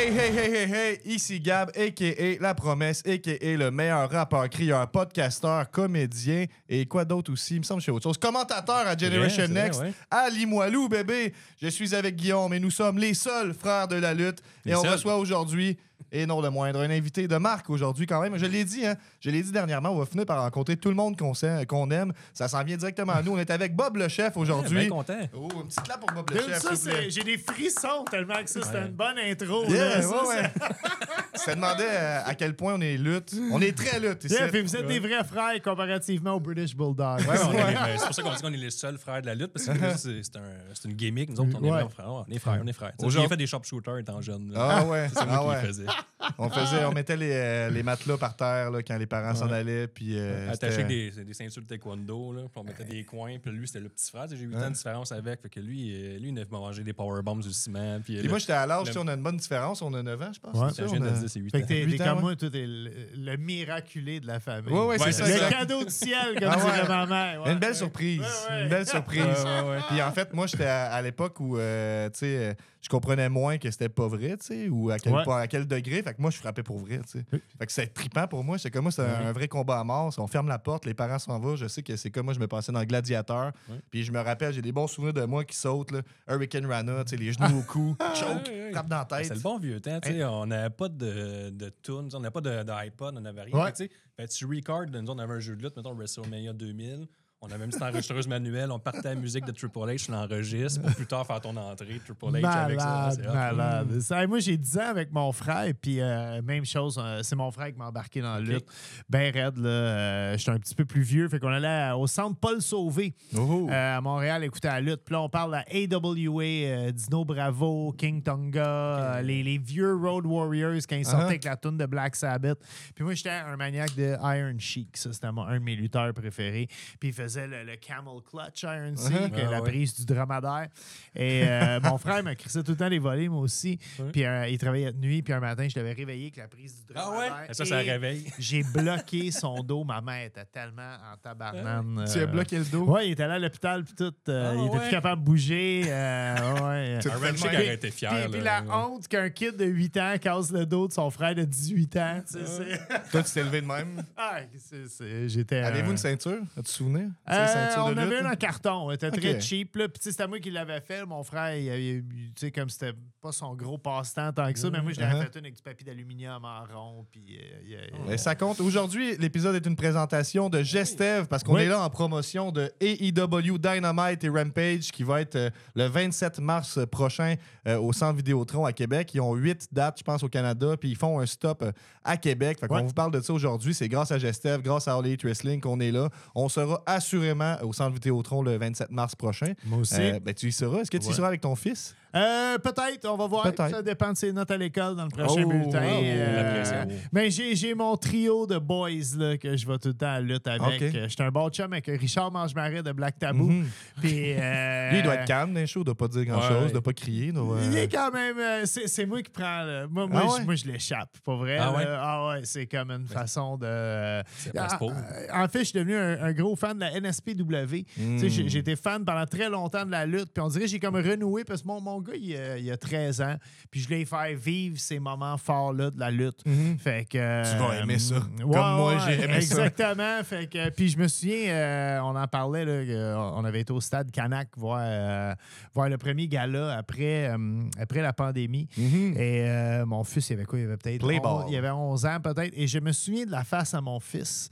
Hey, hey, hey, hey, hey, ici Gab, a.k.a. La Promesse, a.k.a. le meilleur rappeur, crieur, podcasteur, comédien et quoi d'autre aussi, il me semble que c'est autre chose. Commentateur à Generation C'est vrai, Next, ouais. à Limoilou, bébé. Je suis avec Guillaume et nous sommes les seuls frères de la lutte. Les et on seuls. reçoit aujourd'hui, et non le moindre, un invité de marque aujourd'hui quand même. Je l'ai dit, hein, je l'ai dit dernièrement, on va finir par rencontrer tout le monde qu'on sait- qu'on aime. Ça s'en vient directement à nous. On est avec Bob le chef aujourd'hui. Bien content. Oh, un petit clap pour Bob le chef. j'ai des frissons tellement que ça, c'était Ouais. une bonne intro. Yeah, là. Ça, ouais, ouais. Ça demandait euh, à quel point on est lutte. On est très lutte ici. Yeah, puis vous êtes des vrais frères comparativement au British Bulldog. Ouais, on est les- ben, c'est pour ça qu'on dit qu'on est les seuls frères de la lutte, parce que c'est c'est un- une gimmick. Nous autres, on est Ouais. frères. Ouais, On est frères, on est frères. J'ai fait des sharpshooters étant jeune. là. Ah ouais, C'est moi ah qui ouais. On faisait, on mettait les, euh, les matelas par terre là, quand les parents s'en Ouais. allaient. Puis, euh, Attaché avec des, des ceintures de taekwondo, là, puis on mettait des coins, puis lui, c'était le petit frère. J'ai 8 ans de différence avec, fait que lui, euh, lui, il a mangé des powerbombs du ciment. Puis, Puis le- moi, j'étais à l'âge, le- tu sais, on a une bonne différence. On a 9 ans, je pense. Ouais. je ça, viens on de a- dire, c'est 8 Fait ans. que t'es t'es ans, comme moi, toi, t'es le, le miraculé de la famille. Ouais, ouais, c'est Ouais, ça. c'est Le cadeau du ciel, comme Ah ouais. dirait ma mère. ouais. Une belle surprise. Ouais, ouais. Une belle surprise. Puis en fait, moi, j'étais à, l'époque où, euh, tu sais, euh, je comprenais moins que c'était pas vrai, tu sais, ou à quel, Ouais. point- à quel degré. Fait que moi, je frappais pour vrai, tu sais. Fait que c'est trippant pour moi. C'est comme moi, c'est un, un vrai combat à mort. On ferme la porte, les parents s'en vont. Je sais que c'est comme moi, je me passais dans le gladiateur. Puis je me rappelle, j'ai des bons souvenirs de moi qui saute, là. Hurricane Rana, tu sais, les genoux au cou, choke, frappe dans la Ben, tête. C'est le bon vieux temps. tu sais, On n'avait pas de, de tunes, on n'avait pas de- d'iPod, on n'avait rien. Ouais. Tu tu records, nous, on avait un jeu de lutte, mettons WrestleMania 2000. On avait une petite enregistreuse manuelle, on partait à la musique de Triple H, l'enregistre pour plus tard faire ton entrée, Triple H avec ça. Malade, malade. Ça, moi, j'ai 10 ans avec mon frère, puis euh, même chose, euh, c'est mon frère qui m'a embarqué dans la Ok. lutte. Ben raide, là. euh, J'étais un petit peu plus vieux, fait qu'on allait à- au centre Paul Sauvé Oh. euh, à Montréal écouter la lutte. Puis là, on parle de la AWA, Dino Bravo, King Tonga, les, les vieux Road Warriors quand ils sortaient Uh-huh. avec la tune de Black Sabbath. Puis moi, j'étais un maniaque de Iron Sheik. Ça, c'était un de mes lutteurs préférés. Puis il faisait le, le Camel Clutch Iron Uh-huh. Ah, la ouais. prise du dromadaire. Et euh, mon frère m'a crissé tout le temps les volets, moi aussi. Ouais. Puis euh, il travaillait de nuit. Puis un matin, je l'avais réveillé avec la prise du Ah dromadaire. ouais? Ça, ça Et réveille. J'ai bloqué son dos. Ma mère était tellement en tabarnane. Tu as euh, bloqué le dos? Ouais, il était allé à l'hôpital, puis tout. euh, Ah, il était ouais? plus capable de bouger. euh, ouais. Tu- Un Red Chick Puis- aurait été fier. Puis, puis la honte qu'un kid de 8 ans casse le dos de son frère de 18 ans. tu sais, c'est- Toi, tu t'es levé de même? Ah, c'est- c'est- J'étais. Avez-vous euh, une ceinture? As-tu te souvenir? Euh, on de avait une en carton. Elle était très cheap. Là. Puis, c'était moi qui l'avais fait. Mon frère, il, avait- sais, comme c'était pas son gros passe-temps tant que ça, mais moi, je l'avais Uh-huh. fait une avec du papier d'aluminium en rond. Puis, euh, ça compte. Aujourd'hui, l'épisode est une présentation de Gestev parce qu'on Oui. est là en promotion de AEW Dynamite et Rampage qui va être euh, le 27 mars prochain au Centre Vidéotron à Québec. Ils ont huit dates, je pense, au Canada, puis ils font un stop à Québec. Fait qu'on Ouais. vous parle de ça aujourd'hui. C'est grâce à Gestev, grâce à All Elite Wrestling qu'on est là. On sera assurément au Centre Vidéotron le 27 mars prochain. Moi aussi. Euh, ben, tu y seras. Est-ce que tu y Ouais. seras avec ton fils? Euh, peut-être, on va voir. Peut-être. Ça dépend de ses notes à l'école dans le prochain Oh, bulletin. bravo. Euh, mais j'ai, j'ai mon trio de boys là, que je vais tout le temps à lutte avec. Ok. J'étais un bon chum avec Richard Mangemarais de Black Tabou. Mhm. Puis, euh, Lui, il doit être calme dans les shows, il doit pas dire grand-chose, Ouais. il doit pas crier. il doit, Il est quand même. euh, c'est, c'est moi qui prends. moi, moi, Ah je, moi, je l'échappe. Pas vrai. Ah ouais? Ah ouais, c'est comme une façon de. Ah, en fait, je suis devenu un, un gros fan de la NSPW. Tu sais, j'ai- J'ai été fan pendant très longtemps de la lutte. Puis on dirait que j'ai comme renoué parce que mon, mon gars, il, a- il a 13 ans. Puis je l'ai fait vivre ces moments forts-là de la lutte. Mhm. Fait que. euh, Tu vas aimer ça. ouais, Comme moi, ouais, j'ai aimé ça. Exactement. Fait que, puis je me souviens, euh, on en parlait, là, on avait été au stade Canac voir, euh, voir le premier gala après, euh, après la pandémie. Mhm. Et euh, mon fils, il avait quoi? Il avait peut-être Play 11, ball. il avait 11 ans peut-être. Et je me souviens de la face à mon fils.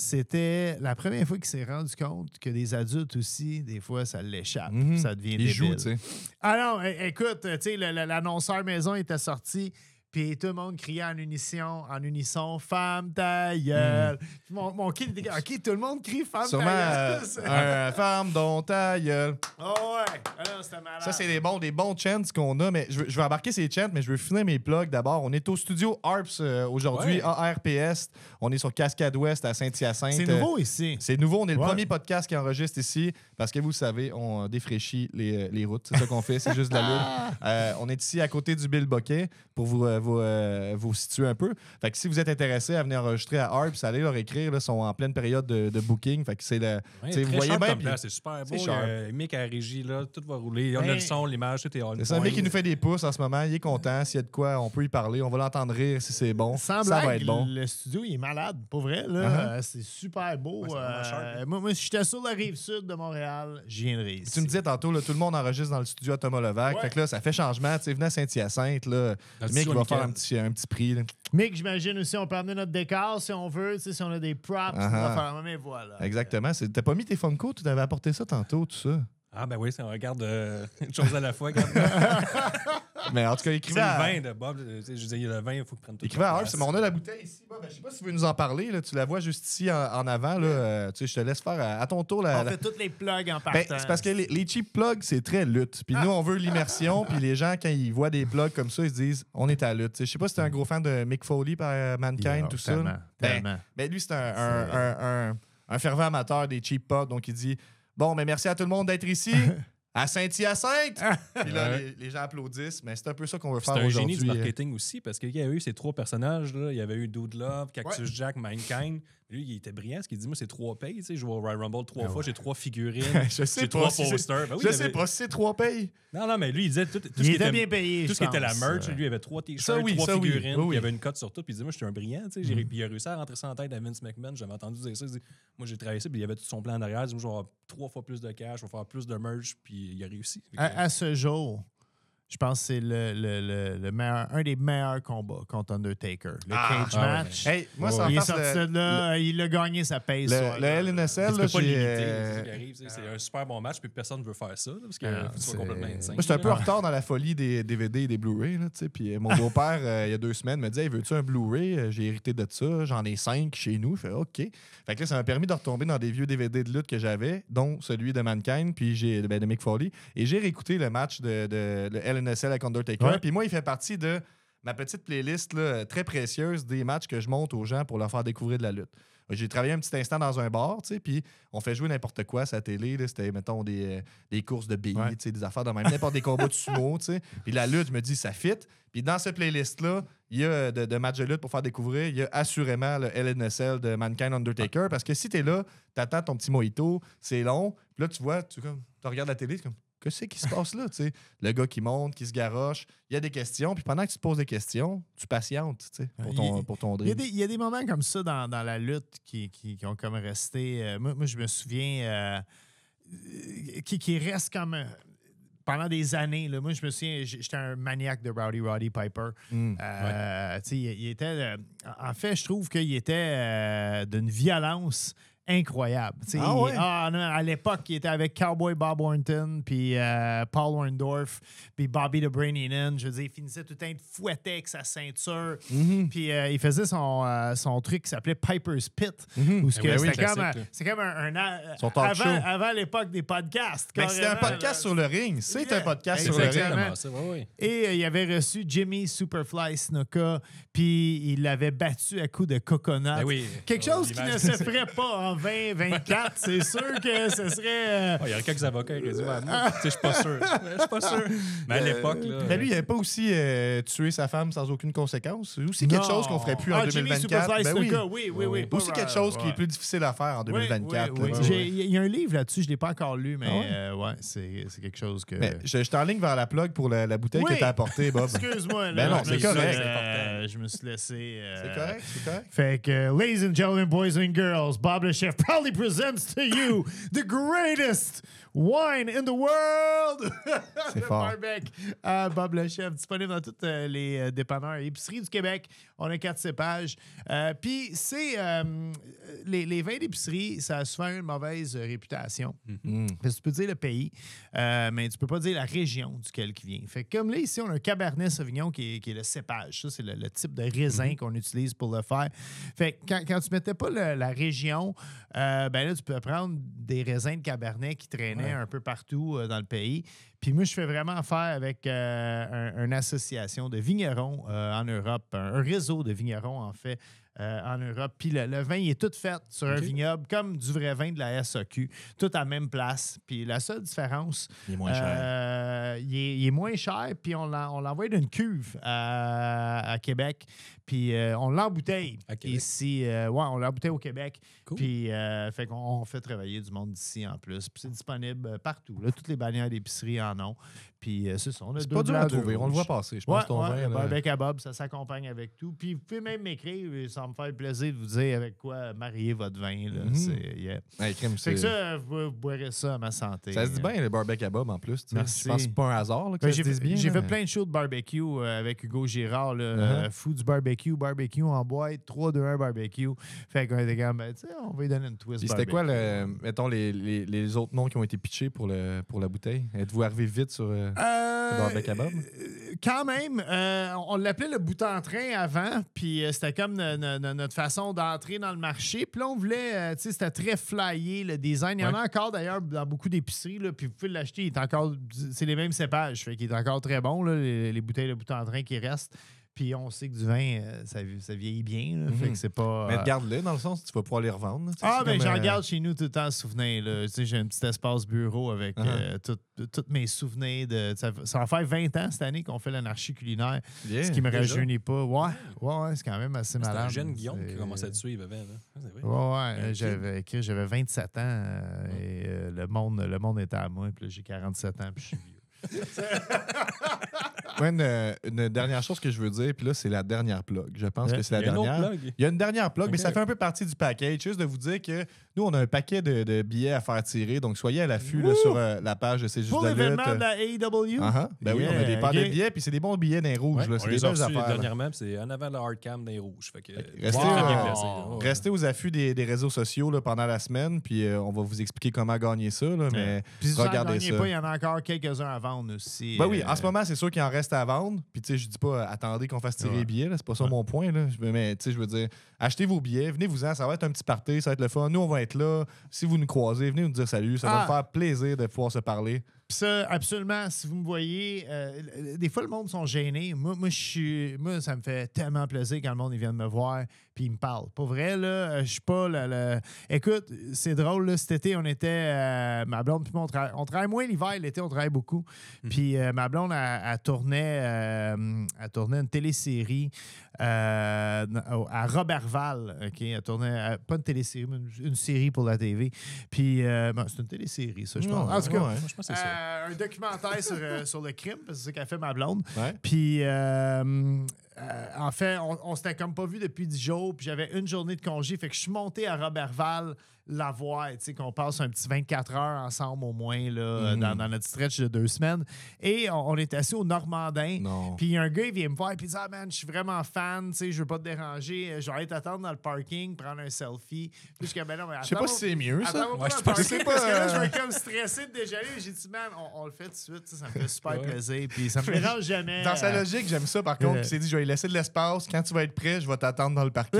C'était la première fois qu'il s'est rendu compte que des adultes aussi, des fois, ça l'échappe. Mhm. Ça devient Il débile. joue, tu sais. Ah écoute, tu sais, l'annonceur maison était sorti. Puis tout le monde criait en unisson, en unisson, femme ta gueule. Puis Mon, mon kid était OK, tout le monde crie femme Sûrement ta euh, gueule. Un femme dont ta gueule. Oh ouais, ah non, c'était malade. Ça, c'est des bons, des bons chants qu'on a, mais je, vais embarquer ces chants, mais je veux finir mes plugs d'abord. On est au studio ARPS euh, aujourd'hui, Ouais. ARPS. On est sur Cascade Ouest à Saint-Hyacinthe. C'est nouveau ici. C'est nouveau, on est le premier podcast qui enregistre ici parce que vous savez, on défraîchit les, les routes. C'est ça qu'on fait, c'est juste de la lune. Euh, on est ici à côté du Bill Boquet pour vous, euh, vous, euh, vous situer un peu. Fait que si vous êtes intéressé à venir enregistrer à Harps, allez leur écrire. Ils sont en pleine période de, de booking. Fait que c'est le. Ouais, vous voyez bien. puis- c'est super beau. Il a Mick à la régie, là, tout va rouler. On a Ben, le son, l'image, tout est all C'est ça, un mec qui nous fait des pouces en ce moment, il est content. S'il y a de quoi, on peut y parler. On va l'entendre rire si c'est bon. Sans ça blague, va être bon. le studio il est malade, pour vrai. Là, Uh-huh. Euh, c'est super beau. Ouais, Euh, hein. moi, moi, si j'étais sur la rive sud de Montréal, je viendrais ici. Tu me disais tantôt, là, tout le monde enregistre dans le studio à Thomas Levac. Ouais. Fait que là, ça fait changement. Tu sais, venez à Saint-Hyacinthe. Le le mec va Michael. Faire un petit, un petit prix. là. Mick, j'imagine aussi, on peut amener notre décor si on veut, tu sais, si on a des props. on va Uh-huh. faire, mais voilà. Exactement. T'as pas mis tes Funko? Tu t'avais apporté ça tantôt, tout ça? Ah, ben oui, ça, on regarde euh, une chose à la fois. Mais en tout cas, C'est écrivez le à, vin de Bob. sais, Je disais, il y a le vin, il faut que prenne tout. écrivez à On a la bouteille ici. Bob. Je sais pas si tu veux nous en parler. là. Tu la vois juste ici en, en avant. Là. Euh, tu sais, je te laisse faire à, à ton tour. La, on la- fait toutes les plugs en Ben, partant. c'est parce que les, les cheap plugs, c'est très lutte. Puis nous, on veut l'immersion. Puis les gens, quand ils voient des plugs comme ça, ils se disent on est à lutte. Je sais pas si t'es un gros fan de Mick Foley par euh, Mankind, Yeah, tout ça. Ben, ben, lui, c'est un, un, un- un- un fervent amateur des cheap pods. Donc, il dit Bon, mais merci à tout le monde d'être ici. À Saint-Hyacinthe! Puis là, Ouais. les, les gens applaudissent, mais c'est un peu ça qu'on veut C'est faire un génie aujourd'hui. euh. du marketing aussi, parce qu'il y a eu ces trois personnages. Là. Il y avait eu Dude Love, Cactus Jack, Mankind. Lui, il était brillant, parce qu'il dit Moi, c'est trois payes. Tu sais, je vais au Royal Rumble trois Ah fois, j'ai trois figurines, j'ai trois si posters. Ben oui, je il sais avait- pas si c'est trois payes. Non, non, mais lui, il disait tout, tout Il ce qui était était bien payé, Tout ce qui était la merch, lui, il avait trois t-shirts, oui, trois figurines, Oui, il avait une cote sur tout, puis il disait Moi, je suis un brillant. tu sais, j'ai- Puis il a réussi à rentrer ça en tête à Vince McMahon. J'avais entendu dire ça. Il dit, Moi, j'ai travaillé ça, puis il y avait tout son plan derrière. Il dit Moi, je vais avoir trois fois plus de cash, je vais faire plus de merch, puis il a réussi. À ce jour, je pense que c'est le, le, le, le meilleur, un des meilleurs combats contre Undertaker. Le Ah, cage ah ouais. match. Hey, moi, Ouais, ça en il est sorti de là, il a gagné sa paye. le, le LNSL, là, pas limiter, euh, c'est un super bon match, puis personne ne veut faire ça, là, parce que Ah, tu complètement insane. Moi, j'étais un peu en retard dans la folie des DVD et des Blu-ray. là, tu sais, Puis euh, mon beau-père, euh, il y a deux semaines, me disait hey, Veux-tu un Blu-ray? Euh, J'ai hérité de ça. J'en ai cinq chez nous. Je fais OK. Fait que là, ça m'a permis de retomber dans des vieux DVD de lutte que j'avais, dont celui de Mankind, puis j'ai ben, de Mick Foley. Et j'ai réécouté le match de, de, le LNSL avec Undertaker. Ouais. Puis moi, il fait partie de ma petite playlist là, très précieuse des matchs que je monte aux gens pour leur faire découvrir de la lutte. J'ai travaillé un petit instant dans un bar, tu sais, puis on fait jouer n'importe quoi à sa télé. C'était, mettons, des, euh, des courses de billes, Ouais. tu sais, des affaires de même, n'importe des combats de sumo, tu sais. Puis la lutte, je me dis, ça fit. Puis dans cette playlist-là, il y a euh, de, de matchs de lutte pour faire découvrir. Il y a assurément le LNSL de Mankind Undertaker. Parce que si t'es là, t'attends ton petit mojito, c'est long. Puis là, tu vois, tu, comme, regardes la télé, comme, qu'est-ce qui se passe là, tu sais? Le gars qui monte, qui se garoche, il y a des questions. Puis pendant que tu te poses des questions, tu patientes, tu sais, pour ton, Il- pour ton Il y, a drink. des, il y a des moments comme ça dans, dans la lutte qui, qui, qui ont comme resté. euh, moi, moi, je me souviens. euh, euh, qui, qui restent comme. pendant des années, là, moi, je me souviens, j'étais un maniaque de Rowdy Roddy Piper. Mm. Euh, sais, il, il était. euh, en fait, je trouve qu'il était euh, d'une violence incroyable. Ah il- ah, non, à l'époque, il était avec Cowboy Bob Orton, puis euh, Paul Orndorff, puis Bobby the Brain Heenan. Je veux dire, il finissait tout le temps de fouetter avec sa ceinture. Mhm. Puis euh, il faisait son, euh, son truc qui s'appelait Piper's Pit. Eh oui, oui, c'était comme, un- Son talk avant, show. avant l'époque des podcasts. C'est un podcast sur le ring. C'est Yeah. un podcast sur le ring. Ouais, ouais. Et euh, il avait reçu Jimmy Superfly Snuka, puis il l'avait battu à coups de coconut. Ben oui. Quelque Oh, chose qui ne se ferait pas en 2024. c'est sûr que ce serait. euh, Ah, Il y a quelques avocats qui ont dit Ouais, moi, tu je suis pas sûr. Je suis pas sûr. Mais à l'époque, là. Mais lui, il n'avait pas aussi euh, tué sa femme sans aucune conséquence? C'est aussi quelque Non. chose qu'on ferait plus en Ah, Jimmy 2024. Ben oui. Oui, oui, oui. Aussi quelque chose qui est plus difficile à faire en Oui, 2024. oui, là, oui. tu sais. J'ai- Il y a un livre là-dessus, je ne l'ai pas encore lu, mais Ah ouais? euh, ouais, c'est c'est quelque chose que. Mais je, je t'enligne vers la plug pour la, la bouteille Oui. que t'as apportée, Bob. Excuse-moi. Ben là, non, je c'est me suis- correct. euh, je me suis laissé. euh, C'est correct, c'est correct. Fait que, ladies and gentlemen, boys and girls, Bob the Chef proudly presents to you the greatest wine in the world! C'est Le fort. À Bob le Chef, disponible dans toutes euh, les euh, dépanneurs et épiceries du Québec. On a quatre cépages. Euh, Puis, c'est. euh, les, les vins d'épicerie, ça a souvent une mauvaise réputation. Mm. Parce que tu peux dire le pays, euh, mais tu peux pas dire la région duquel qui vient. Fait que comme là, ici, on a un Cabernet Sauvignon qui est, qui est le cépage. Ça, c'est le, le type de raisin qu'on utilise pour le faire. Fait que quand, quand tu mettais pas le- la région, ben là, tu peux prendre des raisins de Cabernet qui traînaient un peu partout euh, dans le pays. Puis moi, je fais vraiment affaire avec euh, un- une association de vignerons euh, en Europe, un, réseau de vignerons, en fait, euh, en Europe. Puis le, le vin, il est tout fait sur un vignoble, comme du vrai vin de la SAQ, tout à la même place. Puis la seule différence, Il est moins cher. euh, il, est, il est moins cher, puis on l'en- on l'envoie d'une cuve à, à Québec, puis euh, on l'embouteille ici. euh, ouais, on l'embouteille au Québec. Cool. Puis, euh, fait qu'on on fait travailler du monde d'ici en plus. Puis c'est disponible euh, partout. Là, toutes les bannières d'épicerie en ont. Puis euh, c'est ça. on a C'est deux pas dur à trouver. On le voit passer. Je Ouais, pense ton ouais, vin. le là. barbecue à Bob, ça s'accompagne avec tout. Puis vous pouvez même m'écrire, ça me faire plaisir de vous dire avec quoi marier votre vin. Là. Mhm. C'est- yeah. Hey, crème, Fait que ça, vous, vous boirez ça à ma santé. Ça se dit bien, le barbecue à Bob en plus. tu. Merci. Je pense que c'est pas un hasard là, que Ben, ça j'ai se dise bien. j'ai là. fait plein de shows de barbecue euh, avec Hugo Girard, là, euh, fou du barbecue, barbecue en boîte, 3, 2, 1 barbecue. Fait qu'on était comme, ben, tu sais, on va lui donner une twist. C'était quoi, le, mettons, les, les, les autres noms qui ont été pitchés pour, le, pour la bouteille? Êtes-vous arrivé vite sur... euh, Euh, Le barbecue à Bob? euh, Quand même, euh, on l'appelait le bout en train avant, puis c'était comme no- no- no- notre façon d'entrer dans le marché. Puis là, on voulait, tu sais, c'était très flyé le design. Il y en a encore d'ailleurs dans beaucoup d'épiceries, puis vous pouvez l'acheter. Il est encore, c'est les mêmes cépages, fait qu'il est encore très bon, là, les, les bouteilles de bout en train qui restent. Puis on sait que du vin, euh, ça, ça vieillit bien, là, fait Mhm. que c'est pas. Mais euh, garde-les dans le sens tu vas pouvoir les revendre. ah, c'est ben j'en euh, garde chez nous tout le temps souvenir. Là. Tu sais, j'ai un petit espace bureau avec Uh-huh. euh, tous mes souvenirs. De, ça, ça va faire 20 ans cette année qu'on fait l'anarchie culinaire, yeah, ce qui me rajeunit pas. Ouais, ouais, ouais, c'est quand même assez C'est malade. un jeune Guillaume qui C'est- commençait à te suivre avant. Là. Ah, c'est vrai. Ouais, ouais, j'avais, Chris, j'avais 27 ans euh, et euh, le, monde, le monde était à moi. Puis là, j'ai 47 ans puis je suis vieux. Ouais, une, euh, une dernière chose que je veux dire, puis là, c'est la dernière plug. Je pense Ouais. que c'est la Il y a un autre dernière. plug. Il y a une dernière plug, mais Ok. ça fait un peu partie du package. Juste de vous dire que nous, on a un paquet de, de billets à faire tirer. Donc, soyez à l'affût sur euh, la page de C'est juste Pour de la lutte. l'événement de la AEW, Ah, ah. Ben oui, on a Yeah, des paires de ok. billets, puis c'est des bons billets d'un rouge. Ouais, là. on C'est des les a belles reçus affaires. dernièrement, puis c'est en avant le hard cam des rouges. Fait que, Restez, très bien euh, placé. Ouais. Restez aux affûts des, des réseaux sociaux là, pendant la semaine, puis euh, on va vous expliquer comment gagner ça. là, mais Puis si regardez ça. pas, il y en a encore quelques-uns à vendre aussi. Ben oui, euh, en ce moment, c'est sûr qu'il en reste à vendre. Puis, tu sais, je dis pas, euh, attendez qu'on fasse tirer Ouais. les billets. C'est pas ça Ouais. mon point. Là. Je- Mais, tu sais, je veux dire, achetez vos billets, venez-vous-en. Ça va être un petit party, ça va être le fun. Nous, on va être là. Si vous nous croisez, venez nous dire salut. Ça va Ah. nous faire plaisir de pouvoir se parler. Puis ça, absolument, si vous me voyez, euh, des fois, le monde sont gênés. Moi, moi, je suis, moi, ça me fait tellement plaisir quand le monde il vient de me voir puis il me parle. Pour vrai, là, euh, je suis pas le, le- Écoute, c'est drôle, là, cet été, on était, euh, ma blonde puis moi, on, travaille- on travaille moins l'hiver, l'été, on travaille beaucoup. Puis euh, ma blonde, elle, elle tournait, euh, elle tournait une télésérie à Robertval, OK? Elle tournait, pas une télésérie, mais une, une série pour la TV. Puis, bon, c'est une télésérie, ça, je pense. En tout cas, je pense que c'est ça. un documentaire sur, sur le crime, parce que c'est ce qu'a fait ma blonde. Ouais. Puis, en fait, on, on s'était comme pas vu depuis 10 jours, puis j'avais une journée de congé. Fait que je suis monté à Robertval la voir, tu sais, qu'on passe un petit 24 heures ensemble au moins, là, Mhm. dans, dans notre stretch de deux semaines. Et on, on est assis au Normandin. Puis un gars, il vient me voir, puis il dit Ah, man, je suis vraiment fan, tu sais, je veux pas te déranger, je vais aller t'attendre dans le parking, prendre un selfie. Puis je ben non, mais Je sais pas si c'est mieux, ça. Ouais, pas je c'est parce que là, pas, je euh, vais comme stressé de déjeuner. J'ai dit, man, on, on le fait tout de suite, ça me fait super plaisir. Puis ça me dérange jamais. Dans sa euh, logique, j'aime ça. Par contre, il s'est dit, je vais lui laisser de l'espace. Quand tu vas être prêt, je vais t'attendre dans le parking.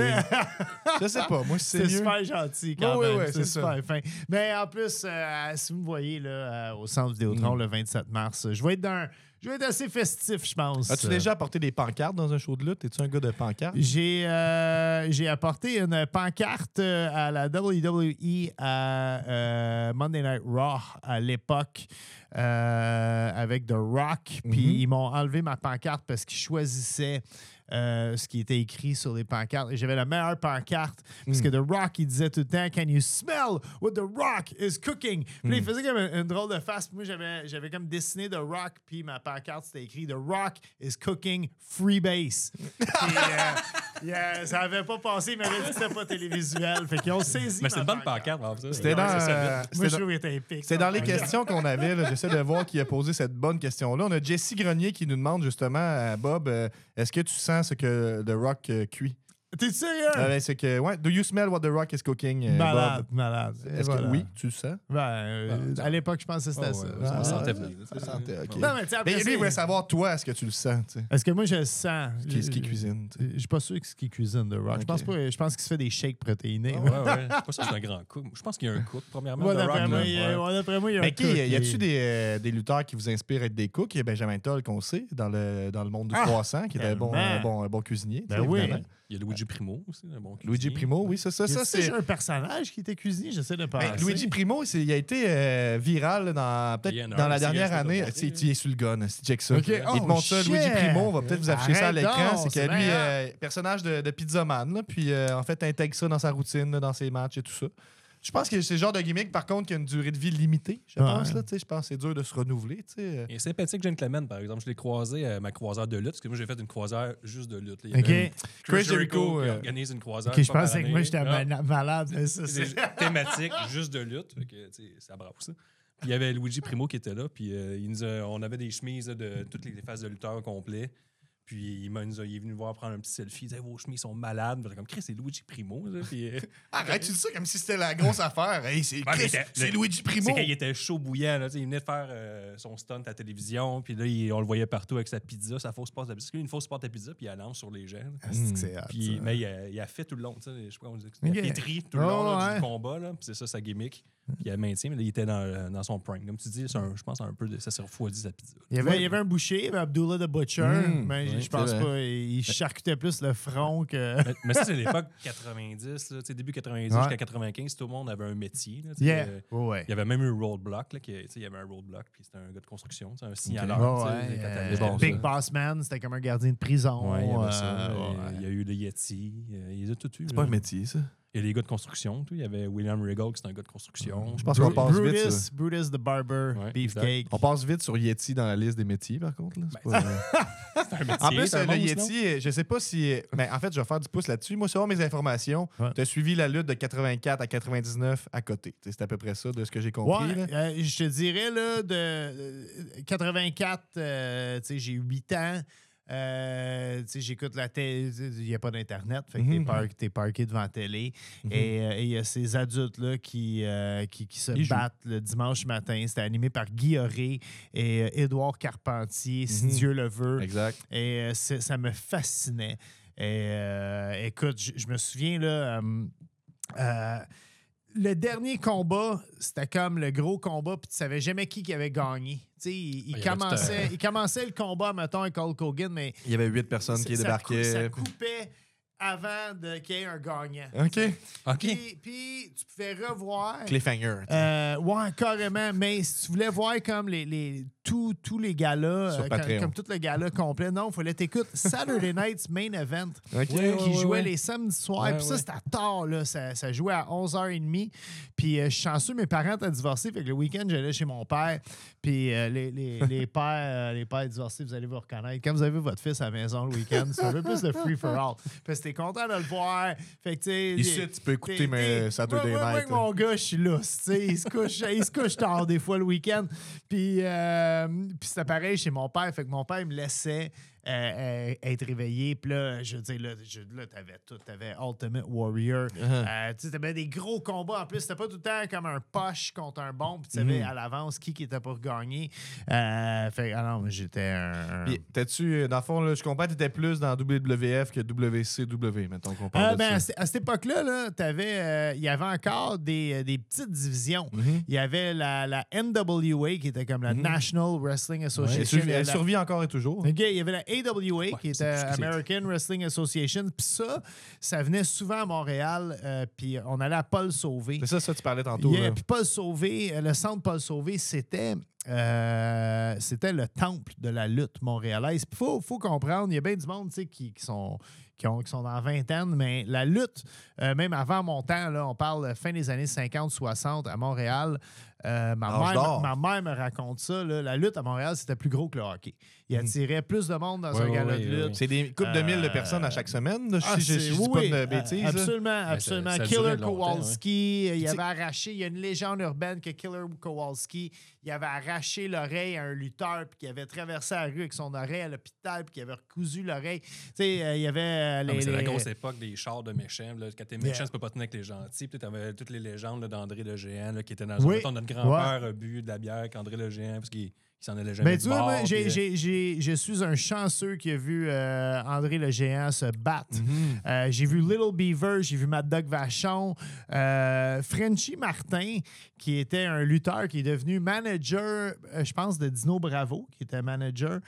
Je sais pas. Moi, c'est super gentil quand ouais, même. ouais, c'est c'est super fin. Mais en plus, euh, si vous me voyez là, euh, au centre Vidéotron Mm. le 27 mars, je vais être dans je vais être assez festif, je pense. As-tu déjà apporté des pancartes dans un show de lutte? Es-tu un gars de pancartes? J'ai euh, j'ai apporté une pancarte à la WWE à euh, Monday Night Raw à l'époque euh, avec The Rock. Puis Mhm. ils m'ont enlevé ma pancarte parce qu'ils choisissaient euh, ce qui était écrit sur les pancartes. Et j'avais la meilleure pancarte parce que The Rock, il disait tout le temps Can you smell what The Rock is cooking? Puis il faisait comme une, une drôle de face. Moi, j'avais j'avais comme dessiné The Rock, puis ma pancarte, c'était écrit The Rock is cooking free base. Puis, euh, yeah, ça avait pas passé, m'avait dit que c'était pas télévisuel. Fait qu'ils ont saisi. Mais c'est une bonne pancarte, en fait. C'était dans, euh, Moi, c'était je dans- trouve qu'il était épique. C'est dans les questions qu'on avait. là. J'essaie de voir qui a posé cette bonne question-là. On a Jessie Grenier qui nous demande justement, euh, Bob, est-ce que tu sens ce que The Rock euh, cuit? T'es sérieux? Euh, ben, c'est que, ouais, do you smell what The Rock is cooking, euh, malade, Bob? malade. Est-ce voilà. que oui, tu le sens? Ben, euh, à l'époque, je pensais que c'était Ah ça. ouais, Ah, ça me ah, sentait ah. sentait, ok. Non, mais Mais lui, il voulait savoir, toi, est-ce que tu le sens? tu sais? Est-ce que moi, je le sens? Ce qui, ce qui cuisine. tu sais. Je suis pas sûr que ce qui cuisine de Rock. Je pense pas. Je pense qu'il se fait des shakes protéinés. Ouais, ouais. C'est pas ça, c'est un grand cook. Je pense qu'il y a un cook, premièrement. Moi, de d'après Rock, moi, là. il y a- Ouais. d'après moi, il y a un Mais qui, cook y a-tu des, euh, des lutteurs qui vous inspirent à être des cooks? Il y a Benjamin Toll qu'on sait dans le, dans le monde du Ah, croissant, qui est un bon, cuisinier. Ben oui. Il y a Luigi Primo aussi, un bon Luigi cuisinier. Primo, oui, c'est ça. Ça, Ça, c'est. un personnage qui était cuisinier, j'essaie de penser. Ben, Luigi Primo, c'est- il a été euh, viral dans Il peut-être dans la dernière année. montrer, Tu sais, là. tu es sur le gun, c'est check ça. Il Oh, te montre ça. Luigi Primo. On va peut-être vous afficher ça à l'écran. C'est c'est que lui, euh, personnage de, de pizzaman, là, puis euh, en fait, intègre ça dans sa routine, là, dans ses matchs et tout ça. Je pense que c'est le genre de gimmick, par contre, qui a une durée de vie limitée, je Ouais. pense. Là, tu sais, je pense que c'est dur de se renouveler. tu sais. Il est sympathique, Gentleman, par exemple. Je l'ai croisé à ma croisière de lutte, parce que moi, j'ai fait une croisière juste de lutte. là. Il y avait Chris Jericho euh, organise une croisière. je fois pensais par que moi, j'étais Ah, ma- malade. mais ça, C'est c'est- thématique, juste de lutte. Ça brave ça. Puis il y avait Luigi Primo qui était là, puis euh, il nous a- on avait des chemises là, de toutes les phases de lutteurs complets. Puis il, nous a- il est venu voir prendre un petit selfie. Il disait Vos chemises sont malades. J'étais comme Chris, c'est Luigi Primo. là. Puis, euh, Arrête, tu dis ça comme si c'était la grosse affaire. Hey, c'est Luigi Primo. C'est était chaud bouillant. Là, il venait de faire euh, son stunt à la télévision. Puis là, il- on le voyait partout avec sa pizza, sa fausse pâte à pizza. Une fausse pâte à pizza, puis il lance sur les gens. Ah, c'est Puis, ça. mais il a, il a fait tout le long. Je sais pas comment on dit. Il a pétri tout le Oh, long là, ouais. du combat. Là, puis c'est ça sa gimmick. Il a maintien, mais là, il était dans, dans son prime. Comme tu dis, c'est un- je pense un peu de, ça s'est refroidi sa pizza. Il y, avait, il y avait un boucher, il y avait Abdullah the Butcher, Mm, mais oui, je pense vrai. pas. Il charcutait plus le front que. Mais, mais ça, c'est l'époque 90, là, début 90 Ouais. jusqu'à 95, tout le monde avait un métier. là, Yeah. euh. Il y avait même eu Roadblock, là, qui, tu sais, il y avait un Roadblock, puis c'était un gars de construction, un signaleur. Ouais, quand euh, Big ça. Boss Man, c'était comme un gardien de prison. Ouais, il y avait euh, ça. ouais, euh, ouais. Il y a eu le Yeti. euh, ils ont tout eu. C'est pas un métier, ça. Il y a les gars de construction. tout. Il y avait William Regal, qui c'est un gars de construction. Je pense qu'on passe vite. Brutus, ça. Brutus the Barber, Ouais, Beefcake. On passe vite sur Yeti dans la liste des métiers, par contre. là. C'est Ben, pas, euh, un métier. En plus, un le Yeti, euh, je sais pas si. Mais en fait, je vais faire du pouce là-dessus. Moi, selon mes informations, Ouais. tu as suivi la lutte de 84 à 99 à côté. C'est à peu près ça de ce que j'ai compris. Ouais, euh, je te dirais, là, de euh, 84, euh, tu sais, j'ai 8 ans. Euh, j'écoute la télé, il n'y a pas d'internet, fait que t'es Mhm. t'es parqué devant la télé. Mhm. Et euh, et il y a ces adultes-là qui, euh, qui, qui se Ils jouent. battent le dimanche matin. C'était animé par Guy Auré et Édouard Carpentier, si Mhm. Dieu le veut. Exact. Et ça me fascinait. Et écoute, je me souviens, là, euh, le dernier combat, c'était comme le gros combat, puis tu savais jamais qui qui avait gagné. Tu sais, il, commençait, un- il commençait le combat, mettons, avec Hulk Hogan, mais Il y avait huit personnes qui débarquaient. Ça, cou- ça coupait avant qu'il y ait un gagnant. OK. OK. Puis, puis tu pouvais revoir. Cliffhanger. Euh, ouais, carrément. Mais si tu voulais voir comme les, les, tous, tous les galas, Sur euh, comme, comme tout le gala complet, non, il fallait t'écouter Saturday Night's Main Event OK. qui ouais, jouait ouais. les samedis soirs. Puis ça, c'était à tard, là. Ça, ça jouait à 11h30. Puis euh, je suis chanceux, mes parents étaient divorcés. Fait que le week-end, j'allais chez mon père. Puis euh, les, les, les pères, les pères divorcés, vous allez vous reconnaître. Quand vous avez votre fils à la maison le week-end, c'est un peu plus de free for all. Fait que t'es content de le voir. Fait que, tu sais. Ici, tu peux écouter t'es- Saturday moi, moi, moi, Night. avec mon gars, je suis sais, Il se couche, il se couche tard des fois le week-end. Puis, euh, puis c'était pareil chez mon père. Fait que mon père il me laissait euh, euh, être réveillé. Puis là, je veux dire, là, là t'avais tout. T'avais Ultimate Warrior. Uh-huh. Euh, tu t'avais des gros combats. En plus, c'était pas tout le temps comme un poche contre un bon. Puis tu savais Mhm. à l'avance qui, qui était pour gagner. Euh, fait que, ah j'étais un... t'as-tu, dans le fond, là, je comprends que t'étais plus dans WWF que WCW, mettons qu'on parle de ben, à, ça. ce- à cette époque-là, là, t'avais, il y avait encore des, des petites divisions. Mhm. Il y avait la, la NWA qui était comme la Mhm. National Wrestling Association. elle survit encore et toujours. OK, il y avait la AWA qui était. American Wrestling Association. Puis ça, ça venait souvent à Montréal. euh, puis on allait à Paul Sauvé. C'est ça, ça, tu parlais tantôt. Yeah, puis Paul Sauvé, euh, le centre Paul Sauvé, c'était euh, c'était le temple de la lutte montréalaise. Il faut, faut comprendre, il y a bien du monde qui, qui sont qui, ont- qui sont dans la vingtaine, mais la lutte, euh, même avant mon temps, là, on parle fin des années 50-60 à Montréal. Euh, ma, mère, d'or. ma mère me raconte ça. là, la lutte à Montréal, c'était plus gros que le hockey. Il Mhm. attirait plus de monde dans Ouais, un ouais, gala ouais, de ouais, lutte. ouais. C'est des coupes de mille de Euh, personnes à chaque semaine. là, Ah, si je je dis oui, pas oui, de bêtises. là. Absolument, absolument. ça- ça Killer Kowalski, il Tu sais- avait arraché, il y a une légende urbaine que Killer Kowalski, il avait arraché l'oreille à un lutteur, puis qu'il avait traversé la rue avec son oreille à l'hôpital, puis qu'il avait recousu l'oreille. Tu sais, euh, il y avait euh, mais les. c'est la les- grosse époque des chars de méchants. Là. Quand t'es Yeah. méchant, tu peux pas tenir avec les gentils. Puis t'avais toutes les légendes d'André le Géant là, qui était dans Oui. mettons, notre grand-père a bu de la bière qu'André le Géant parce qu'il il s'en allait jamais Mais tu vois, euh, j'ai- j'ai- je suis un chanceux qui a vu euh, André le Géant se battre. Mhm. Euh, j'ai vu Little Beaver, j'ai vu Mad Dog Vachon, euh, Frenchy Martin, qui était un lutteur qui est devenu manager, je pense, de Dino Bravo, qui était manager,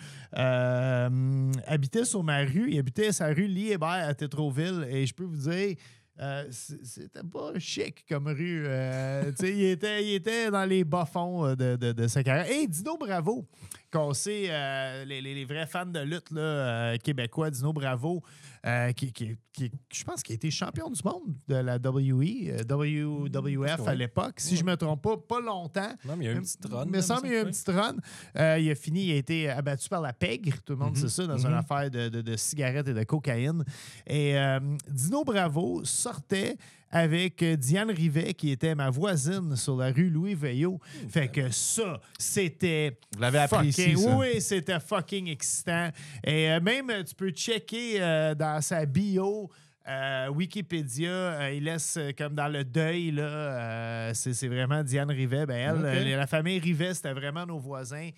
habitait sur ma rue. Il habitait sa rue Lee-Hébert à Tétroville. Et je peux vous dire, euh, c'était pas chic comme rue. euh, il, était, il était dans les bas-fonds euh, de, de, sa carrière. Et Dino Bravo, qu'on sait, les, les- les vrais fans de lutte là, québécois, Dino Bravo, euh, qui, qui- qui- je pense qu'il a été champion du monde de la WE, euh, WWF à l'époque. Si je me trompe pas, pas longtemps. Non, mais il y a eu une petite run. Il me là, semble qu'il y a eu une petite run. Euh, il a fini, il a été abattu par la pègre, tout le monde Mhm. sait ça, dans une Mhm. affaire de, de- de cigarettes et de cocaïne. Et euh, Dino Bravo sortait avec euh, Diane Rivet, qui était ma voisine sur la rue Louis Veillot. Fait que ça, c'était. Vous l'avez appris ça. Oui, c'était fucking excitant. Et euh, même, euh, tu peux checker euh, dans sa bio. euh, Wikipédia, euh, il laisse euh, comme dans le deuil, là, c'est c'est vraiment Diane Rivet. Ben, elle, la famille Rivet, c'était vraiment nos voisins.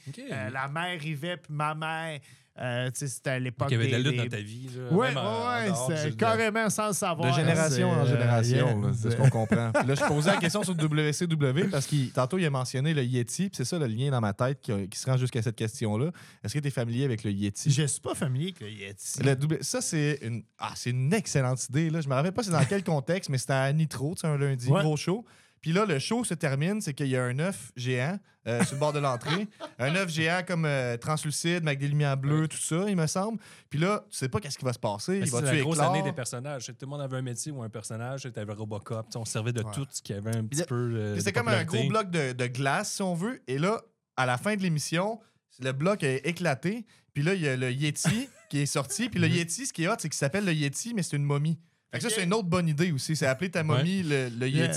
La mère Rivet, puis ma mère, euh, tu sais, c'était à l'époque. Il y avait de la des- lutte des- dans ta vie. Là, Ouais, ouais, carrément sans le savoir. De génération en euh, génération, yeah. c'est ce qu'on comprend. Puis là, je posais la question sur WCW parce que tantôt, il a mentionné le Yeti, puis c'est ça le lien dans ma tête qui, qui se rend jusqu'à cette question-là. Est-ce que tu es familier avec le Yeti? Je suis pas familier avec le Yeti. Le ça, c'est une, ah, c'est une excellente idée. Là. Je me rappelle pas c'est dans quel contexte, mais c'était à Nitro, tu sais, un lundi, Ouais. gros show. Puis là, le show se termine, c'est qu'il y a un œuf géant euh, sur le bord de l'entrée. un œuf géant comme euh, translucide, avec des lumières bleues, tout ça, il me semble. Puis là, tu sais pas qu'est-ce qui va se passer. Il va C'est la grosse éclore. année des personnages. Tout le monde avait un métier ou un personnage. Tu avais Robocop. On servait de Ouais. tout ce qui avait un petit peu. euh, C'était comme un gros bloc de, de glace, si on veut. Et là, à la fin de l'émission, le bloc a éclaté. Puis là, il y a le Yeti qui est sorti. Puis le Mhm. Yeti, ce qui est hot, c'est qu'il s'appelle le Yeti, mais c'est une momie. Fait que Ok. ça, c'est une autre bonne idée aussi. C'est appeler ta momie le, le Yeah.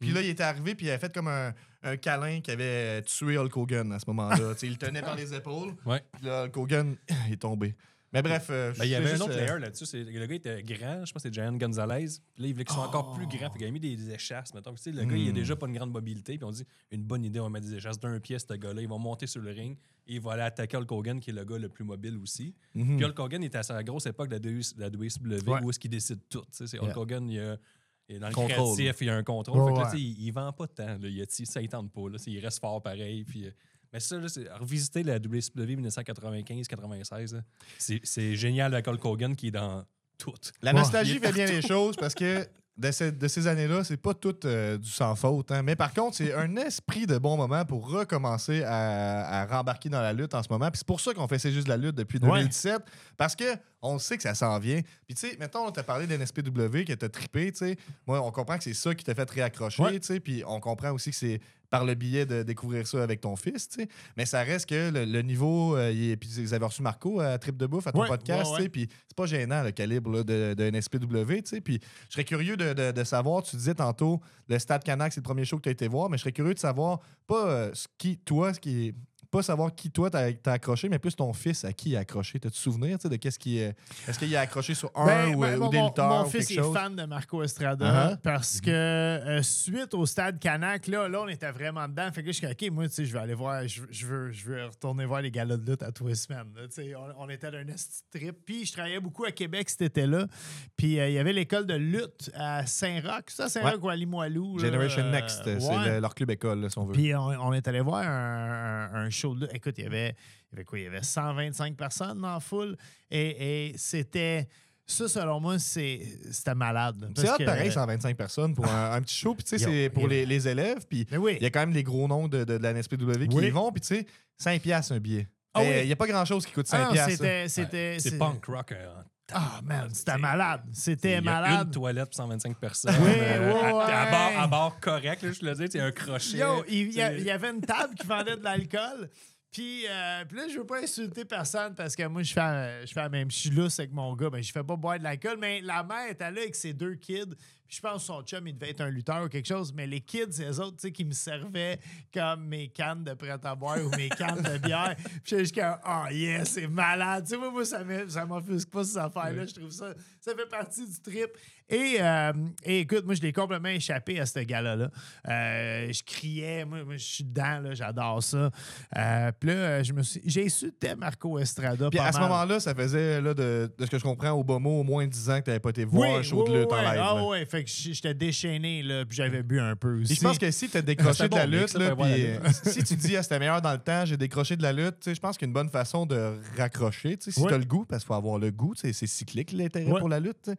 Puis là, il était arrivé, puis il avait fait comme un, un câlin qui avait tué Hulk Hogan à ce moment-là. Il le tenait par les épaules. Ouais. Puis là, Hulk Hogan est tombé. Mais bref. euh, Ben, il y avait un autre euh, layer là-dessus. Le gars était grand, je pense que c'est Giant Gonzalez. Puis là, il voulait qu'il soit encore plus grand. Fait qu'il a mis des, des échasses. Mettons. Tu sais, le gars, il a Hmm. déjà pas une grande mobilité. Puis on dit une bonne idée, on va mettre des échasses d'un pied, ce gars-là. Il va monter sur le ring et il va aller attaquer Hulk Hogan, qui est le gars le plus mobile aussi. mhm. Puis Hulk Hogan était à sa grosse époque de la WC de la WCW Ouais. où est-ce qu'il décide tout. tu sais. C'est Hulk Yeah. Hogan, il y a. il est dans le Contrôle. créatif, il y a un contrôle. Ouais, fait que là, ouais. tu sais, il, il vend pas de temps, le Yeti. Ça, il tente pas. Là, il reste fort pareil. Puis, euh, mais ça, là, c'est revisiter la WCW 1995-96. là, C'est c'est génial avec Hulk Hogan qui est dans tout. La Ouais. nostalgie fait bien les choses parce que de, ces- de ces années-là, c'est pas tout euh, du sans faute. hein. Mais par contre, c'est un esprit de bon moment pour recommencer à, à rembarquer dans la lutte en ce moment. Puis c'est pour ça qu'on fait C'est juste la lutte depuis Ouais. 2017. Parce que on sait que ça s'en vient. Puis tu sais, mettons, on t'a parlé d'NSPW que t'as trippé, tu sais. Moi, on comprend que c'est ça qui t'a fait réaccrocher, Ouais. tu sais. Puis on comprend aussi que c'est par le biais de découvrir ça avec ton fils, tu sais. Mais ça reste que le, le niveau. euh, il est- puis vous avez reçu Marco à Trip de Bouffe, à ton Ouais, podcast, ouais, tu sais. Puis c'est pas gênant le calibre là, de, de NSPW, tu sais. Puis je serais curieux de, de- de savoir, tu disais tantôt, le Stade Canac, c'est le premier show que tu as été voir, mais je serais curieux de savoir, pas euh, ce qui, toi, ce qui est. Pas savoir qui toi t'as accroché, mais plus ton fils à qui il a accroché. T'as-tu souvenir de qu'est-ce qui est. Est-ce qu'il a accroché sur un Ben, ou, ben, euh, ou des lutteurs mon fils quelque est chose? fan de Marco Estrada Uh-huh. parce que euh, suite au stade Canac, là, là, on était vraiment dedans. Fait que je suis OK, moi, tu sais, je vais aller voir, je, je veux, je veux retourner voir les galas de lutte à tous les semaines. là, on, on était d'un trip. Puis je travaillais beaucoup à Québec cet été-là. Puis euh, il y avait l'école de lutte à Saint-Roch. Ça, Saint-Roch ou à Limoilou. là, Generation euh, Next, c'est ouais. le- leur club école, là, si on veut. Puis on, on est allé voir un, un- un Écoute, il y avait, il y avait quoi? Il y avait 125 personnes dans la foule. Et, et c'était. Ça, selon moi, c'est- c'était malade. c'est que- pareil, 125 personnes pour un, un petit show. Puis tu sais, c'est pour les, les élèves. Puis oui. il y a quand même les gros noms de, de, de la NSPW qui Oui. y vont. Puis tu sais, 5 piastres un billet. Ah Eh, Il oui. n'y a pas grand-chose qui coûte Ah 5 non, piastres. c'était. c'était C'est c'est- punk rock. euh, Ah, man, c'était malade. C'était Il y a malade. une toilette pour 125 personnes. Oui, euh, ouais, à, bord, à bord correct, là, je te le dis, c'est un crochet. Yo, il y, a- il y avait une table qui vendait de l'alcool. Puis, euh, puis là, je veux pas insulter personne parce que moi, je fais, je fais la même. Je suis lousse avec mon gars, mais je fais pas boire de l'alcool. Mais la mère était là avec ses deux kids. Puis je pense que son chum, il devait être un lutteur ou quelque chose. Mais les kids, c'est eux autres, tu sais, qui me servaient comme mes cannes de prêt à boire ou mes cannes de bière. Puis j'étais comme, oh yeah, c'est malade. Tu sais, moi, moi, ça m'offusque pas ces affaires-là. Je trouve ça, ça fait partie du trip. Et, euh, et écoute, moi, je l'ai complètement échappé à ce gala-là. Euh, je criais, moi, moi, je suis dedans, là, j'adore ça. Euh, puis là, je me suis... j'ai insulté Marco Estrada. Puis à ce moment-là, ça faisait, là, de, de ce que je comprends, au bas mot, au moins 10 ans que tu n'avais pas été voir un show de lutte en live. Ah fait que j'étais déchaîné, là, puis j'avais bu un peu aussi. Je pense que si tu as décroché de la lutte, là, puis euh, si tu dis ah, c'était meilleur dans le temps, j'ai décroché de la lutte, tu sais, je pense qu'une bonne façon de raccrocher, tu sais, si Ouais. tu as le goût, parce qu'il faut avoir le goût, tu sais, c'est cyclique l'intérêt Ouais. pour la lutte,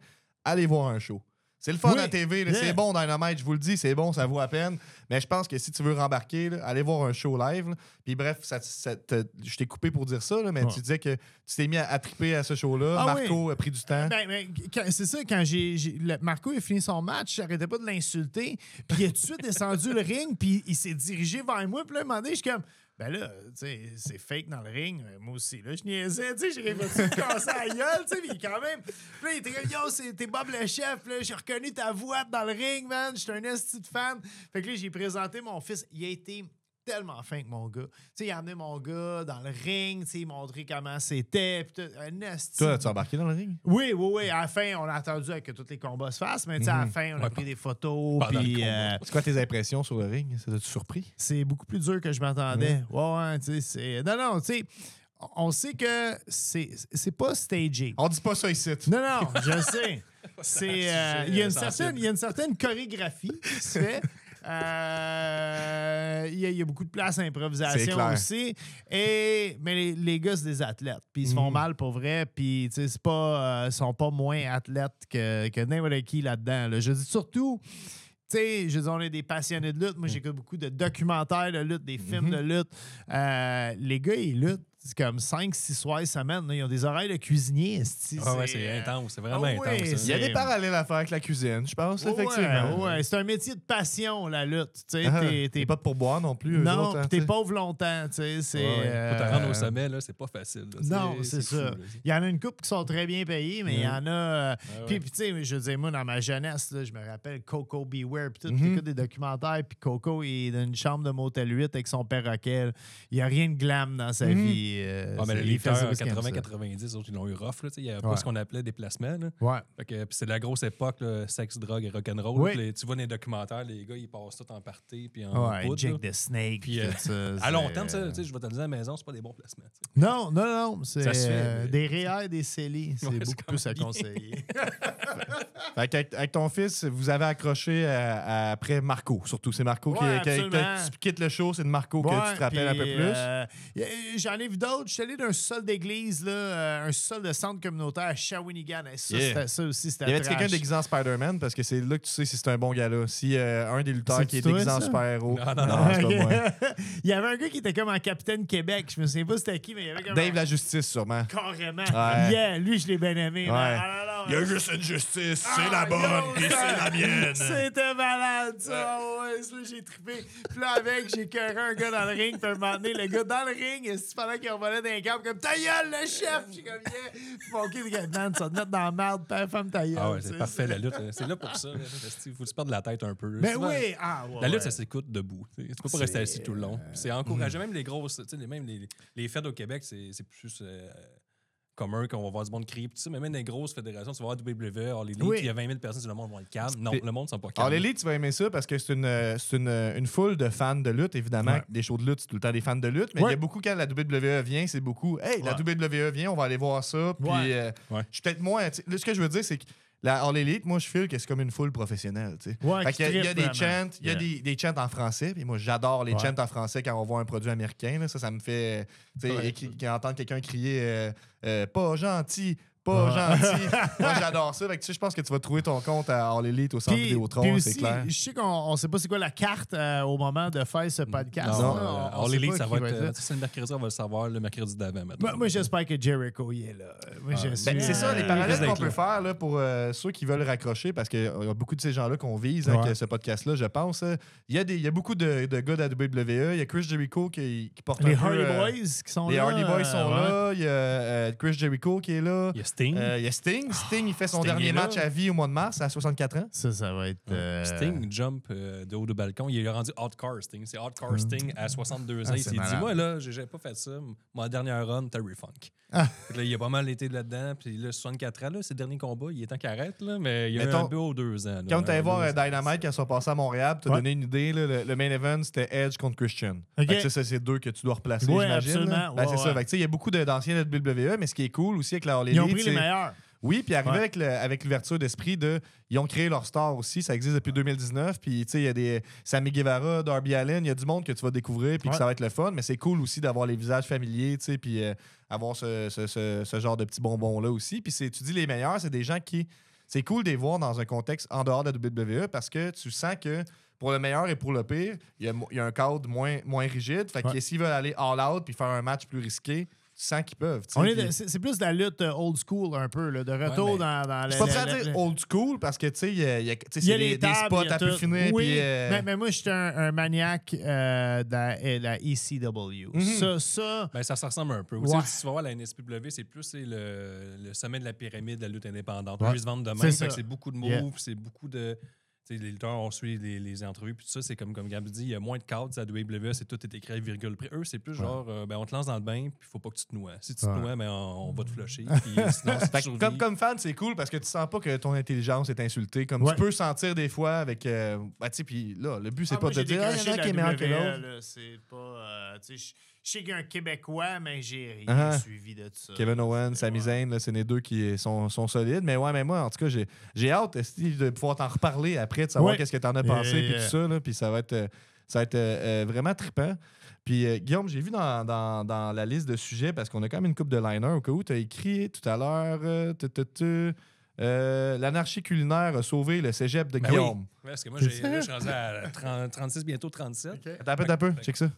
allez voir un show. C'est le fun Oui. à la TV, Yeah. c'est bon Dynamite, je vous le dis, c'est bon, ça vaut la peine. Mais je pense que si tu veux rembarquer, là, allez voir un show live. là. Puis bref, ça, ça te- je t'ai coupé pour dire ça, là, mais Ouais. tu disais que tu t'es mis à, à triper à ce show-là. Ah Marco a pris du temps. Ben, ben, c'est ça, quand j'ai, Marco a fini son match, j'arrêtais pas de l'insulter. Puis il a tout de suite descendu le ring, puis il s'est dirigé vers moi. Puis là, à moment donné, je suis comme, ben là, tu sais, c'est fake dans le ring. Moi aussi, là, je niaisais, tu sais, j'ai réussi de casser la gueule, tu sais, puis quand même. Puis là, il était comme, yo, t'es Bob le chef, là, j'ai reconnu ta voix dans le ring, man. J'étais un esti de fan. Fait que là, j'ai présenté mon fils. Il a été tellement fin que mon gars. Tu sais, il a amené mon gars dans le ring, tu sais, il a montré comment c'était. un esti Toi, as-tu embarqué dans le ring? oui, oui, oui. À la fin, on a attendu à que tous les combats se fassent, mais tu sais, à la fin, on a pris des photos. Puis euh, C'est quoi tes impressions sur le ring? Ça t'a-tu surpris? c'est beaucoup plus dur que je m'attendais. Ouais, ouais, tu sais, c'est. Non, non, tu sais, on sait que c'est c'est pas stagé. On dit pas ça ici. Non, non, je sais. C'est, euh, il, y a une sensible. certaine, il y a une certaine chorégraphie qui se fait. Euh, il, y a, il y a beaucoup de place à improvisation aussi. Et, mais les, les gars, c'est des athlètes. Puis ils se font Mhm. mal pour vrai. Puis euh, ils sont pas moins athlètes que, que n'importe qui là-dedans. là. Je dis surtout. Tu sais, je dis, on est des passionnés de lutte. Moi, j'écoute beaucoup de documentaires de lutte, des films Mhm. de lutte. Euh, les gars, ils luttent c'est comme 5-6 soirs semaine. là. Ils ont des oreilles de cuisinier. Ah ouais, C'est, euh, intense, c'est vraiment ah intense. Il y a c'est- des parallèles à faire avec la cuisine, je pense, Ouais, effectivement. ouais, c'est un métier de passion, la lutte. Tu sais, Ah, t'es- t'es t'es pas de pourboire non plus. non, hein, puis t'es tu sais. pauvre longtemps, tu sais, c'est... Ouais, euh, te rendre au sommet, là, c'est pas facile. là. Non, c'est ça. Il y en a une couple qui sont très bien payés, mais il y en a... euh, Ah ouais. Puis, tu sais, je veux dire, moi, dans ma jeunesse, là, je me rappelle Coco Beware, puis tout, Mhm. t'écoutes des documentaires, puis Coco, il est dans une chambre de Motel 8 avec son perroquet. là. Il n'y a rien de glam dans sa Mhm. vie. Euh, Ah, mais c'est- les ça lutteurs parce qu'il aime ça. 80-90, autres, ils l'ont eu rough. là, tu sais, Il n'y avait Ouais. pas ce qu'on appelait des placements. là. Ouais. Fait que, puis c'est la grosse époque, là, sexe, drogue et rock'n'roll. Oui. Les- Tu vois dans les documentaires, les gars, ils passent tout en party puis en Ouais, poudre, Jake là. the Snake. Puis, euh, ça, À long terme, ça, euh, tu sais, je vais te le dire à la maison, c'est pas des bons placements. Non, non, non. C'est Ça euh, des réels, des CELI. C'est beaucoup plus à conseiller. Fait avec ton fils, vous avez accroché à- à- après Marco, surtout. C'est Marco qui, Ouais, qui- qui- absolument. tu quittes le show, c'est de Marco que tu te rappelles un peu plus. J'en ai vu d'autres. Je suis allé d'un sol d'église, là, euh, un sol de centre communautaire à Shawinigan. Et ça, Yeah. c'était- ça aussi, c'était y avait quelqu'un déguisé en Spider-Man? Parce que c'est là que tu sais si c'est un bon gars-là. Si euh, un des lutteurs qui est déguisé en super-héros. Non, non, non. c'est pas moi. il y avait un gars qui était comme en capitaine Québec. Je me souviens pas c'était qui, mais il y avait comme Dave un- la Justice, sûrement. carrément. Ouais. Yeah, lui, je l'ai bien aimé. Ouais. Ah, non, non, Il y a juste une justice, c'est Ah, la bonne, puis c'est la mienne. C'était malade, ça. Ouais, ça, j'ai trippé. Puis là, avec, j'ai cœuré un gars dans le ring. Puis à un moment donné, le gars dans le ring, est-ce pendant qu'il revolait d'un câble, comme ta gueule, le chef. J'ai comme, mon kid, man, ça te met dans la merde, père, femme ta gueule. Ah ouais, c'est parfait, la lutte. hein. C'est là pour ça. Il faut se perdre la tête un peu. Ben Souvent, oui, ah, ouais. La lutte, ouais. ça s'écoute debout. Tu peux pas rester assis tout le long. Puis C'est encouragé. Mm. Même les grosses, tu sais, les- même les, les fêtes au Québec, c'est c'est plus euh, commun qu'on va voir du monde crier. Tu sais, mais même dans les grosses fédérations, tu vas voir WWE, All Elite, Oui. il y a 20 000 personnes, le monde va être calme. Non, le monde ne sont pas Alors, calmes. l'élite, tu vas aimer ça parce que c'est une, euh, une, euh, une foule de fans de lutte, évidemment. Ouais. Des shows de lutte, c'est tout le temps des fans de lutte. Mais il Ouais. y a beaucoup, quand la WWE vient, c'est beaucoup. Hey, la WWE vient, on va aller voir ça. Puis, euh, je suis peut-être moins. là, ce que je veux dire, c'est que la All Elite, moi, je file que c'est comme une foule professionnelle. tu sais. Ouais, Fait qu'il y a- il y a des chants, il y a Yeah. des, des chants en français. Puis moi, j'adore les Ouais. chants en français quand on voit un produit américain. là. Ça, ça me fait. Tu sais, Ouais. et entendre quelqu'un crier euh, euh, pas gentil. Pas gentil. Moi, j'adore ça. Fait que, tu sais, je pense que tu vas trouver ton compte à All Elite au centre Puis- Vidéotron, c'est clair. Je sais qu'on on sait pas c'est quoi la carte euh, au moment de faire ce podcast. Non, là. euh, On- All Elite, ça va être. là. euh, C'est le mercredi, on va le savoir le mercredi d'avant. Moi, moi, j'espère que Jericho y est là. Ah, Ben, c'est ça, les parallèles qu'on peut faire là, pour euh, ceux qui veulent raccrocher, parce qu'il y a beaucoup de ces gens-là qu'on vise avec Ouais. ce podcast-là, je pense. Il y, a des- il y a beaucoup de, de gars de la WWE. Il y a Chris Jericho qui, qui porte Les un peu... Hardy euh, Boys qui sont Les là. Hardy Boys sont là. Il y a Chris Jericho qui est là. Il y a Sting. Euh, Il y a Sting. Sting, il fait son Sting dernier est là. match à vie au mois de mars, à 64 ans. Ça, ça va être. euh, Sting jump euh, de haut de balcon. Il est rendu hardcore Sting. C'est hardcore Sting à 62 ans. Ah, il c'est s'est dit malade. Moi, là, j'ai j'ai pas fait ça. Ma dernière run, Terry Funk. Ah. Là, il a pas mal été là-dedans. Puis là, 64 ans, là, ses derniers combats, il est en carrette, là, mais il y a eu Mettons, un peu aux deux ans. là. Quand tu allais Un, voir euh. Dynamite quand ils sont passés à Montréal, tu as Ouais. donné une idée. là, le, le main event, c'était Edge contre Christian. C'est deux que tu dois replacer, Ouais, j'imagine. absolument. Ben, Ouais, c'est ça. Il y a beaucoup d'anciens de WWE, mais ce qui est cool aussi avec la All Ils ont pris les meilleurs. Oui, puis arrivé Ouais. avec, le- avec l'ouverture d'esprit de. Ils ont créé leur star aussi, ça existe depuis 2019. Puis, tu sais, il y a des. Sammy Guevara, Darby Allen, il y a du monde que tu vas découvrir, puis que ça va être le fun. Mais c'est cool aussi d'avoir les visages familiers, tu sais, puis euh, avoir ce, ce- ce- ce genre de petits bonbons-là aussi. Puis, c'est- tu dis les meilleurs, c'est des gens qui. C'est cool de les voir dans un contexte en dehors de la WWE parce que tu sens que. Pour le meilleur et pour le pire, il y a, mo- il y a un cadre moins, moins rigide. Fait que Ouais. s'ils veulent aller all out puis faire un match plus risqué, tu sens qu'ils peuvent. est C'est plus de la lutte euh, old school un peu, là, de retour Ouais, dans, dans Je la. suis pas la- prêt à la- dire la- old school parce que, tu sais, il y a, y y les des, spots il y a à peu tout. finir. Oui, puis, euh, mais, mais moi, j'étais un, un maniaque euh, de la, la ECW. Mhm. Ça, ça, Ben, ça se ressemble un peu. Aussi. Si tu vas voir la NSPW, c'est plus c'est le, le sommet de la pyramide de la lutte indépendante. Ouais. Ils se vendent de C'est même. ça. fait que C'est beaucoup de moves, Yeah. c'est beaucoup de. Les lutteurs, on suit les, les entrevues, puis tout ça, c'est comme, comme Gab dit, il y a moins de cadres à WWE, c'est tout est écrit à virgule près. Eux, c'est plus genre, euh, ben, on te lance dans le bain, puis faut pas que tu te noies. Si tu te noies, ben, on, on va te flusher. Comme, comme fan, c'est cool parce que tu sens pas que ton intelligence est insultée. Comme Ouais. tu peux sentir des fois avec. euh, ben, tu sais, puis là, le but, c'est Ah, pas moi, de dire, ah, il y en décroché a un de qui est meilleur que WWE, l'autre. C'est pas. euh, tu sais, je- sais qu'il y a un Québécois, mais j'ai rien Ah. suivi de ça. Kevin Owens, Sami. Zayn, là, c'est les deux qui sont, sont solides. Mais ouais, mais moi, en tout cas, j'ai, j'ai hâte de pouvoir t'en reparler après, de savoir qu'est-ce que t'en as pensé, Yeah, puis yeah. tout ça. Là, puis ça va être, euh, ça va être euh, euh, vraiment trippant. Puis euh, Guillaume, j'ai vu dans, dans- dans la liste de sujets, parce qu'on a quand même une coupe de liner au cas où, tu as écrit tout à l'heure euh, tu, tu, tu, l'anarchie culinaire a sauvé le cégep de Ben oui. Guillaume. Ouais, parce que moi, je suis rendu à 30 36, bientôt 37. Attends un peu, attends un peu, check ça.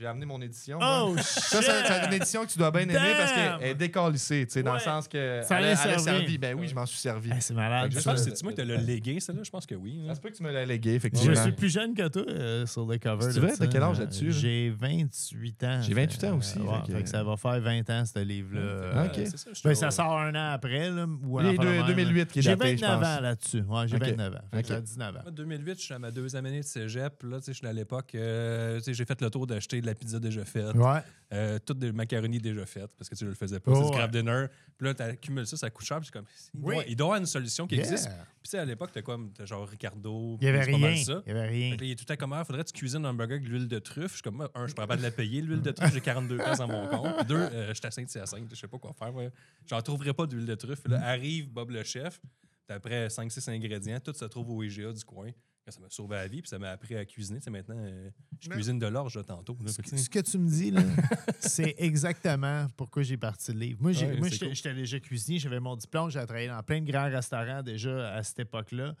J'ai amené mon édition. moi. Oh, Ça, c'est une édition que tu dois bien aimer parce qu'elle est décalissée, tu sais, dans le sens que. Ça elle, elle servi. Ben oui, je m'en suis servi. Hey, c'est malade. Je ça, pense que c'est moi qui t'as le légué, celle-là. Je pense que oui. Ça là. se peut que tu me l'as légué, Je effectivement. suis plus jeune que toi euh, sur le cover. Vrai? ça. T'as quel âge là-dessus, là? J'ai 28 ans. J'ai 28 ans aussi, Euh, ouais, fait que- fait que ça va faire 20 ans, ce livre-là. Ok. c'est ça, je Ben, ça sort un an après. Là, ou un Les affaire de deux- même, là. 2008 qui est J'ai daté, je 29 pense. ans là-dessus. Ouais, j'ai Ok. 29 ans. Fait que Ok. J'ai 19 ans. Moi, 2008, je suis à ma deuxième année de cégep. Là, tu sais, je suis à l'époque. euh, tu sais, j'ai fait le tour d'acheter de la pizza déjà faite. Ouais. Euh, toutes des macaronis déjà faites parce que tu ne le faisais pas. Oh, c'est du ouais. craft dinner. Puis là, tu accumules ça, ça coûte cher. Puis comme, il, Oui. doit, il doit y avoir une solution qui Yeah. existe. Puis tu sais, à l'époque, t'as comme, t'as genre Ricardo. Il n'y avait c'est pas mal rien. ça. Il n'y avait rien. Là, il est tout à comment faudrait que tu cuisines un burger avec l'huile de truffe. Je suis comme, un, je pourrais pas de la payer, l'huile de truffe, j'ai 42 pièces dans mon compte. Puis deux, euh, je suis à Saint-Hyacinthe, je sais pas quoi faire. ouais. J'en trouverai pas d'huile de truffe. Puis là, arrive Bob le chef, puis après 5-6 ingrédients, tout se trouve au IGA du coin. Ça m'a sauvé la vie, puis ça m'a appris à cuisiner. Tu sais, maintenant, euh, je Mais- cuisine de l'orge là, tantôt. là. Ce que, ce que tu me dis, là, c'est exactement pourquoi j'ai parti le livre. Moi, j'ai- Ouais, moi c'est j'étais cool. j'étais déjà cuisinier, j'avais mon diplôme, j'avais travaillé dans plein de grands restaurants déjà à cette époque-là.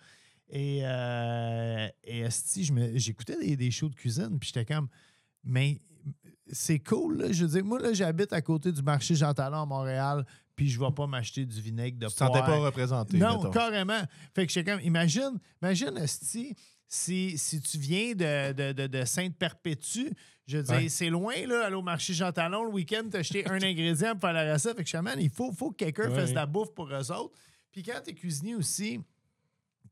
Et, euh, et esti, je me- j'écoutais des, des shows de cuisine, puis j'étais comme, mais c'est cool, là. Je veux dire, moi, là, j'habite à côté du marché Jean Talon à Montréal, puis je vais pas m'acheter du vinaigre de Tu te sentais poire. pas représenté. Non, mettons. carrément. Fait que comme, imagine, imagine, esti, si, si tu viens de, de, de, de Sainte-Perpétue, je Ouais. c'est loin, là, aller au marché Jean Talon le week-end, t'acheter un ingrédient pour faire la recette. Fait que, chaman, il faut, faut que quelqu'un Ouais. fasse de la bouffe pour eux autres. Puis quand t'es cuisinier aussi,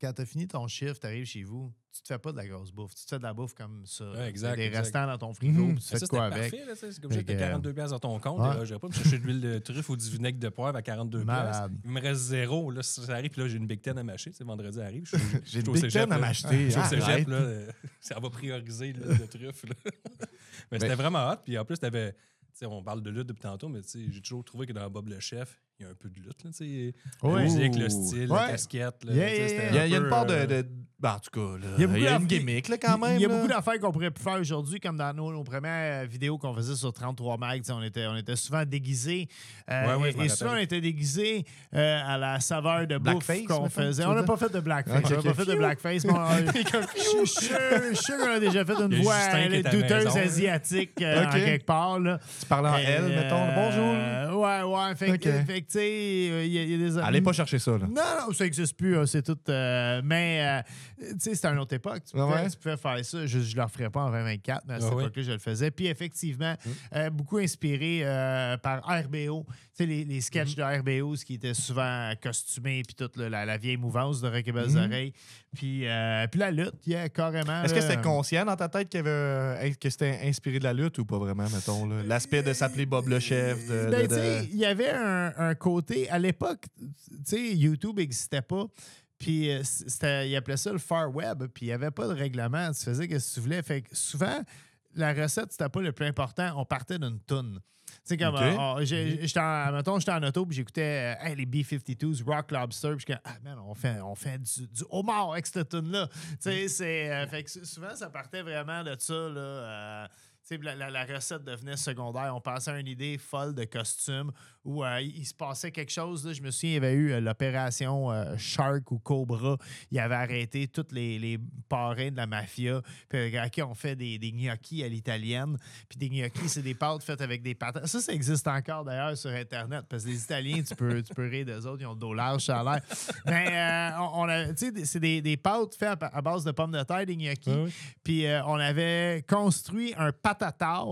quand t'as fini ton chiffre, t'arrives chez vous, tu te fais pas de la grosse bouffe. Tu te fais de la bouffe comme ça. Ouais, exact, Des exact. restants dans ton frigo, Mhm. puis tu Mais fais ça, quoi avec. tu C'est comme j'ai que, 42 pièces dans ton compte. ouais. Je vais pas me chercher de l'huile de truffe ou du vinaigre de poivre à 42 pièces. Il me reste zéro. Là, ça arrive, puis là, j'ai une Big Ten à mâcher. Tu sais, vendredi arrive. J'ai une Big cégep, Ten à m'acheter. Arrête. cégep, là, ça va prioriser l'huile de truffe. là. mais c'était vraiment hot. Puis en plus, t'avais. tu sais, on parle de lutte depuis tantôt, mais tu j'ai toujours trouvé que dans Bob le chef, il y a un peu de lutte. Là, tu sais. la musique, le style, Ouais. la casquette. Là, Yeah, yeah. Il y a, une part de. euh, de- ben, en tout cas, là, Il y a beaucoup il y a une d'aff- gimmick là, quand même. Il y a là. beaucoup d'affaires qu'on pourrait plus faire aujourd'hui, comme dans nos, nos premières vidéos qu'on faisait sur 33 Mag. On était, on était souvent déguisés. Euh, Ouais, ouais, et- et souvent, on était déguisés euh, à la saveur de bouffe Blackface, qu'on faisait. On n'a pas fait de blackface. Ok, on n'a pas fait de blackface. mais on- Je suis sûr, qu'on a déjà fait une voix douteuse asiatique euh, quelque part. Là. Tu parles en Euh, elle, mettons. Bonjour. ouais, ouais. Fait, que- tu sais, euh, il y, a- il y a des. Allez pas chercher ça, là. Non, non, ça n'existe plus. hein, c'est tout. euh, mais, euh, tu sais, c'était une autre époque. Tu Ouais, pouvais, ouais? tu pouvais faire ça. Je ne le referais pas en 2024, mais à cette Ah ouais. époque-là, je le faisais. Puis, effectivement, euh, beaucoup inspiré par RBO. Sais, les, les sketchs de RBO, ce qui était souvent costumé, puis toute la, la vieille mouvance de Rock et Belles Oreilles. Puis, euh, puis la lutte, il y a carrément. Est-ce que c'était conscient dans ta tête avait, euh, que c'était inspiré de la lutte ou pas vraiment, mettons? L'aspect de s'appeler Bob le chef. De, Ben, de- de- il y avait un, un côté. À l'époque, tu sais, YouTube n'existait pas. Puis, euh, c'était, ils appelaient ça le Far Web. Puis, il n'y avait pas de règlement. Tu faisais ce que tu voulais. Fait que souvent, la recette, c'était pas le plus important. On partait d'une toune. Tu sais, comme, Ok. euh, oh, j'étais en, j'étais auto, puis j'écoutais euh, Hey, les B-52s, Rock Lobster, puis je suis comme, ah, man, on fait, on fait du, du homard avec cette tune-là. Tu sais, c'est. euh, fait que sou- souvent, ça partait vraiment de ça, là. La, la- la recette devenait secondaire. On passait à une idée folle de costume où euh, il, il se passait quelque chose. là. Je me souviens, il y avait eu euh, l'opération euh, Shark ou Cobra. Il avait arrêté tous les, les parrains de la mafia. Puis, OK, on fait des, des gnocchis à l'italienne. Puis des gnocchis, c'est des pâtes faites avec des patates. Ça, ça existe encore d'ailleurs sur Internet parce que les Italiens, tu peux, tu peux rire d'eux autres, ils ont le dos large, ça a l'air. Mais on, on a, tu sais, des- c'est des, des pâtes faites à, à base de pommes de terre, des gnocchis. Ouais. Puis on avait construit un patatar.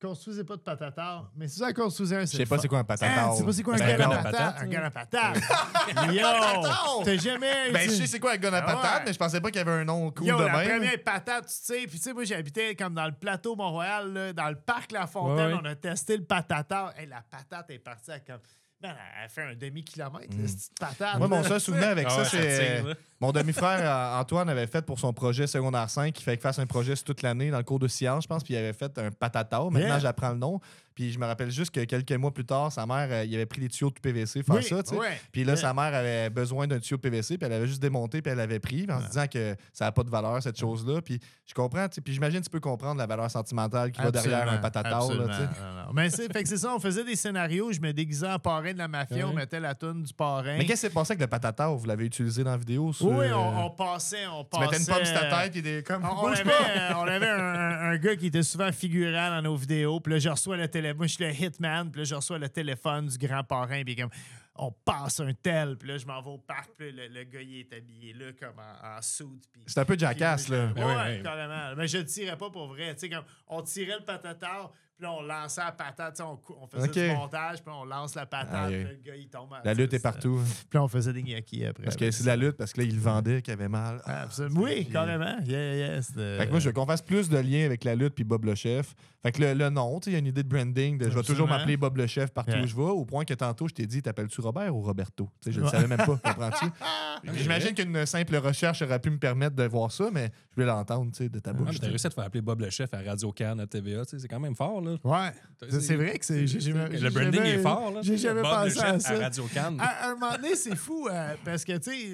Construisez pas de patatar, mais si ça construisait un Je sais pas c'est quoi un Ah, patatar. tu sais pas c'est quoi un Ben, gun un à patate? Un gun à patate. Yo! T'as jamais. Ben, je sais c'est quoi un gun à Ah ouais. patate, mais je pensais pas qu'il y avait un nom cool Yo, de la même. première patate, tu sais. Puis, tu sais, moi, j'habitais comme dans le plateau Mont-Royal, là, dans le parc La Fontaine. Ouais, ouais. On a testé le patatar. Hey, la patate est partie à comme. Elle fait un demi-kilomètre, cette petite patate. Moi, mon seul souvenir avec Ah ça, ouais, ça c'est. Mon demi-frère euh, Antoine avait fait pour son projet secondaire 5, il fallait qu'il fasse un projet toute l'année dans le cours de sciences, je pense, puis il avait fait un patatar. Maintenant, Yeah. j'apprends le nom. Puis je me rappelle juste que quelques mois plus tard, sa mère, euh, il avait pris les tuyaux de PVC faire Oui, ça, tu sais. ouais. Puis là, sa mère avait besoin d'un tuyau de PVC, puis elle avait juste démonté, puis elle l'avait pris, en se disant que ça n'a pas de valeur, cette chose-là. Puis je comprends, tu sais, puis j'imagine que tu peux comprendre la valeur sentimentale qui va derrière un Absolument, patatar, là, tu sais. absolument. Non, non. Mais c'est, fait que c'est ça, on faisait des scénarios, je me déguisais en parrain de la mafia, on mettait la toune du parrain. Mais qu'est-ce qui s'est passé avec le patatar? Vous l'avez utilisé dans la vidéo? sur, oui, euh, on, on passait, on Tu passait. mettais une pomme sur ta tête, et des comme. On, on avait, euh, on avait un, gars qui était souvent figurant dans nos vidéos. Puis là, je reçois le téléphone. Moi, je suis le hitman. Puis là, je reçois le téléphone du grand parrain. Puis comme, on passe un tel. Puis là, je m'en vais au parc. Puis le, le gars, il est habillé là, comme en, en. Puis C'est un peu jackass, là. Ouais, ouais, ouais. carrément. Mais je le tirais pas pour vrai. Tu sais, comme, on tirait le patatar. Puis là, on lançait la patate. Tu sais, On, on faisait Ok. du montage. Puis on lance la patate. Puis le gars, il tombe. La lutte est partout. Puis là, on faisait des gnocchis après. Parce que c'est de la lutte, parce que là, il le vendait, qu'il avait mal. Ah, absolument. Oui, carrément. Yeah, yeah, c'était- Fait que moi, je veux qu'on fasse plus de liens avec la lutte puis Bob le chef. Fait que le, le nom, tu sais, il y a une idée de branding. De, je vais toujours m'appeler Bob le chef partout Yeah. où je vais, au point que tantôt, je t'ai dit, t'appelles-tu Robert ou Roberto? Tu sais, je ne Ouais. savais même pas, comprends-tu? J'imagine qu'une simple recherche aurait pu me permettre de voir ça, mais je voulais l'entendre, tu sais, de ta Ah, bouche. mais T'as réussi à te faire appeler Bob le chef à Radio Cannes, à TVA. tu sais, C'est quand même fort, là. Ouais. C'est- vrai que c'est. Le branding jamais- est fort, là. J'ai jamais pensé à ça. à Radio Cannes. À, à un moment donné, c'est fou euh, parce que, tu sais,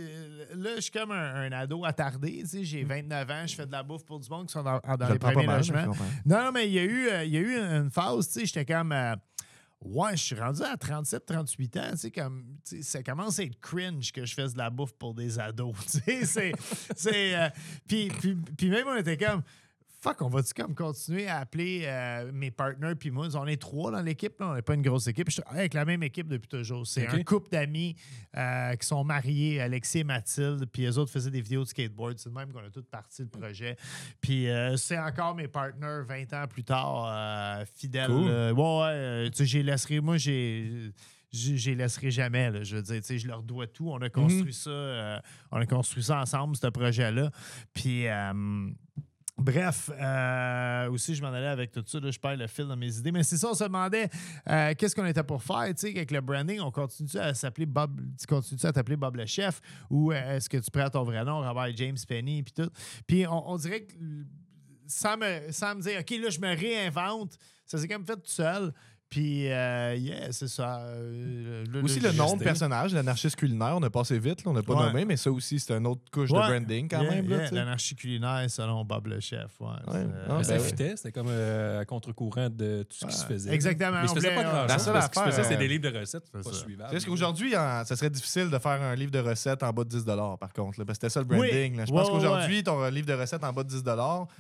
là, je suis comme un, un ado attardé. Tu sais, j'ai 29 ans, je fais de la bouffe pour du monde qui sont dans, les premiers mal, logements. Non, non, mais il y a eu, euh, il y a eu une phase, tu sais, j'étais comme. euh, Ouais, je suis rendu à 37, 38 ans, tu sais, comme, tu sais, ça commence à être cringe que je fasse de la bouffe pour des ados, tu sais, c'est, c'est, euh, puis, puis, puis même on était comme, fuck, on va-tu comme continuer à appeler euh, mes partners, puis moi, on est trois dans l'équipe, on n'est pas une grosse équipe, je suis avec la même équipe depuis toujours, c'est un couple d'amis euh, qui sont mariés, Alexis et Mathilde, puis les autres faisaient des vidéos de skateboard, c'est de même qu'on a tous parti le projet, puis euh, c'est encore mes partners 20 ans plus tard, fidèles. Cool. euh, ouais, ouais, tu sais, j'ai laisserai, moi, j'ai. Je les laisserai jamais. là. je veux dire, tu sais, je leur dois tout. On a construit ça. euh, on a construit ça ensemble, ce projet-là. Puis, euh, bref, euh, aussi, je m'en allais avec tout ça. là, je perds le fil dans mes idées. Mais c'est ça, on se demandait euh, qu'est-ce qu'on était pour faire. Avec le branding, on continue à s'appeler Bob. Tu continues à t'appeler Bob le chef? Ou euh, est-ce que tu prends ton vrai nom, Robert James Penny, puis tout? Puis, on, dirait que sans me, sans me dire, OK, là, je me réinvente, ça s'est comme fait tout seul. Puis, euh, yeah, c'est ça. Euh, Aussi, le nom de personnage, l'anarchiste culinaire, on a passé vite, là, on n'a pas Ouais. nommé, mais ça aussi, c'est une autre couche Ouais. de branding quand Yeah, même. là, yeah. L'anarchie culinaire selon Bob le chef. Ouais, c'est, Ah, Mais ben ça oui. fitait, c'était comme euh, à contre-courant de tout ce qui se faisait. Exactement. Mais On faisait pas voulait, grand La chose. seule Ce qui se affaire, faisait, c'est des livres de recettes c'est pas ça. suivables. Parce qu'aujourd'hui, ça serait difficile de faire un livre de recettes en bas de 10 par contre. là, parce que c'était ça le Oui. branding. là. Je pense qu'aujourd'hui, ton livre de recettes en bas de 10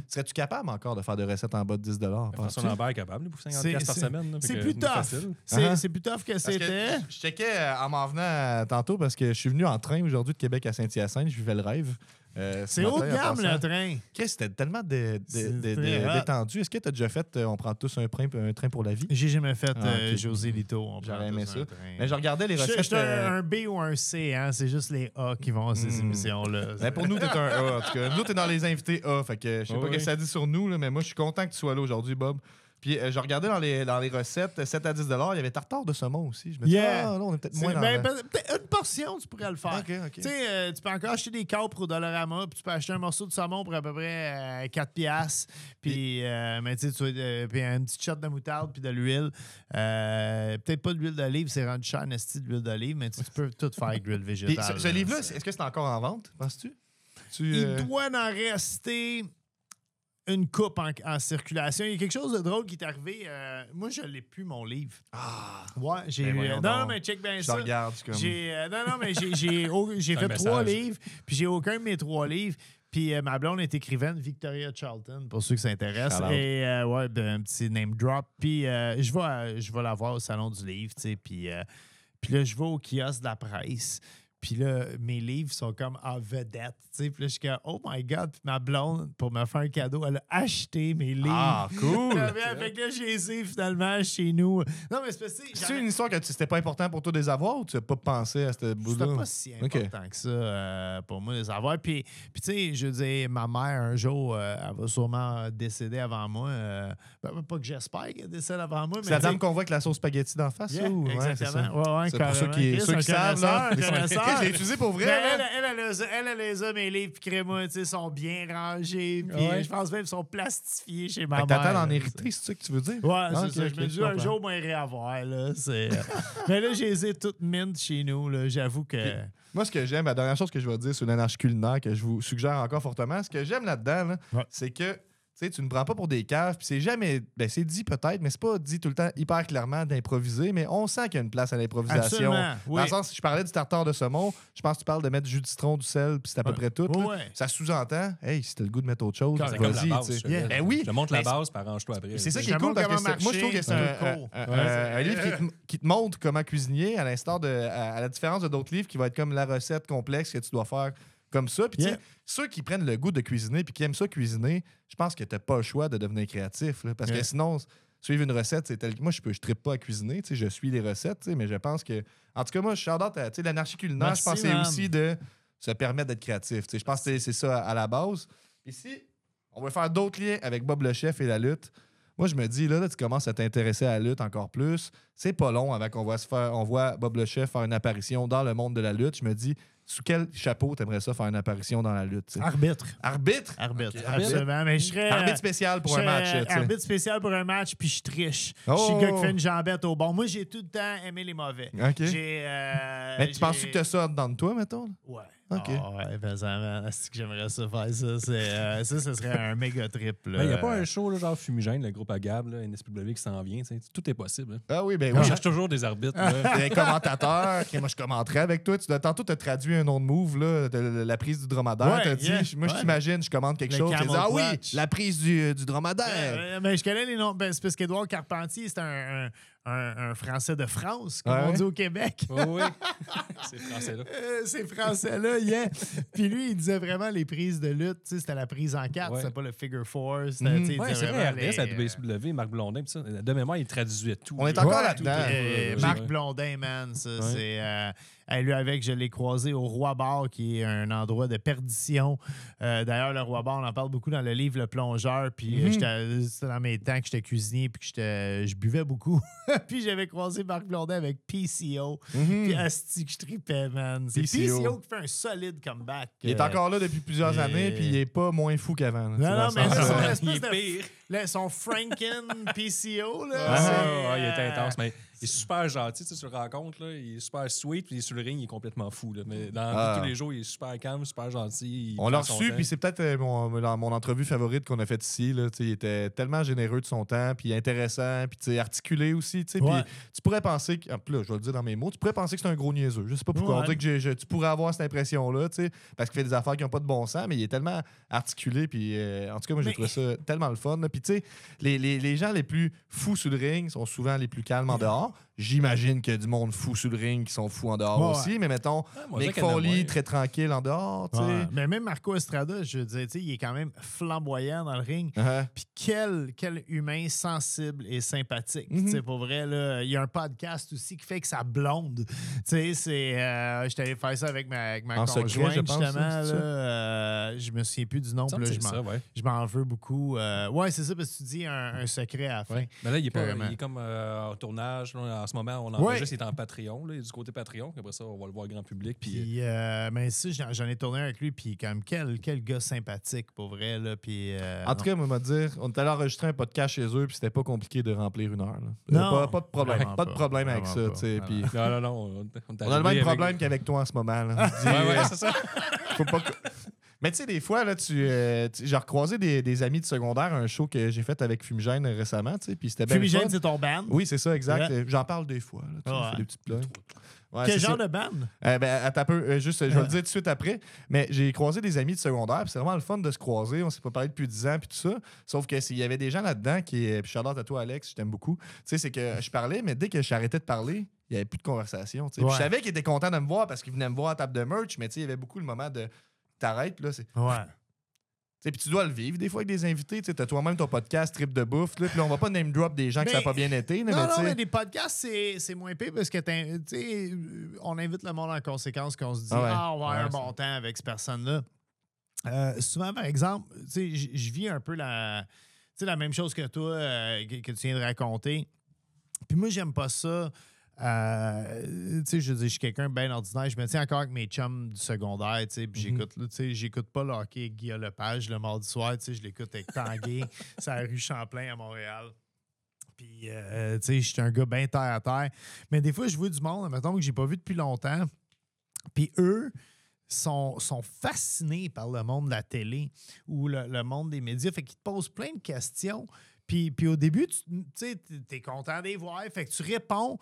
serais-tu capable encore de faire des recettes en bas de 10 François? Lambert est capable, pour 50 C'est- piastres par semaine. Euh, plus tough. facile. C'est Ah. plus tough que c'était. je checkais euh, en m'en venant euh, tantôt parce que je suis venu en train aujourd'hui de Québec à Saint-Hyacinthe. Je vivais le rêve. Euh, ce C'est haut de gamme, le train. Chris, c'était tellement de- de- C'est de- de- très hot. détendu. Est-ce que tu as déjà fait euh, On prend tous un train, un train pour la vie? J'ai jamais fait Ah, euh, ok. José Lito. on J'aurais prend aimé ça. Mais je regardais les recettes. je un, euh, un B ou un C, hein? c'est juste les A qui vont à ces Hmm. émissions-là. Ben, pour nous, t'es un A, en tout cas. Nous, t'es dans les invités A. Fait que je sais pas ce oui. que ça dit sur nous, là, mais moi, je suis content que tu sois là aujourd'hui, Bob. Puis euh, je regardais dans les, dans les recettes, 7 à 10 il y avait tartare de saumon aussi. Je me dis, Yeah. ah, là, on est peut-être moins dans ben, le- peut- peut-être une portion, tu pourrais le faire. Ok, ok. Tu sais, euh, tu peux encore acheter des capres au Dollarama, puis tu peux acheter un morceau de saumon pour à peu près euh, 4 piastres. Puis, euh, mais tu sais, tu euh, puis une petite shot de moutarde, puis de l'huile. Euh, Peut-être pas de l'huile d'olive, c'est rendu cher, esti, de l'huile d'olive, mais tu tu peux tout faire avec de l'huile Puis végétale. ce, ce là, livre-là, c'est- est-ce que c'est encore en vente, penses-tu? Tu, Il euh, doit en rester une coupe en, en circulation. Il y a quelque chose de drôle qui est arrivé. euh, moi, je l'ai plus, mon livre. Ah, Ouais, j'ai Ben eu. voyons non, mais check bien je ça. regarde. comme- J'ai, euh, non, non, mais j'ai, fait trois message. livres, puis j'ai aucun de mes trois livres. Puis euh, ma blonde est écrivaine, Victoria Charlton, pour ceux qui s'intéressent. Et euh, ouais, ben, un petit name drop. Puis euh, je vais, euh, je vais la voir au Salon du Livre, tu sais. Puis, euh, puis là, je vais au kiosque de la presse. Puis là, mes livres sont comme en vedette. Puis là, je suis comme, oh my God. Puis ma blonde, pour me faire un cadeau, elle a acheté mes livres. Ah, cool! Ah, fait que là, j'ai les ai finalement chez nous. Non, mais c'est parce que C'est une histoire que c'était pas important pour toi de les avoir ou tu n'as pas pensé à ce bout-là? c'était pas si important que ça euh, pour moi de les avoir. Puis, puis tu sais, je veux dire, ma mère, un jour, euh, elle va sûrement décéder avant moi. euh, ben, pas que j'espère qu'elle décède avant moi, mais. C'est la dame qu'on voit avec la sauce spaghetti d'en face, yeah, ou- ouais, c'est exactement. Ouais, ouais, C'est pour ceux qui, ceux qui savent, là. Je l'ai utilisé pour vrai. Mais hein? elle, elle, elle, elle, elle, elle les a, mes livres, puis tu sais, sont bien rangés. Puis Ouais. je pense même qu'ils sont plastifiés chez ma Fait mère. t'attends d'en hériter, c'est ça que tu veux dire? Ouais, Ah, c'est ça. je me dis, un jour, moi, il réavoir, là. Mais là, je les ai toutes mint chez nous, là. J'avoue que... Moi, ce que j'aime, la dernière chose que je vais dire sur l'anarchie culinaire, que je vous suggère encore fortement, ce que j'aime là-dedans, là, Ouais. c'est que tu sais, tu ne prends pas pour des caves, puis c'est jamais. Ben, c'est dit peut-être, mais c'est pas dit tout le temps hyper clairement d'improviser, mais on sent qu'il y a une place à l'improvisation. Absolument, Dans oui. le sens, si je parlais du tartare de saumon, je pense que tu parles de mettre du jus de citron, du sel, puis c'est à peu Ouais. près tout. Ouais, là. ouais. Ça sous-entend, hey, si t'as le goût de mettre autre chose, C'est comme la vas-y. base. tu sais. Ben oui, Je te montre la mais base, puis arrange-toi après. C'est ça qui est cool parce que c'est- moi, je trouve que c'est un, un- livre qui te, qui te montre comment cuisiner, à l'instar de. À, à la différence de d'autres livres qui va être comme la recette complexe que tu dois faire comme ça. Puis, tu sais, Yeah. ceux qui prennent le goût de cuisiner puis qui aiment ça cuisiner, je pense que tu pas le choix de devenir créatif. là, parce Yeah. que sinon, suivre une recette, c'est tel Moi, je ne trippe pas à cuisiner, tu sais, je suis les recettes, mais je pense que. En tout cas, moi, je suis à tu sais, l'anarchie culinaire, je pense que c'est aussi de se permettre d'être créatif. tu sais. Je pense que c'est- c'est ça à la base. Ici, on va faire d'autres liens avec Bob le chef et la lutte. Moi, je me dis, là, là, tu commences à t'intéresser à la lutte encore plus. C'est pas long avant qu'on voit se faire, on voit Bob le chef faire une apparition dans le monde de la lutte. Je me dis, sous quel chapeau t'aimerais ça faire une apparition dans la lutte? tu? Arbitre. Arbitre? Arbitre, absolument. Mais je serais... Arbitre spécial pour je un match. tu. Arbitre spécial pour un match, puis je triche. Oh! Je suis le gars qui fait une jambette au bon. Moi, j'ai tout le temps aimé les mauvais. OK. J'ai... euh, Mais tu penses que t'as ça dans de toi, mettons? Ouais. OK. Ah ouais, ben est-ce que j'aimerais ça faire ça? C'est, euh, ça, ce serait un méga trip. Il n'y a pas un show là, genre fumigène, le groupe à Gab, là, NSPW qui s'en vient. Tout est possible. hein. Ah oui, ben On oui. cherche toujours des arbitres. là. T'es un commentateur. Ok, moi, je commenterais avec toi. Tu dois, tantôt, tu as traduit un nom de move, là, de la, la prise du dromadaire. Ouais, T'as dit, yeah, moi, je t'imagine, je commande quelque Le chose. Tu dis, ah oui, la prise du, du dromadaire. euh, ben, je connais les noms. Ben, c'est parce qu'Édouard Carpentier, c'est un, un, un- un Français de France, comme Ouais, on dit au Québec. Oui, oui. C'est français là. Euh, ces Français-là, yeah. Puis lui, il disait vraiment les prises de lutte, tu sais, c'était la prise en quatre, Ouais. c'était pas le figure four. Il Ouais, c'est vrai, RDS, la WSW, Marc Blondin, ça, de mémoire, il traduisait tout. On est encore là-dedans. euh, Marc. Blondin, man, c'est... euh, hey, lui, avec, je l'ai croisé au Roi Bar, qui est un endroit de perdition. Euh, D'ailleurs, le Roi Bar, on en parle beaucoup dans le livre Le Plongeur, puis euh, j'étais- c'était dans mes temps que j'étais cuisinier, puis que je buvais beaucoup. puis j'avais croisé Marc Blondin avec PCO. Mhm. Puis asti que je tripais, man. C'est PCO. PCO qui fait un solide comeback. Il est Euh, encore là depuis plusieurs et- années, puis il est pas moins fou qu'avant. Non, non, mais Il espèce de pire. Là, son Franken PCO, là. Ah, Ah, il est euh, intense, mais il est super gentil, tu sais, tu le rencontres, là, il est super sweet, puis sur le ring, il est complètement fou. Là. Mais dans Ah. tous les jours, il est super calme, super gentil. il On l'a reçu, puis c'est peut-être euh, mon, mon- entrevue favorite qu'on a faite ici. Là, Tu sais, il était tellement généreux de son temps, puis intéressant, puis tu sais, articulé aussi. tu sais, Ouais. Puis tu pourrais penser, que, ah, là, je vais le dire dans mes mots, tu pourrais penser que c'est un gros niaiseux. Je sais pas pourquoi. Ouais. On dirait que tu pourrais avoir cette impression-là, tu sais, parce qu'il fait des affaires qui n'ont pas de bon sens, mais il est tellement articulé, puis euh, en tout cas, moi, j'ai Mais- trouvé ça tellement le fun. là. Puis Puis tu sais, les, les- les gens les plus fous sur le ring sont souvent les plus calmes en dehors. J'imagine qu'il y a du monde fou sur le ring qui sont fous en dehors Ouais, aussi, mais mettons, je Mick Foley, très tranquille en dehors, tu sais. Ouais. Mais même Marco Estrada, je veux dire, tu sais, il est quand même flamboyant dans le ring. Uh-huh. Puis quel, quel humain sensible et sympathique. Tu sais, Pour vrai, là, il y a un podcast aussi qui fait que sa blonde. Tu sais, c'est. euh, J'étais allé faire ça avec ma, avec ma conjointe, je pense, justement. ça, c'est là, ça? euh, je me souviens plus du nom. Là, je m'en- ça, ouais. je veux beaucoup. Euh, ouais, c'est ça, parce que tu dis un, un secret à la fin. Ouais. Mais là, il est, pas, il est comme euh, en tournage. là, en ce moment, on Ouais. enregistre, il est en Patreon. Là, il est du côté Patreon. puis Après ça, on va le voir grand public. Puis, Puis, euh, mais ça, j'en j'en ai tourné avec lui, puis comme quel, quel gars sympathique, pour vrai. Là, puis, euh, En tout cas, moi, m'a dire, on est allé enregistrer un podcast chez eux, puis c'était pas compliqué de remplir une heure. là. Non, pas, pas de problème. Pas de problème avec ça, puis non, non, non. On, on On a le même avec- problème qu'avec toi en ce moment. Là. Dis, Ouais, ouais, euh, c'est ça. faut pas Mais tu sais, des fois, là, tu, euh, tu- j'ai recroisé des, des amis de secondaire, un show que j'ai fait avec Fumigène récemment, tu sais, puis c'était bien le Fumigène, fun. c'est ton band? Oui, c'est ça, exact. Ouais. Euh, J'en parle des fois. Là, tu sais, Ouais. je fais des petites. Ouais, Quel c'est genre ça. de band? Euh, ben, attends un peu, euh, juste, je vais le dire tout de suite après. Mais j'ai croisé des amis de secondaire, puis c'est vraiment le fun de se croiser. On s'est pas parlé depuis 10 ans, puis tout ça. Sauf que s'il y avait des gens là-dedans qui. euh, Puis shout-out à toi, Alex, je t'aime beaucoup. Tu sais, c'est que je parlais, mais dès que j'arrêtais de parler, il n'y avait plus de conversation. tu sais. Puis Ouais. Je savais qu'il était content de me voir parce qu'il venait me voir à table de merch, mais tu sais, il y avait beaucoup le moment de. T'arrêtes, là, c'est. Ouais. Tu sais, Puis tu dois le vivre des fois avec des invités. Tu as toi-même ton podcast Trip de bouffe. Là, puis là, on va pas name drop des gens que ça n'a Mais- pas bien été. là, Non, mais non, mais des podcasts, c'est c'est moins pire parce que t'in- tu sais, euh, on invite le monde en conséquence, qu'on se dit, Ah ouais. ah, on va avoir Ouais, un bon temps avec cette personne-là. Euh, souvent, par exemple, tu sais, j- je vis un peu la, tu sais, la même chose que toi, euh, que, que tu viens de raconter. Puis moi, j'aime pas ça. Euh, tu sais, je suis quelqu'un bien ordinaire. Je me tiens encore avec mes chums du secondaire, tu sais, puis j'écoute, là, tu sais, j'écoute pas le hockey avec Guillaume Lepage le mardi soir, tu sais, je l'écoute avec Tanguay, c'est la rue Champlain à Montréal. Puis, euh, tu sais, je suis un gars bien terre à terre. Mais des fois, je vois du monde, mettons, que j'ai pas vu depuis longtemps. Puis eux sont, sont fascinés par le monde de la télé ou le, le monde des médias. Fait qu'ils te posent plein de questions. Puis, puis au début, tu sais, t'es- es content de les voir. Fait que tu réponds.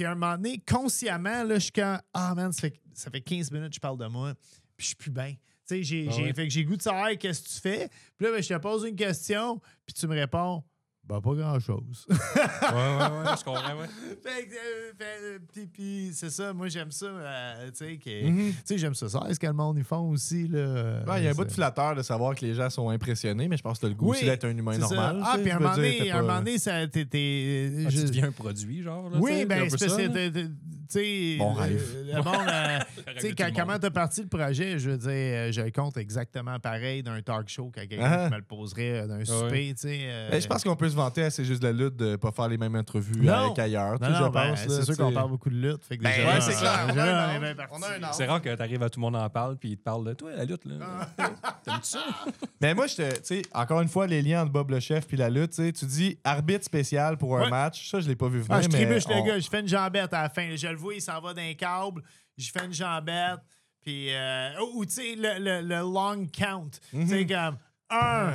Puis à un moment donné, consciemment, là, je suis quand Ah, man, ça fait, ça fait 15 minutes que je parle de moi. Puis je suis plus bien. Tu sais, j'ai, Ah ouais. fait que j'ai goût de savoir qu'est-ce que tu fais. Puis là, ben, je te pose une question. Puis tu me réponds Ben, pas grand-chose. Ouais, ouais, ouais. Je comprends, ouais. Fait que, euh, fait, euh, puis, puis c'est ça, moi j'aime ça, euh, tu sais, que- Mhm. tu sais, j'aime ça. Ça, est-ce que le monde ils font aussi, là? Ouais, il y a un bout de flatteur de savoir que les gens sont impressionnés, mais je pense que tu as le goût Oui, aussi d'être un humain ça. normal. Ah, puis à un moment donné, un moment donné, ça, t'es, t'es- Ah, je- tu deviens un produit, genre. Là, Oui, ben, c'est parce que, tu sais, Mon le- rêve. le monde, tu sais, comment t'as parti le projet, je veux dire, je le compte exactement pareil d'un talk show qu'à quelqu'un Ah. qui me le poserait d'un souper, tu sais. Ben, je pense qu'on peut se vanter assez juste de la lutte de pas faire les mêmes entrevues Non. qu'ailleurs. tu non, non, ben, c'est sûr tu qu'on parle beaucoup de lutte. Fait que Ben, déjà, ouais, là, c'est clair, déjà, on a un là, on est âge. bien parti. On a un âge. C'est rare que t'arrives à tout le monde en parle puis il te parle de toi, la lutte. Là. Ah. T'aimes-tu ça? Mais moi, je te, tu sais, encore une fois, les liens entre Bob le chef puis la lutte, tu tu dis arbitre spécial pour un Ouais. match. Ça, je l'ai pas vu venir. Ah, je mais trébuche le gars, je fais une jambette à la fin. Je le vois, il s'en va d'un câble, je fais une jambette, puis... euh, ou, tu sais, le, le- le long count. Tu sais, comme... Un,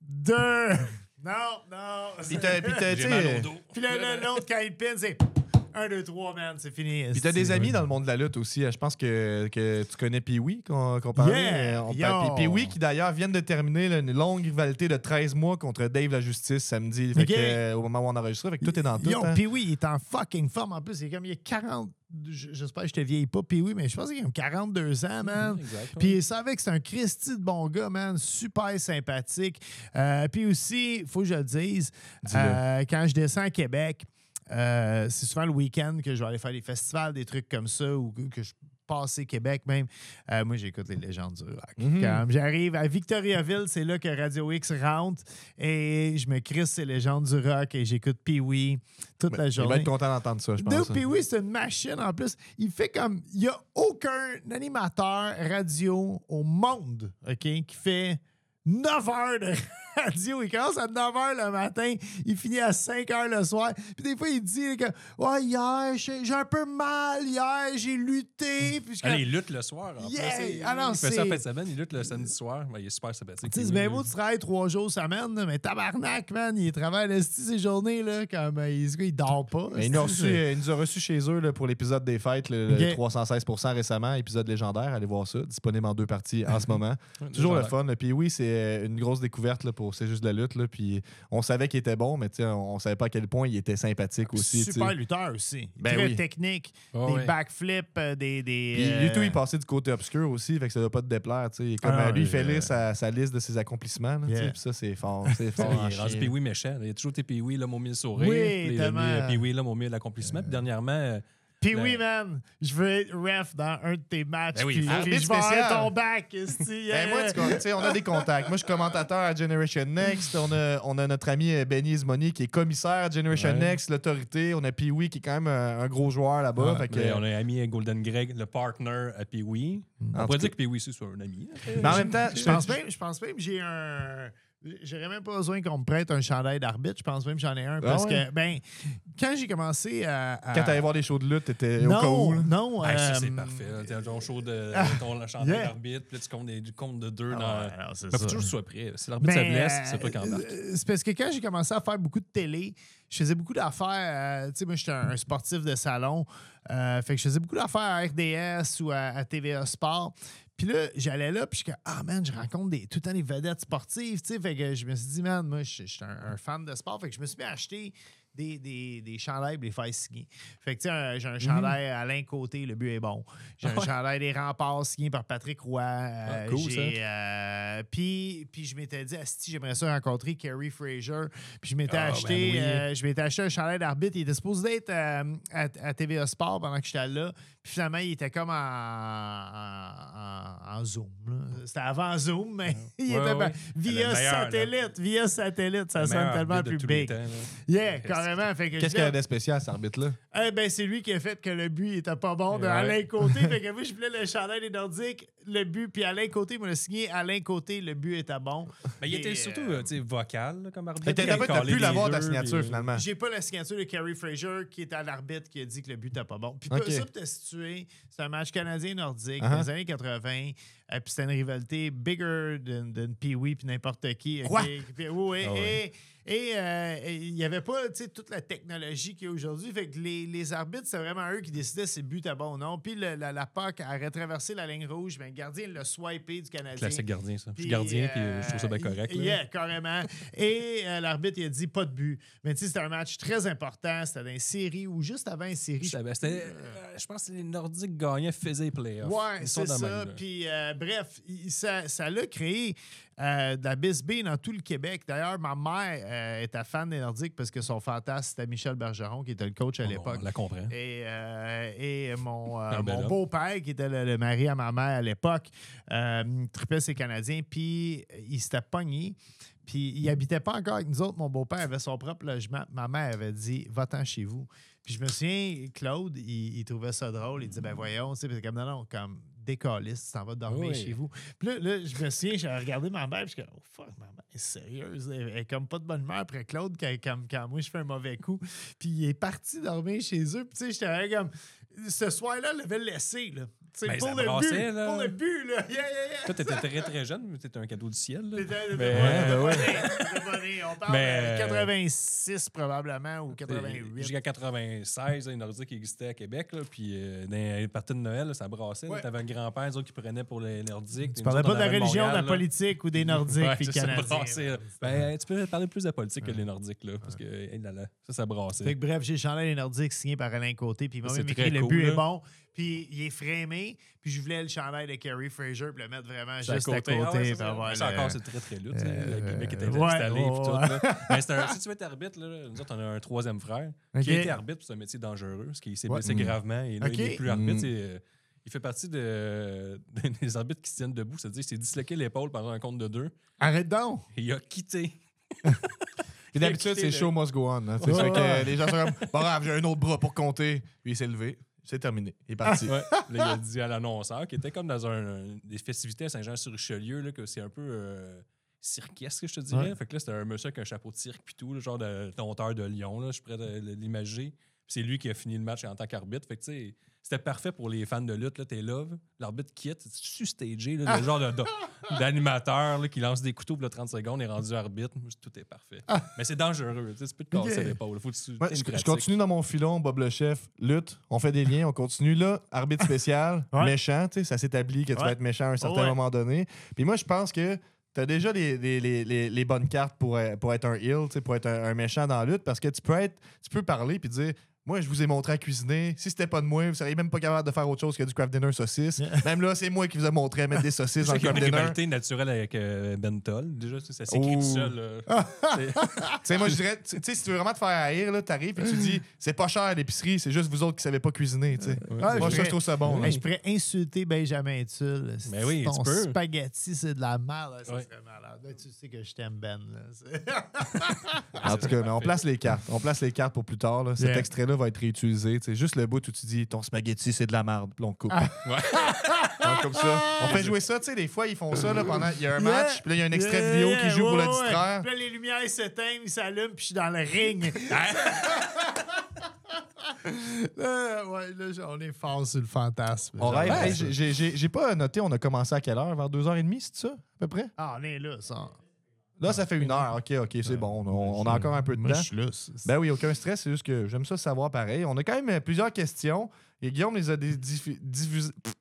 deux... Non, non. Puis t'as- puis t'as, tu J'ai sais, mal au dos. Puis là, l'autre, quand il pine, c'est... Un, deux, trois, man, c'est fini. Puis t'as des amis dans le monde de la lutte aussi. Je pense que, que tu connais Pee-Wee qu'on qu'on parlait. Yeah! Puis Pee-Wee qui d'ailleurs viennent de terminer là, une longue rivalité de 13 mois contre Dave la Justice samedi. Fait Ok. que, euh, au moment où on enregistre, fait que tout est dans tout. Yo, hein. oui, il est en fucking forme. En plus, il est comme, il a 40... j- J'espère que je te vieillis pas, oui, mais je pense qu'il a comme 42 ans, man. Ouais. Puis il savait que c'est un Christy de bon gars, man, super sympathique. Euh, puis aussi, il faut que je le dise, euh, quand je descends à Québec, euh, c'est souvent le week-end que je vais aller faire des festivals, des trucs comme ça, ou que, je passe Québec même. Euh, moi, j'écoute les légendes du rock. Mhm. Comme j'arrive à Victoriaville, c'est là que Radio X rentre et je me crisse ces légendes du rock et j'écoute Pee-Wee toute la Il va journée. être content d'entendre ça, je pense. Pee-Wee, c'est une machine en plus. Il fait comme. Il n'y a aucun animateur radio au monde, OK, qui fait 9 heures de radio. Il commence à 9 heures le matin, il finit à 5 heures le soir. Puis des fois, il dit que Ouais, hier, j'ai un peu mal, hier, j'ai lutté. Puis je Ah, il lutte le soir. En Yeah! plus, il, Ah non, il fait ça en fin de semaine, il lutte le samedi soir. Ben, il est super sympathique. Tu sais, c'est bien beau, tu travailles trois jours semaine, mais tabarnak, man, il travaille ces journées, là, comme euh, il, il dort pas. Mais il, nous reçu, il nous a reçus chez eux là, pour l'épisode des fêtes, le, le Ok. 316% récemment, épisode légendaire. Allez voir ça, disponible en deux parties en ce moment. Toujours le fun. Puis oui, c'est euh, une grosse découverte là, pour au C'est juste de la lutte. Là, puis on savait qu'il était bon, mais tu sais, on, on savait pas à quel point il était sympathique aussi. tu sais. Super lutteur aussi. Ben Très oui. technique. Ah des ouais. backflips, euh, des. des Puis euh, lui, tout, il passait du côté obscur aussi, fait que ça doit pas te déplaire. tu sais. Comme, Ah, euh, lui, il fait euh, lire sa, sa liste de ses accomplissements. là, Yeah. Puis ça, c'est fort. C'est fort. il chien. Pee-Wee méchant. Il a toujours été Pee-Wee, l'homme au mille sourires. Oui, euh, Pee-Wee, l'homme au mille accomplissement. Puis dernièrement, euh, Puis Le- oui, man, je veux être ref dans un de tes matchs. Ben oui, puis, Arbitre je vais avoir ton esti, Ben, moi, yeah. tu con- tu sais, on a des contacts. Moi, je suis commentateur à Generation Next. On a, on a notre ami euh, Benny Ismoni qui est commissaire à Generation Ouais. Next, l'autorité. On a Pee-Wee qui est quand même un, un gros joueur là-bas. ah, que, on a ami Golden Greg, le partner à Pee-Wee. En On pourrait dire que Pee-Wee, c'est soit un ami. hein. Mais en même temps, Je pense même, je pense même que j'ai un. J'aurais même pas besoin qu'on me prête un chandail d'arbitre. Je pense même que j'en ai un. Parce Ah ouais? que, ben, quand j'ai commencé à. à- quand t'allais voir des shows de lutte, t'étais au cas non, où. là. non. Ça, euh, c'est parfait. T'as ton show de ton chandail yeah. d'arbitre, puis là, tu comptes des, du compte de deux. ah, dans... non, c'est faut ça. toujours que tu sois prêt. Si l'arbitre se Ben, blesse, c'est toi qui embarque. euh, C'est parce que quand j'ai commencé à faire beaucoup de télé, je faisais beaucoup d'affaires. euh, tu sais, moi, j'étais un, un sportif de salon. euh, fait que je faisais beaucoup d'affaires à RDS ou à, à TVA Sport. Puis là, j'allais là, puis je suis ah man, je rencontre des, tout le temps des vedettes sportives, tu sais. Fait que je me suis dit, man, moi, je je suis un, un fan de sport. Fait que je me suis mis à acheter des, des, des chandails pour les faire signer. Fait que, tu sais, j'ai un chandail Alain Côté, le but est bon. J'ai un chandail des remparts signé par Patrick Roy. euh, Ah, cool, j'ai, euh, puis, puis je m'étais dit, si j'aimerais ça rencontrer Kerry Fraser. Puis je m'étais Ah, ben acheté, oui. euh, je m'étais acheté un chandail d'arbitre. Il était supposé être euh, à, à TVA Sport pendant que j'étais là. Finalement, il était comme en, en, en- en Zoom. C'était avant Zoom, mais il Ouais, était ouais. via là. satellite. Via satellite, ça sonne tellement plus big. temps. Yeah, carrément. Qu'est-ce qu'il y a de spécial, cet arbitre-là? eh ben, c'est lui qui a fait que le but était pas bon de Ouais. Alain Côté. fait que moi, je voulais le chandail des Nordiques, le but, puis Alain Côté m'a signé. Alain Côté, le but était bon. Mais il était surtout euh, vocal là, comme arbitre. T'as pu l'avoir ta signature, euh, finalement. J'ai pas la signature de Kerry Fraser, qui est à l'arbitre, qui a dit que le but n'était pas bon. Puis ça, pour c'est un match canadien-nordique Uh-huh. dans les années 80. euh, puis c'était une rivalité bigger than, than Pee-Wee puis n'importe qui. Quoi? Puis, oui, Ah ouais. Et euh, et il n'y avait pas toute la technologie qu'il y a aujourd'hui. Fait que les, les arbitres, c'est vraiment eux qui décidaient si le but était bon ou non. Puis le- la, la PAC a retraversé la ligne rouge. Ben, le gardien l'a swipé du Canadien. Classique gardien, ça. Je suis Puis, gardien, puis euh, je trouve ça bien correct. là. Yeah, carrément. Et euh, l'arbitre, il a dit pas de but. Mais tu sais, c'était un match très important. C'était dans une série ou juste avant une série. Je savais, c'était, euh, je pense que les Nordiques gagnaient, faisaient les playoffs. Ouais, c'est ça. Puis, euh, bref, ça l'a créé euh, de la bisbee dans tout le Québec. D'ailleurs, ma mère euh, était fan des Nordiques parce que son fantasme, c'était Michel Bergeron, qui était le coach à On- l'époque. On la comprend. Et, euh, et mon, euh, beau-père, qui était le, le mari à ma mère à l'époque, euh, tripait ses Canadiens, puis il s'était pogné. Puis il habitait pas encore avec nous autres. Mon beau-père avait son propre logement. Ma mère avait dit Va-t'en chez vous. Puis je me souviens, Claude, il, il trouvait ça drôle. Il disait Ben voyons, tu sais, comme non, non, comme décaliste, tu t'en vas dormir Oui. chez vous. Puis là, là, je me souviens, j'avais regardé ma mère, puis je suis comme Oh fuck, ma mère est sérieuse. Elle elle est comme pas de bonne humeur après Claude quand, quand, quand moi je fais un mauvais coup. Puis il est parti dormir chez eux. Puis tu sais, j'étais comme ce soir-là, il l'avait laissé, là. Sais, Ben, pour, ça le brassait, but, là. pour le but, là. Yeah, yeah, yeah. Toi, t'étais très, très jeune, mais t'étais un cadeau du ciel. là. T'étais- Mais- t'étais ouais. On parle Mais- de 86 probablement ou 88. Jusqu'à 96, là, les Nordiques existaient à Québec. Là, puis euh, dans les parties de Noël, là, ça brassait. Ouais. T'avais un grand-père eux autres, qui prenait pour les Nordiques. Tu Nous parlais pas de la religion, de la politique ou des Nordiques Ouais, puis ça, ça brassait. Ben, tu peux parler plus de politique que les Nordiques, là, parce que hey, là, là, ça, ça brassait. Fait que bref, j'ai le chandail des Nordiques signé par Alain Côté, puis il C'est très écrit le but est bon, puis il est frémé, puis je voulais le chandail de Kerry Fraser, puis le mettre vraiment juste à côté. Ah ouais, ça. avoir Mais ça le- encore, c'est très, très. Euh, le Québec était ouais, installé. ouais, puis tout, ouais. là. Mais c'est un- si tu veux être arbitre, là, nous autres, on a un troisième frère qui a été arbitre, c'est un métier dangereux, parce qu'il s'est Ouais. blessé Mm. gravement. Et là, il n'est plus arbitre. Mm. euh, il fait partie de, des arbitres qui se tiennent debout. C'est-à-dire qu'il s'est disloqué l'épaule pendant un compte de deux. Arrête donc! Et il a quitté. Et d'habitude, c'est le- show must go on. hein. C'est Ouais, sûr que ouais. les gens sont comme, grave, j'ai un autre bras pour compter. Puis il s'est levé. C'est terminé. Il est parti. Ouais. Là, il a dit à l'annonceur, qui était comme dans un, des festivités à Saint-Jean-sur-Richelieu, que c'est un peu euh, cirquesque, je te dirais. Ouais. Fait que là, c'était un monsieur avec un chapeau de cirque, puis tout, le genre de dompteur de lion, là, je suis prêt à l'imaginer. Puis c'est lui qui a fini le match en tant qu'arbitre. Fait que, tu sais, c'était parfait pour les fans de lutte. Là, t'es là, l'arbitre quitte, tu stagé, là, le genre de- de- d'animateur là, qui lance des couteaux pour le 30 secondes, est rendu arbitre? Tout est parfait. Mais c'est dangereux, tu sais, tu peux te casser l'épaule. Tu Ouais, je, je continue dans mon filon, Bob le chef, lutte, on fait des liens, on continue là, arbitre spécial, Ouais. méchant, tu sais, ça s'établit que tu Ouais. vas être méchant à un certain Ouais. moment donné. Puis moi, je pense que t'as déjà les, les, les, les, les bonnes cartes pour, euh, pour être un heel, tu sais, pour être un, un méchant dans la lutte, parce que tu peux être, tu peux parler puis dire. Moi, je vous ai montré à cuisiner. Si c'était pas de moi, vous seriez même pas capable de faire autre chose que du craft dinner saucisse. même là, c'est moi qui vous ai montré à mettre des saucisses Je dans le qu'il y a craft une dinner. rivalité naturelle avec euh, Bentol. Déjà, ça s'écrit Oh. tout seul. C'est- Tu sais, moi, je dirais, tu sais, si tu veux vraiment te faire haïr, là, t'arrives et tu dis, c'est pas cher à l'épicerie, c'est juste vous autres qui savez pas cuisiner, tu sais. Ouais, Moi, je ça, pourrais- je trouve ça bon. Hey, je pourrais insulter Benjamin Tull. Ben oui, Ton tu peux. spaghetti, c'est de la merde. Ça Ouais. serait malade. Ben, tu sais que je t'aime, Ben. En tout cas, mais on place les cartes. On place les cartes pour plus tard. Là. Cet Yeah. extrait-là va être réutilisé. C'est juste le bout où tu dis ton spaghetti, c'est de la merde. Puis on coupe. Ah. Donc, comme ça. On fait jouer ça. Tu sais, des fois, ils font ça là, pendant. Il y a un match, puis là, il y a un extrait Yeah, de vidéo qui joue pour ouais, le ouais. distraire. Puis là, les lumières s'éteignent, ils s'allument, puis je suis dans le ring. Ouais, là, on est fort sur le fantasme. On rêve. Hey, j'ai pas noté, on a commencé à quelle heure? Vers 2h30, c'est ça, à peu près? Ah, on est là, ça. Là, ça fait une heure. OK, OK, c'est bon. On, on a encore un peu de temps. je suis là. c'est- Ben oui, aucun stress, c'est juste que j'aime ça savoir pareil. On a quand même plusieurs questions et Guillaume les a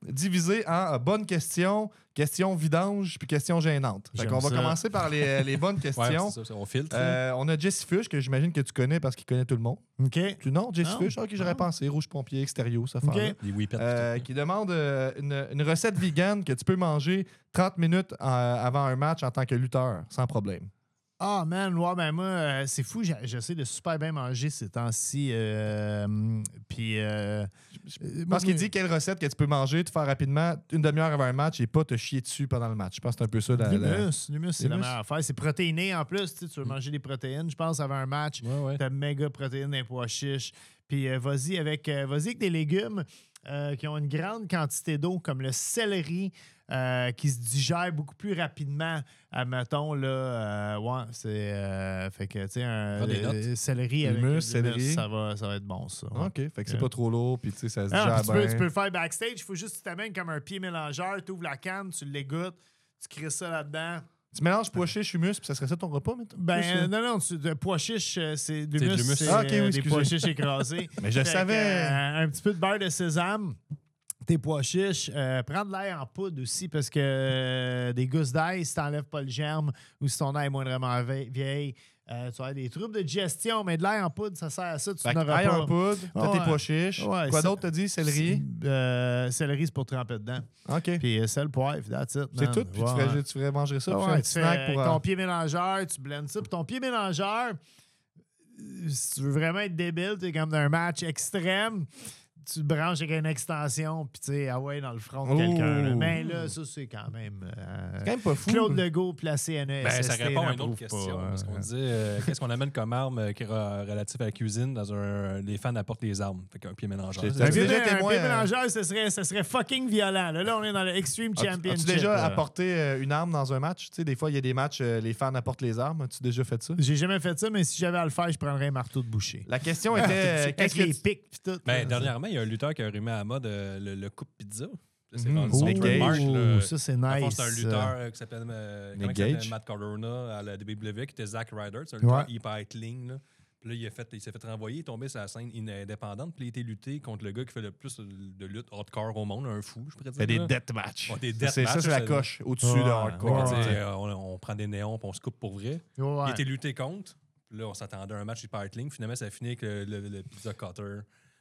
divisées en euh, bonnes questions, questions vidanges puis questions gênantes. Fait qu'on va commencer par les, euh, les bonnes questions. ça, on filtre. Euh, on a Jesse Fush, que j'imagine que tu connais parce qu'il connaît tout le monde. OK. Tu non, Jesse Non. Fush? Ok, j'aurais pensé. Rouge pompier, extérieur, ça fait. OK. Les whippets. Euh, qui demande euh, une, une recette vegan que tu peux manger 30 minutes avant un match en tant que lutteur, sans problème. Ah, man, ouais, ben moi, euh, c'est fou. J'essaie de super bien manger ces temps-ci. euh, Puis. euh, Je pense qu'il dit quelle recette que tu peux manger, te faire rapidement une demi-heure avant un match et pas te chier dessus pendant le match. Je pense que c'est un peu ça. La, L'humus, l'humus, c'est la meilleure affaire. C'est protéiné en plus. Tu veux manger des protéines, je pense, avant un match. Ouais, ouais. T'as méga protéines des pois chiches. Puis euh, vas-y avec, euh, vas-y avec des légumes euh, qui ont une grande quantité d'eau, comme le céleri, euh, qui se digère beaucoup plus rapidement. Admettons, là, euh, ouais, c'est. euh, fait que, tu sais, un céleri avec. Humus, céleri. Ça va, ça va être bon, ça. ouais. OK, fait que c'est pas trop lourd, puis tu sais, ça se Ah, digère tu, peux, bien. tu peux le faire backstage. Il faut juste que tu t'amènes comme un pied mélangeur. Tu ouvres la canne, tu l'égouttes, tu crisses ça là-dedans. Tu mélanges pois chiche, humus, puis ça serait ça ton repas, mettons? Ben, euh, non, non, tu, de pois chiche, euh, c'est de l'humus. C'est Ah, ok, oui, euh, des pois chiches écrasés. Mais je Fait savais. euh, un petit peu de beurre de sésame, tes pois chiches. euh, prends de l'air en poudre aussi parce que euh, des gousses d'ail, si t'enlèves pas le germe ou si ton ail est moindrement vieille, euh, tu avoir des troubles de digestion. Mais de l'ail en poudre, ça sert à ça. Tu n'auras pas. en poudre, t'as tes pois chiches. Ouais, Quoi d'autre t'as dit? Céleri? Euh, céleri, c'est pour tremper dedans. OK. Puis euh, sel, poivre, that's it. C'est tout, puis Ouais, tu, ferais, ouais. tu ferais manger ça, Ah puis ouais, un petit snack pour... ton euh, pied mélangeur, tu blends ça. Puis ton pied mélangeur, si tu veux vraiment être débile, tu es comme dans un match extrême, tu le branches avec une extension, puis tu sais, ah ouais, dans le front de quelqu'un. là. Oh. Mais là, ça, c'est quand même. euh, C'est quand même pas fou. Claude Legault placé à NESST. Ben, ça répond à une autre question. pas, parce euh, qu'on disait, euh, qu'est-ce qu'on amène comme arme euh, qui est relative à la cuisine dans un. Les fans apportent les armes. Fait qu'un pied mélangeur. Un pied, déjà un témoin, pied euh, mélangeur, ce serait, ce serait fucking violent. Là, là on est dans le Extreme Championship. As-tu déjà apporté euh, une arme dans un match? Tu sais, des fois, il y a des matchs, euh, les fans apportent les armes. As-tu déjà fait ça? J'ai jamais fait ça, mais si j'avais à le faire, je prendrais un marteau de boucher. La question était... euh, Avec qu'est-ce que les tu- pics pis tout. Ben, dernièrement, il y a un lutteur qui a remis à la mode euh, le, le coupe pizza. Là, C'est son Nick Gage. ça, c'est nice. C'est un lutteur euh, qui s'appelle euh, comment il s'appelle? Matt Corona à la WWE, qui était Zack Ryder. C'est un lutteur Ouais. hyper clean. Là. Puis là, il, a fait, il s'est fait renvoyer, il est tombé sur la scène in- indépendante. Puis il a été lutté contre le gars qui fait le plus de lutte hardcore au monde, un fou, je pourrais dire. Fait des là. deathmatchs. Ouais, des Ça, c'est ça, deathmatchs, c'est la ça- coche au-dessus Ouais, de hardcore. Ouais, tu sais, euh, on, on prend des néons puis on se coupe pour vrai. Il Ouais. a été lutté contre. Puis là, on s'attendait à un match hyper clean. Finalement, ça a fini avec le, le- le pizza cutter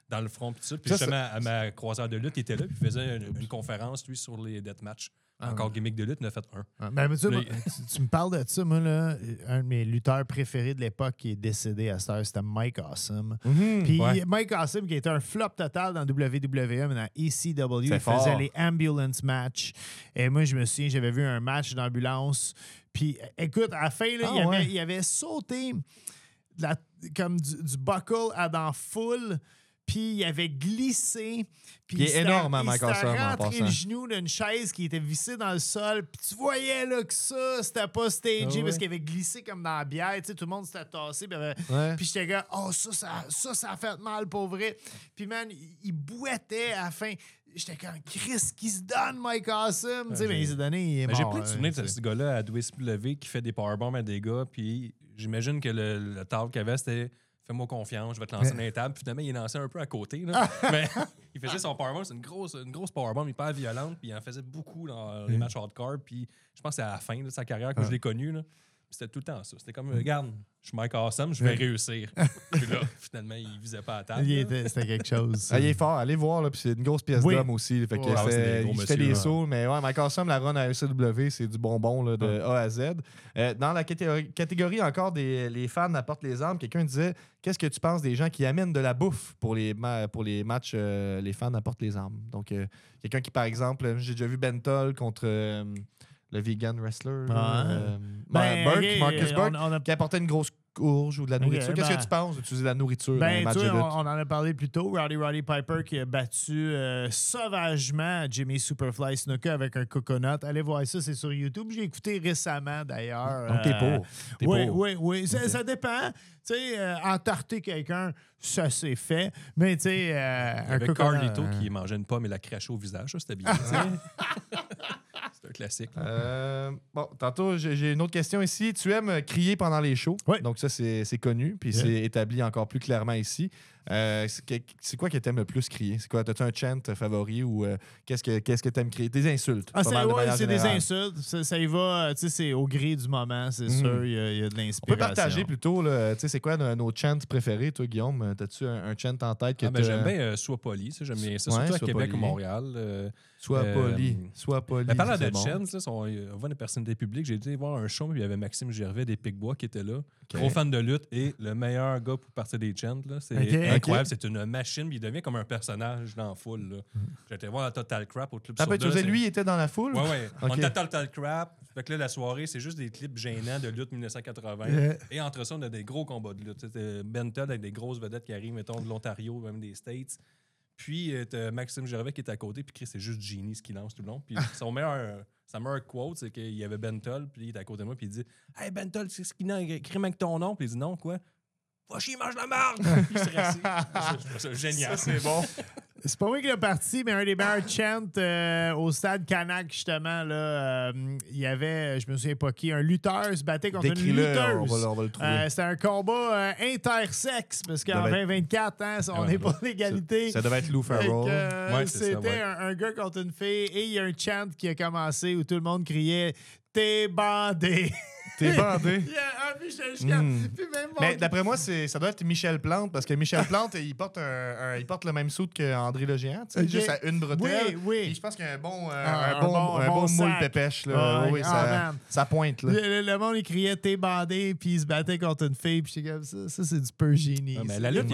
dans le front. Puis tout ça. Puis Ça, justement, à ma croiseur de lutte, il était là. Puis il faisait une, une conférence, lui, sur les deathmatchs. Ah, Encore gimmick de lutte, il en a fait un. Ah, Ben, mais tu, Là, tu, tu me parles de ça, moi, là, un de mes lutteurs préférés de l'époque qui est décédé à cette heure, c'était Mike Awesome. Mhm. Puis Ouais. Mike Awesome, qui était un flop total dans WWE, mais dans ECW, il fort. faisait les ambulance matchs. Et moi, je me souviens, j'avais vu un match d'ambulance. Puis, écoute, à la fin, là, Ah, il, avait, ouais. il avait sauté la- comme du, du buckle à dans full. Puis il avait glissé. Puis Il est énorme, il Mike s'était Awesome, en rentré le genou d'une chaise qui était vissée dans le sol. Puis tu voyais là, que ça, c'était pas stagé Ah ouais. parce qu'il avait glissé comme dans la bière. Tu sais, tout le monde s'était tassé. Puis, il avait- Ouais. puis j'étais là, oh, ça, ça, ça, ça a fait mal pour vrai. Puis man, il, il boitait à la fin. J'étais comme, Chris, qui se donne, Mike Awesome? Tu sais, mais il s'est donné, il est J'ai plein de hein, souvenirs de ce gars-là à WSW qui fait des powerbombs à des gars. Puis j'imagine que le, le table qu'il avait, c'était fais-moi confiance, je vais te lancer Mais- dans les tables. Puis finalement, il est lancé un peu à côté. Là. Mais il faisait son powerbomb, c'est une grosse, une grosse powerbomb hyper violente. Puis il en faisait beaucoup dans les matchs hardcore. Puis je pense que c'est à la fin de sa carrière que je l'ai connu. Là. C'était tout le temps ça. C'était comme, regarde, je suis Mike Awesome, je vais réussir. puis là, finalement, il visait pas à table. Il C'était quelque chose. Ah, il est fort, allez voir, là, puis c'est une grosse pièce Oui. d'homme aussi. Fait que Ouais, fait- c'est des il fait des sauts, mais ouais, Mike Awesome, la run à ECW, c'est du bonbon là, de A à Z. Euh, dans la catégorie, catégorie encore des les fans apportent les armes, quelqu'un disait Qu'est-ce que tu penses des gens qui amènent de la bouffe pour les, ma- pour les matchs euh, Les fans apportent les armes? Donc, euh, quelqu'un qui, par exemple, j'ai déjà vu Bentol contre euh, le vegan wrestler. euh, Ben, Burke, Marcus Burke, on a- qui apportait une grosse courge ou de la nourriture. Qu'est-ce ben- que tu penses d'utiliser de la nourriture dans Ben, de on, en a parlé plus tôt. Rowdy Roddy Piper qui a battu euh, sauvagement Jimmy Superfly Snuka avec un coconut. Allez voir ça, c'est sur YouTube. J'ai écouté récemment d'ailleurs. Donc, t'es Euh, pour. T'es oui, pour. oui, oui. Ça, ça dépend. Tu sais, euh, entarter quelqu'un, ça c'est fait. Mais tu sais, euh, un coconut. Carlito euh, qui mangeait une pomme et la crachait au visage. Ça, c'était bien. c'est un classique. Euh, bon, tantôt, j'ai une autre question ici. Tu aimes crier pendant les shows? Oui. Donc, ça, c'est c'est connu. Puis, Yeah. c'est établi encore plus clairement ici. Euh, c'est quoi que t'aimes le plus crier? C'est quoi? T'as-tu un chant favori ou euh, qu'est-ce que qu'est-ce que t'aimes crier? Des insultes. Ah, c'est de ouais, des insultes. Ça, ça y va, euh, tu sais, c'est au gré du moment, c'est Mhm. sûr. Il y, a- il y a de On l'inspiration. peut partager plutôt, là, tu sais, c'est quoi nos, nos chants préférés, toi, Guillaume? T'as-tu un, un chant en tête que Ah, ben, j'aime bien euh, Sois poli. ça, J'aime bien ça. Ouais, Surtout à Québec poli. ou Montréal. euh, Sois euh, poli. Sois poli. Mais parlant de bon. chants, là, on voit des personnalités publiques. J'ai été voir un show, puis il y avait Maxime Gervais des Picbois qui était là. Gros fan de lutte et le meilleur gars pour partir des chants. là. C'est Incroyable. C'est une machine, puis il devient comme un personnage dans la foule. là. J'ai été voir la Total Crap au Club Ah, ben, Soda, tu faisais, lui, il était dans la foule? Ouais. Ok. On était à Total Crap. Fait que là, la soirée, c'est juste des clips gênants de lutte 1980. Yeah. Et entre ça, on a des gros combats de lutte. C'était Ben Todd avec des grosses vedettes qui arrivent, mettons, de l'Ontario, même des States. Puis, euh, t'as Maxime Gervais qui est à côté, puis Chris, c'est juste Genie ce qu'il lance tout le long. Puis, son meilleur, sa meilleure quote, c'est qu'il y avait Ben Toll, puis il est à côté de moi, puis il dit Hey, Ben Toll, c'est ce qu'il a écrit avec ton nom. Puis il dit Non, quoi Va chier, mange la marde il. Je trouve ça génial. c'est bon. C'est pas moi qui l'ai parti, mais un des meilleurs chants euh, au stade Canac, justement, là, euh, il y avait, je me souviens pas qui, un lutteur se battait contre une lutteuse. Euh, C'était un combat euh, intersexe, parce qu'en devait 2024, hein, on Ouais. n'est pas l'égalité. ça devait être Lou Farrell. euh, Ouais, c'est C'était ouais. un, un gars contre une fille et il y a un chant qui a commencé où tout le monde criait T'es bandé. T'es bandé. Il y a un Michel. Mm. Puis même mon- Mais d'après moi, c'est, ça doit être Michel Plante, parce que Michel Plante, il porte, un, un- il porte le même soude qu'André le Géant, tu sais, Ok. juste à une bretelle. Oui, oui. Puis je pense qu'il y a un bon, euh, Ah, un bon, un bon- un moule pépèche. Là. Ouais, oui, ah, ça, ça pointe. Là. Le, monde, il criait T'es bandé, puis il se battait contre une fille, puis j'étais comme ça. Ça, c'est du peu génie. Ouais, mais la lutte,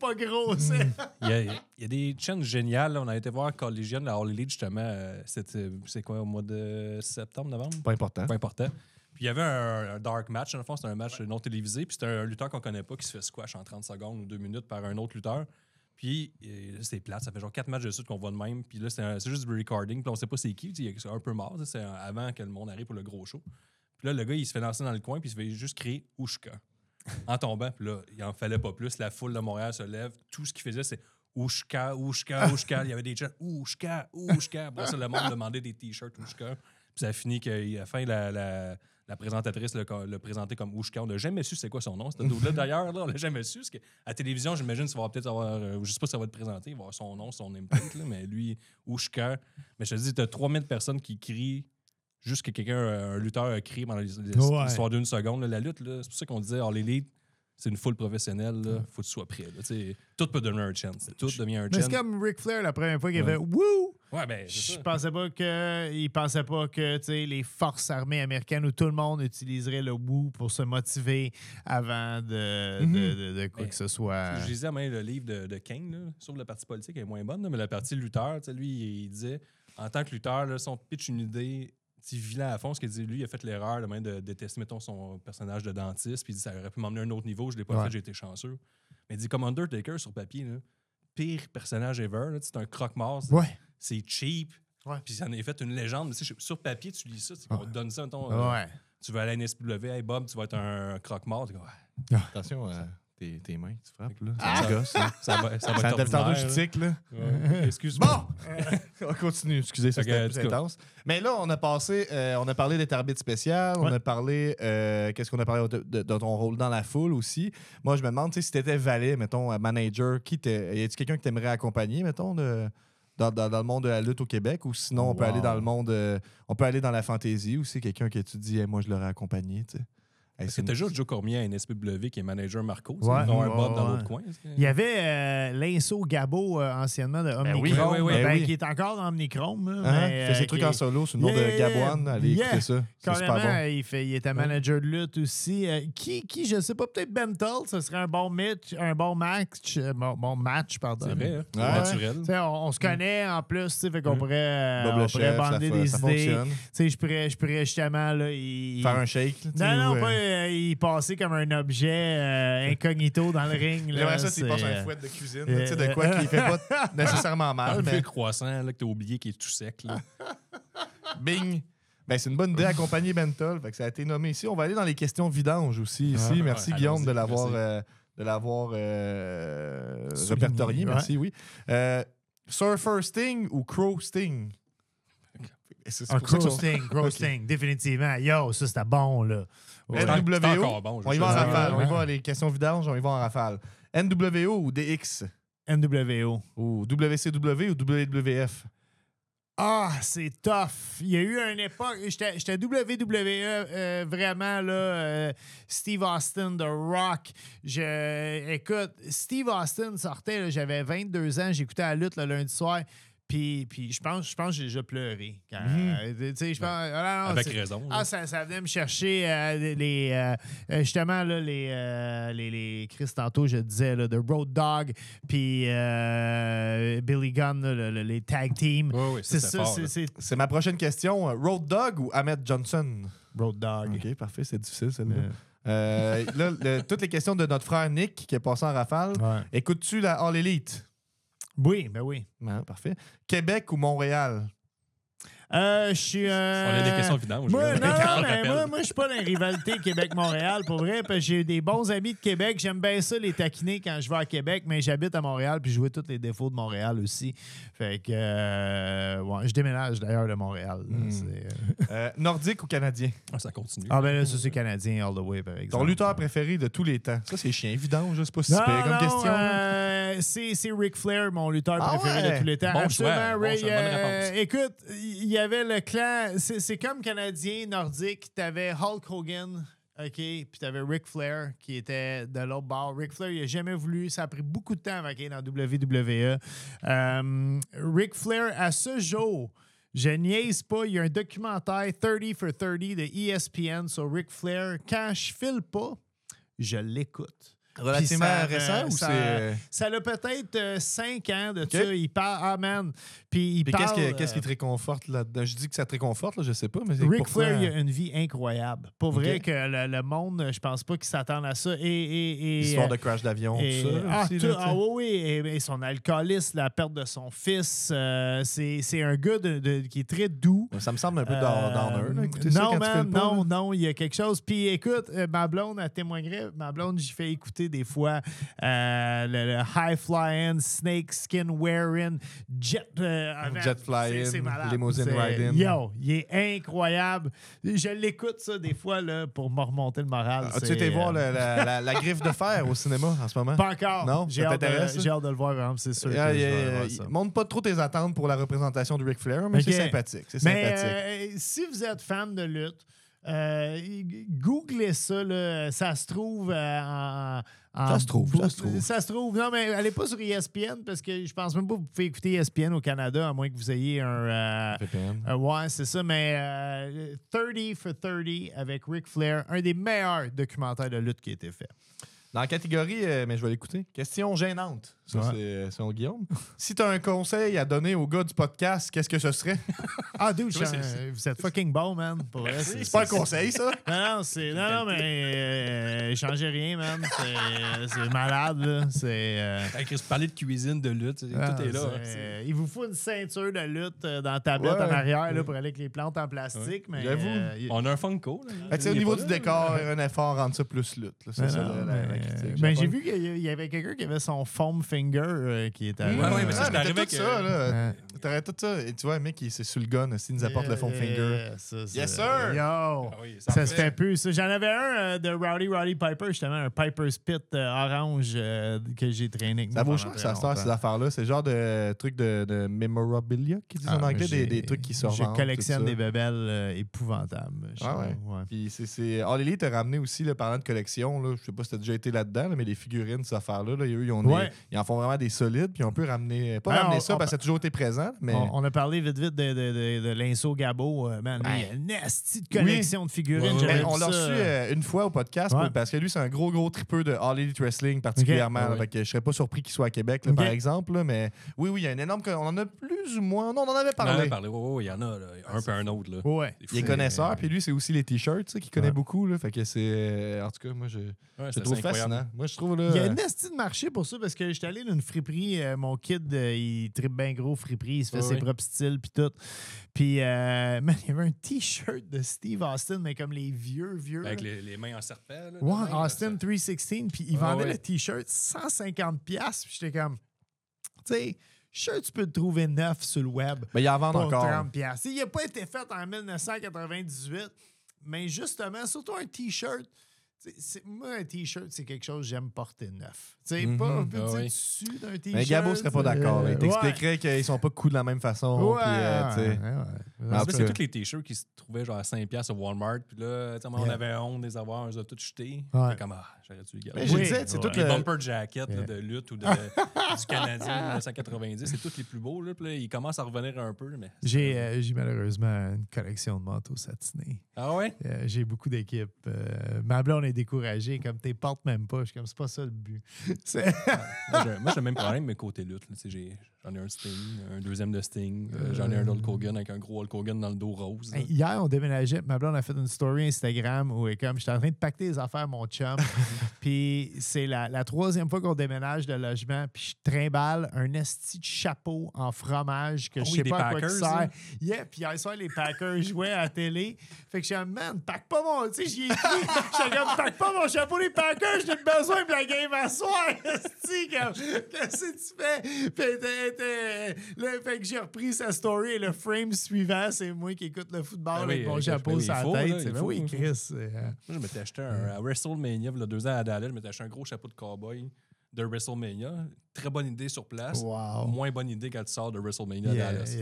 pas gros. ça. Il y, a, il y a des chaînes géniales. là. On a été voir Collegian, la All Elite, justement. euh, c'était- C'est quoi, au mois de septembre, novembre? Pas important. Pas important. Puis il y avait un, un dark match. Dans le fond, c'était un match non télévisé. Puis c'était un lutteur qu'on connaît pas qui se fait squash en 30 secondes ou 2 minutes par un autre lutteur. Puis euh, là, c'est plate. Ça fait genre 4 matchs de suite qu'on voit de même. Puis là, c'est juste du recording. Puis on sait pas c'est qui. C'est un peu mort. C'est avant que le monde arrive pour le gros show. Puis là, le gars, il se fait lancer dans le coin. Puis il se fait juste crier Oushka en tombant. Puis là, il en fallait pas plus. La foule de Montréal se lève. Tout ce qu'il faisait, c'est Oushka, Oushka, Oushka. Il y avait des chants Oushka, Oushka. Après ça, le monde demandait des t-shirts Oushka. Puis ça a fini qu'à la fin, la, la, la présentatrice l'a présenté comme Oushka. On n'a jamais su c'est quoi son nom. C'était là d'ailleurs, on l'a jamais su. Parce que à la télévision, j'imagine, ça va peut-être avoir. euh, je sais pas si ça va te présenter, il va avoir son nom, son là, mais lui, Oushka. Mais je te dis, tu as 3000 personnes qui crient juste que quelqu'un, euh, un lutteur, a crié pendant Ouais. l'histoire d'une seconde. là. La lutte, là, c'est pour ça qu'on disait, oh, l'élite, c'est une foule professionnelle, là, faut que tu sois prêt. là. Tout peut devenir un chance. Tout devient un Mais chance. c'est comme Ric Flair la première fois qu'il Ouais. avait Wouh! Ouais, ben, Je ça. pensais pas que il pensait pas que les forces armées américaines ou tout le monde utiliserait le woo pour se motiver avant de, de- Mhm. de- de quoi Mais que ce soit. Je lisais même le livre de, de Kane, là, sauf la partie politique est moins bonne, là, mais la partie lutteur, lui, il disait, en tant que lutteur, là, si on te pitch une idée, tu vilain à fond, ce qu'il dit, lui, il a fait l'erreur de, même de détester, mettons, son personnage de dentiste, puis il dit, ça aurait pu m'emmener à un autre niveau, je l'ai pas Ouais. fait, j'ai été chanceux. Mais il dit, comme Undertaker sur papier, là, pire personnage ever, là, c'est un croque-mort, Ouais. C'est cheap, Ouais. puis ça en est fait une légende. Mais tu sais, sur papier, tu lis ça, tu on te donne ça, mettons, euh, Ouais. tu vas aller à la NSPW, hey Bob, tu vas être un croque-mort, Ouais. Attention, euh, tes, tes mains, tu frappes, là. Ah! Ça gosse, là. Ça va, ça va Ça être tantôt, ordinaire, je là. là. Ouais. Excuse-moi. Bon! on continue, excusez, ça c'était intense. Mais là, on a passé, euh, on a parlé des arbitres spéciales, on a parlé, euh, qu'est-ce qu'on a parlé de, de- de ton rôle dans la foule aussi. Moi, je me demande, tu si t'étais valet, mettons, manager, qui t'es- y a-tu quelqu'un que t'aimerais accompagner, mettons, de, dans, dans- dans le monde de la lutte au Québec, ou sinon, on peut aller dans le monde, euh, on peut aller dans la fantaisie aussi, quelqu'un que tu dis, Hey, moi, je l'aurais accompagné, tu sais. Parce que t'as juste Joe Cormier à NSPW qui est manager Marco. Ouais, Ils ont un ouais, Bob dans ouais. l'autre coin. Il y avait euh, Linso Gabo, euh, anciennement de Omnichrome, oui, oui, oui, ben, oui. qui est encore dans Omnichrome. là, Hein? mais, Il fait ses euh, trucs en solo sous le nom Yeah, de Gabouane. Allez yeah. écouter ça. C'est super Carrément, bon. il, fait, il était manager de lutte aussi. Euh, qui, qui, je sais pas, peut-être Bentel, ce serait un bon match, un bon match, euh, bon, bon match, pardon. C'est vrai, hein? Ouais. naturel. On, on se connaît en plus, tu sais, fait qu'on Mm. pourrait, on pourrait bander des ça idées. fonctionne. Tu sais, je pourrais, je pourrais justement Faire un shake. Non, non, pas euh, euh, passer comme un objet euh, incognito dans le ring. là, J'aimerais ça s'il c'est, passe un euh, fouet de cuisine. euh, tu sais, de quoi qui fait pas nécessairement mal, Un mais croissant là, que t'as oublié qui est tout sec. Là. bing! Ben, c'est une bonne idée accompagner Bentol. Fait que ça a été nommé ici. On va aller dans les questions vidanges aussi. Ici. Ah, merci ouais, Guillaume de l'avoir euh, de l'avoir euh, répertorié. ouais. Merci, oui. Euh, Surfer Sting ou Crow Sting? Un crow sting, crow sting, définitivement. Yo, ça c'était bon, là. Ouais. NWO. encore bon, je on y va en rafale. On y va les questions vidanges, on y va en rafale. NWO ou DX? NWO. Ou WCW ou WWF? Ah, c'est tough. Il y a eu une époque, j'étais WWE euh, vraiment là, euh, Steve Austin, The Rock. Je, écoute, Steve Austin sortait, j'avais 22 ans, j'écoutais la lutte le lundi soir. Puis, puis je pense, je pense que j'ai déjà pleuré. Quand, euh, je pense, ah, non, Avec c'est- raison. Ah, ça, ça venait me chercher euh, les, euh, justement là, les, euh, les, les Chris tantôt je disais là, The Road Dog puis euh, Billy Gunn là, le- le- les tag teams. Ouais, ouais, ça, c'est ça, c'est ma prochaine question. Road Dog ou Ahmed Johnson? Road Dog. OK, parfait, c'est difficile celle-là. Là, le- toutes les questions de notre frère Nick qui est passé en rafale. ouais. Écoutes-tu la All Elite? Oui, ben oui. Parfait. Québec ou Montréal? Euh, je suis. euh, On a des questions vidanges. Moi, non, On non, mais moi, moi je suis pas dans les rivalités Québec-Montréal, pour vrai, parce que j'ai des bons amis de Québec. J'aime bien ça, les taquiner quand je vais à Québec, mais j'habite à Montréal, puis je vois tous les défauts de Montréal aussi. Fait que, euh, ouais, je déménage d'ailleurs de Montréal. là. Hmm. Euh, Euh, Nordique ou Canadien? Ah, ça continue. Ah, ben là, ça, c'est Canadien all the way, par exemple. Ton lutteur préféré de tous les temps? Ça, c'est chien évident, je sais pas si c'est comme non, question. euh, c'est, c'est Ric Flair, mon lutteur Ah préféré ouais? de tous les temps. Bon Absolument, choix, bon Ray, choix, bonne euh, réponse. écoute, il y le clan. C'est, comme Canadien, Nordique. T'avais Hulk Hogan. OK, puis t'avais Ric Flair qui était de l'autre bord. Ric Flair, il a jamais voulu. Ça a pris beaucoup de temps aille dans WWE. Euh, Ric Flair, à ce jour, je niaise pas, il y a un documentaire 30 for 30 de ESPN sur Ric Flair. Quand je file pas, je l'écoute. Relativement ça, récent euh, ou ça- c'est. Ça a peut-être 5 ans de ça. Il parle. Ah, man. Puis il Puis parle. qu'est-ce qui, qu'est-ce qui euh, te réconforte là-dedans? Je dis que ça te réconforte, là, je sais pas, mais c'est Ric pourquoi- Flair, il a une vie incroyable. Pour vrai que le, le monde, je pense pas qu'il s'attende à ça. Et, et, et, Histoire euh, de crash d'avion, tout ça. ah, ah oui, oui. Et, son alcoolisme, la perte de son fils. euh, c'est un gars qui est très doux. Ça me semble un peu Euh, down- downer, non, man, pas, non, non, il y a quelque chose. Puis écoute, euh, ma blonde, elle témoignerait. Ma blonde, j'y fais écouter des fois euh, le, le high flying, snake skin wearing, jet, euh, Jet flying, limousine riding. Yo, il est incroyable. Je l'écoute ça des fois là, pour me remonter le moral. As-tu été voir euh, le- la, la- la griffe de fer au cinéma en ce moment? Pas encore. Non? J'ai hâte, hâte de le voir, vraiment, c'est sûr. Ah, ça. montre pas trop tes attentes pour la représentation de Ric Flair, mais c'est sympathique. Mais sympathique. euh, si vous êtes fan de lutte, euh, googlez ça. là. Ça se trouve euh, en, en- Ça se trouve, ça se trouve. Ça se trouve. Non, mais allez pas sur ESPN parce que je pense même pas que vous pouvez écouter ESPN au Canada à moins que vous ayez un. euh, VPN. euh, ouais, c'est ça, mais euh, 30 for 30 avec Ric Flair, un des meilleurs documentaires de lutte qui a été fait. Dans la catégorie, euh, mais je vais l'écouter, question gênante. Ça, Ouais. c'est selon Guillaume. si tu as un conseil à donner aux gars du podcast, qu'est-ce que ce serait? Ah, dude, un- c'est- vous êtes fucking bon, man. Pour vrai, c'est pas un conseil, ça? Non, non, c'est. Non, non, mais. Euh, changez rien, man. C'est- C'est malade, là. C'est. euh, parler de cuisine, de lutte, ah, tout est là. hein. il vous faut une ceinture de lutte euh, dans la tablette Ouais. en arrière là, pour aller avec les plantes en plastique. Mais, J'avoue. euh, On a un Funko. Là. Tu sais, au niveau du là, décor, un effort rendre ça plus lutte. là. C'est Mais ça, non, la- la- la mais- critique. mais j'ai vu qu'il y avait quelqu'un qui avait son foam finger euh, qui était. Ouais, ouais, mais ça, c'est arrivé tout que- ça, là. T'aurais tout ça. Et tu vois, mec, il- c'est sur le gun. S'il nous apporte le fond finger. Yes, sir! Yo! Ah oui, ça Ça en se fait. plus. J'en avais un euh, de Rowdy Roddy Piper, justement, un Piper's Pit euh, orange euh, que j'ai traîné. avec Ça vaut cher, ça, sort, ces affaires-là. C'est le genre de truc de, de memorabilia qu'ils disent en Ah, anglais, des, trucs qui sortent. Je collectionne des bébelles euh, épouvantables. Ah ouais. Puis c'est- c'est. All Elite a ramené aussi, là, parlant de collection, là, je sais pas si t'as déjà été là-dedans, là, mais les figurines, ces affaires-là, là, eux, ils, ont en font vraiment des solides, puis on peut ramener. Pas ramener on- ça on- parce que ça a toujours été présent, mais. On, on a parlé vite vite de, de, de, de Linceau Gabo. euh, man, Ouais. il y a une nasty de collection de figurines. Ouais, ouais, Ben, on l'a reçu euh, une fois au podcast Ouais. parce que lui, c'est un gros, gros tripeux de All Elite Wrestling particulièrement. Ok. là. Fait que je serais pas surpris qu'il soit à Québec, là, par exemple. là, mais oui, oui, il y a une énorme. On en a plus ou moins? Non, on en avait On en a parlé. parlé. Ouais, il y en a. là. Un peu un autre. Là. Ouais. Il est connaisseur, puis lui, c'est aussi les t-shirts qu'il connaît Ouais. beaucoup. Là, fait que c'est. euh, En tout cas, moi, je, Ouais, je c'est trouve incroyable. fascinant. Moi, je trouve. Là, Il y a euh, une nasty de marché pour ça parce que j'étais allé dans une friperie. euh, mon kid, euh, il tripe bien gros friperie. Il se fait ses propres styles puis tout. Puis, euh, man, il y avait un T-shirt de Steve Austin, mais comme les vieux, vieux. Avec les, les mains en serpent. Là, Ouais, Austin là, 316. Puis il Ah vendait ouais. le T-shirt 150$. piastres, Puis j'étais comme, tu sais, je suis sûr que tu peux le trouver neuf sur le web. Ben, il en vend encore. 30$. piastres. Il n'a pas été fait en 1998, mais justement, surtout un T-shirt. C'est- c'est- Moi, un T-shirt, c'est quelque chose que j'aime porter neuf. Tu sais, Mhm. pas un Ah petit oui. dessus d'un T-shirt. Mais Gabo serait pas d'accord. là. Il euh, t'expliquerait qu'ils sont pas coupés de la même façon. Ouais, puis, euh, tu sais. ouais, ouais. Fait, c'est cas- tous les t-shirts qui se trouvaient genre à 5$ au Walmart. Puis là, on avait honte de les avoir, on les a tous jetés. Ouais. Fait comme, ah, j'aurais dû les garder. Mais je Oui. disais, c'est Ouais. tout Les le. bumper jackets là, de lutte ou de, du Canadien 1990, c'est tous les plus beaux. Là, puis là, ils commencent à revenir un peu. Mais... J'ai euh, j'ai malheureusement une collection de manteaux satinés. Ah ouais? Euh, j'ai beaucoup d'équipes. Euh, ma blonde est découragée, comme t'es portes même pas. Je suis comme, c'est pas ça le but. Moi, j'ai, le même problème, mais côté lutte. j'ai, j'en ai un Sting, un deuxième de Sting. euh, j'en ai un Hulk Hogan avec un gros Hulk Hogan dans le dos rose. Hey, Hier, on déménageait. Ma blonde a fait une story Instagram où elle comme j'étais en train de pacter les affaires, mon chum. puis c'est la, la troisième fois qu'on déménage de logement. Puis je trimballe un esti de chapeau en fromage que Ah je sais pas à quoi il sert. hein? Yeah, puis hier soir, les Packers jouaient à la télé. Fait que je suis man, pack pas mon. Tu sais, j'y ai dit. J'étais comme, pack pas mon chapeau, les Packers, j'ai besoin de la game à soir. Esti, comme, Qu'est-ce que tu fais? Puis là, fait que j'ai repris sa story et le frame suivant, c'est moi qui écoute le football Ben oui, avec mon euh, chapeau oui, sur il la faut, tête. C'est- faut. Chris. euh, Moi, je m'étais acheté un, à WrestleMania, il y a deux ans à Dallas, je m'étais acheté un gros chapeau de cowboy de WrestleMania. Très bonne idée sur place. Wow. Moins bonne idée quand tu sors de WrestleMania Yeah, à Dallas.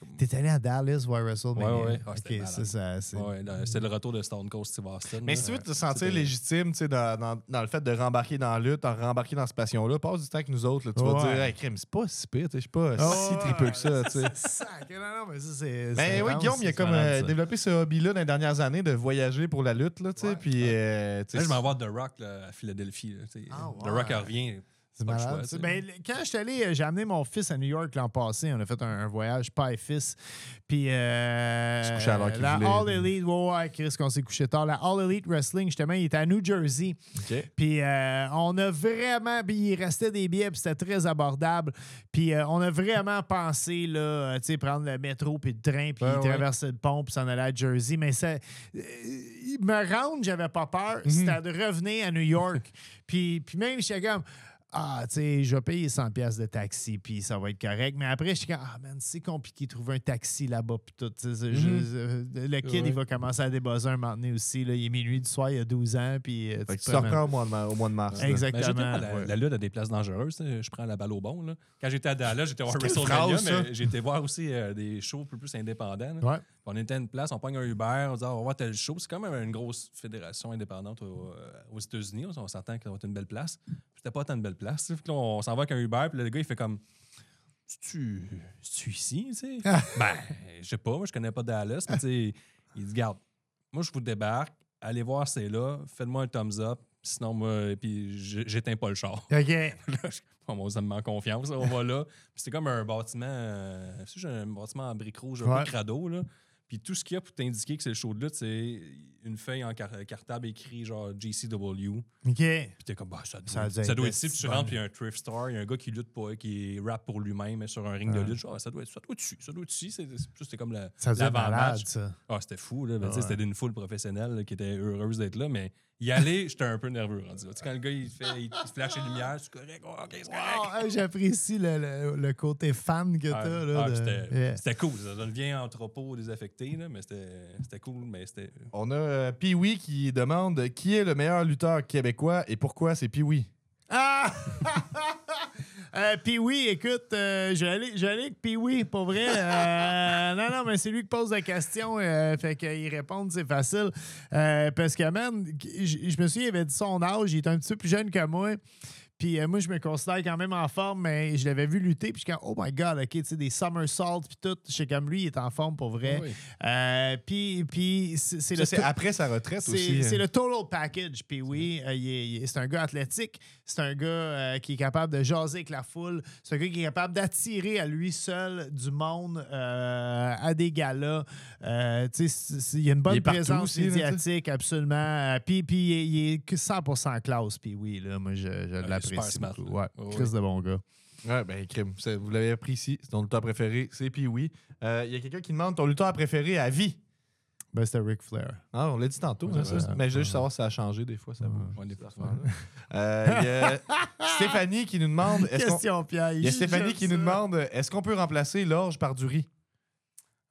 Comme- T'es allé à Dallas voir WrestleMania? Ouais, ouais. Ah, ça, c'est. Ouais, le retour de Stone Cold Steve Austin. Mais là. si tu veux te sentir légitime dans, dans, dans le fait de rembarquer dans la lutte, en rembarquer dans cette passion-là, passe du temps avec nous autres. là. tu vas dire, hey, crime, c'est pas si pire, je suis pas Oh, si tripeux que ça. Sac, non, non, mais ça, c'est. Ben c'est oui, Guillaume, il a c'est comme euh, développé ce hobby-là dans les dernières années de voyager pour la lutte, là, tu sais, Ouais. puis... euh, Là, je vais voir The Rock là, à Philadelphie. Ah, The. Rock revient. C'est malade. choix. Ben, quand je suis allé, euh, j'ai amené mon fils à New York l'an passé. On a fait un, un voyage père et fils. Puis. Euh, se coucher à l'heure qu'il la. All Elite, ouais, ouais, Chris, qu'on s'est couché tard. La All Elite Wrestling, justement, il était à New Jersey. OK. Puis euh, on a vraiment. Puis il restait des billets, puis c'était très abordable. Puis euh, on a vraiment pensé, là, tu sais, prendre le métro, puis le train, puis Ouais, ouais. traverser le pont, puis s'en aller à Jersey. Mais ça. me rendre, j'avais pas peur. Mhm. C'était de revenir à New York. puis, puis même, j'étais comme. Ah, tu sais, je vais payer 100$ piastres de taxi, puis ça va être correct. Mais après, je suis comme, ah, man, c'est compliqué de trouver un taxi là-bas, puis tout. je- Mhm. le kid, Ouais. il va commencer à débuzzer un moment donné aussi. Là. Il est minuit du soir, il a 12 ans, puis. euh, Fait que te tu reprends au mois de, mar- au mois de mars. Exactement. Ben, j'étais pas la, ouais. la lutte a des places dangereuses. tu sais. Je prends la balle au bon. Là. Quand j'étais à Dallas, j'étais voir WrestleMania, mais j'ai été voir aussi euh, des shows un peu plus indépendants. là. Ouais. On était à une place, on pogne un Uber, on dit ah, on va voir tel show. C'est quand même une grosse fédération indépendante euh, aux États-Unis. On s'entend que ça va être une belle place. C'était pas tant une belle place. Puis là, on s'en va avec un Uber, puis là, le gars, il fait comme tu tu ici, tu sais? ben, je sais pas, moi, je connais pas Dallas, mais tu sais, il dit, garde, moi, je vous débarque, allez voir, c'est là, faites-moi un thumbs up, sinon, moi, puis j'éteins pas le char. OK. Là, on va me en confiance, on va là. C'était comme un bâtiment, euh, j'ai un bâtiment en briques rouges, un Ouais. peu crado, là. Puis tout ce qu'il y a pour t'indiquer que c'est le show de lutte, c'est une feuille en car- cartable écrit genre JCW. OK. Puis t'es comme, bah, ça doit, Ça ça être doit être ici. Puis tu rentres, puis il y a un thrift store, il y a un gars qui lutte pour, qui rappe pour lui-même sur un ring de lutte. Genre, ça doit être, ça doit être dessus, ça doit être dessus. Ça, C'était comme la, Ça doit être malade, l'avant-match. ça. Ah, c'était fou, là. Ben, Ouais. C'était d'une foule professionnelle là, qui était heureuse d'être là, mais y aller, j'étais un peu nerveux. rendu là. Tu sais, quand le gars, il, fait, il, il flash les lumières, c'est correct, oh, ok, c'est correct. Wow, J'apprécie le, le- le côté fan que Ah, t'as. là, ah, de- c'était, Yeah. cool. Ça donne bien entrepôt désaffecté, là, mais c'était, c'était cool. Mais c'était. On a euh, Pee-Wee qui demande qui est le meilleur lutteur québécois et pourquoi c'est Pee-Wee? Ah! Euh, oui, écoute, euh, je vais aller, je vais aller avec oui, pour vrai. Euh, non, non, mais c'est lui qui pose la question. euh, fait qu'il répond, c'est facile. Parce que, man, je je me souviens, il avait dit son âge, il est un petit peu plus jeune que moi. Puis euh, moi, je me considère quand même en forme, mais je l'avais vu lutter. Puis je suis comme, oh my God, OK, tu sais, des somersaults, puis tout. Je sais comme lui, il est en forme pour vrai. Oui. Euh, puis puis c'est c'est Ça, le c'est après sa retraite c'est aussi. c'est hein. le total package. Puis oui, euh, c'est un gars athlétique. C'est un gars qui est capable de jaser avec la foule. C'est un gars qui est capable d'attirer à lui seul du monde à des galas. Tu sais, c'est- c'est- il y a une bonne présence aussi, là, médiatique, absolument. Puis, puis il est- il est que 100% classe. Puis oui, là, moi, je, je super smart. Ouais, Oh, Chris oui. de bon gars. Ouais, ben, crime. Vous l'avez appris ici. C'est ton lutteur préféré, c'est Pee-Wee. Euh, Il y a quelqu'un qui demande ton lutteur préféré à vie. Ben, c'était Ric Flair. Ah, on l'a dit tantôt, Ouais, hein, c'est ça. Mais je veux juste savoir si ça a changé des fois. Ça affaire-là. Euh, Il y a Stéphanie qui nous demande. Question piège. Il y a Stéphanie qui ça. nous demande est-ce qu'on peut remplacer l'orge par du riz?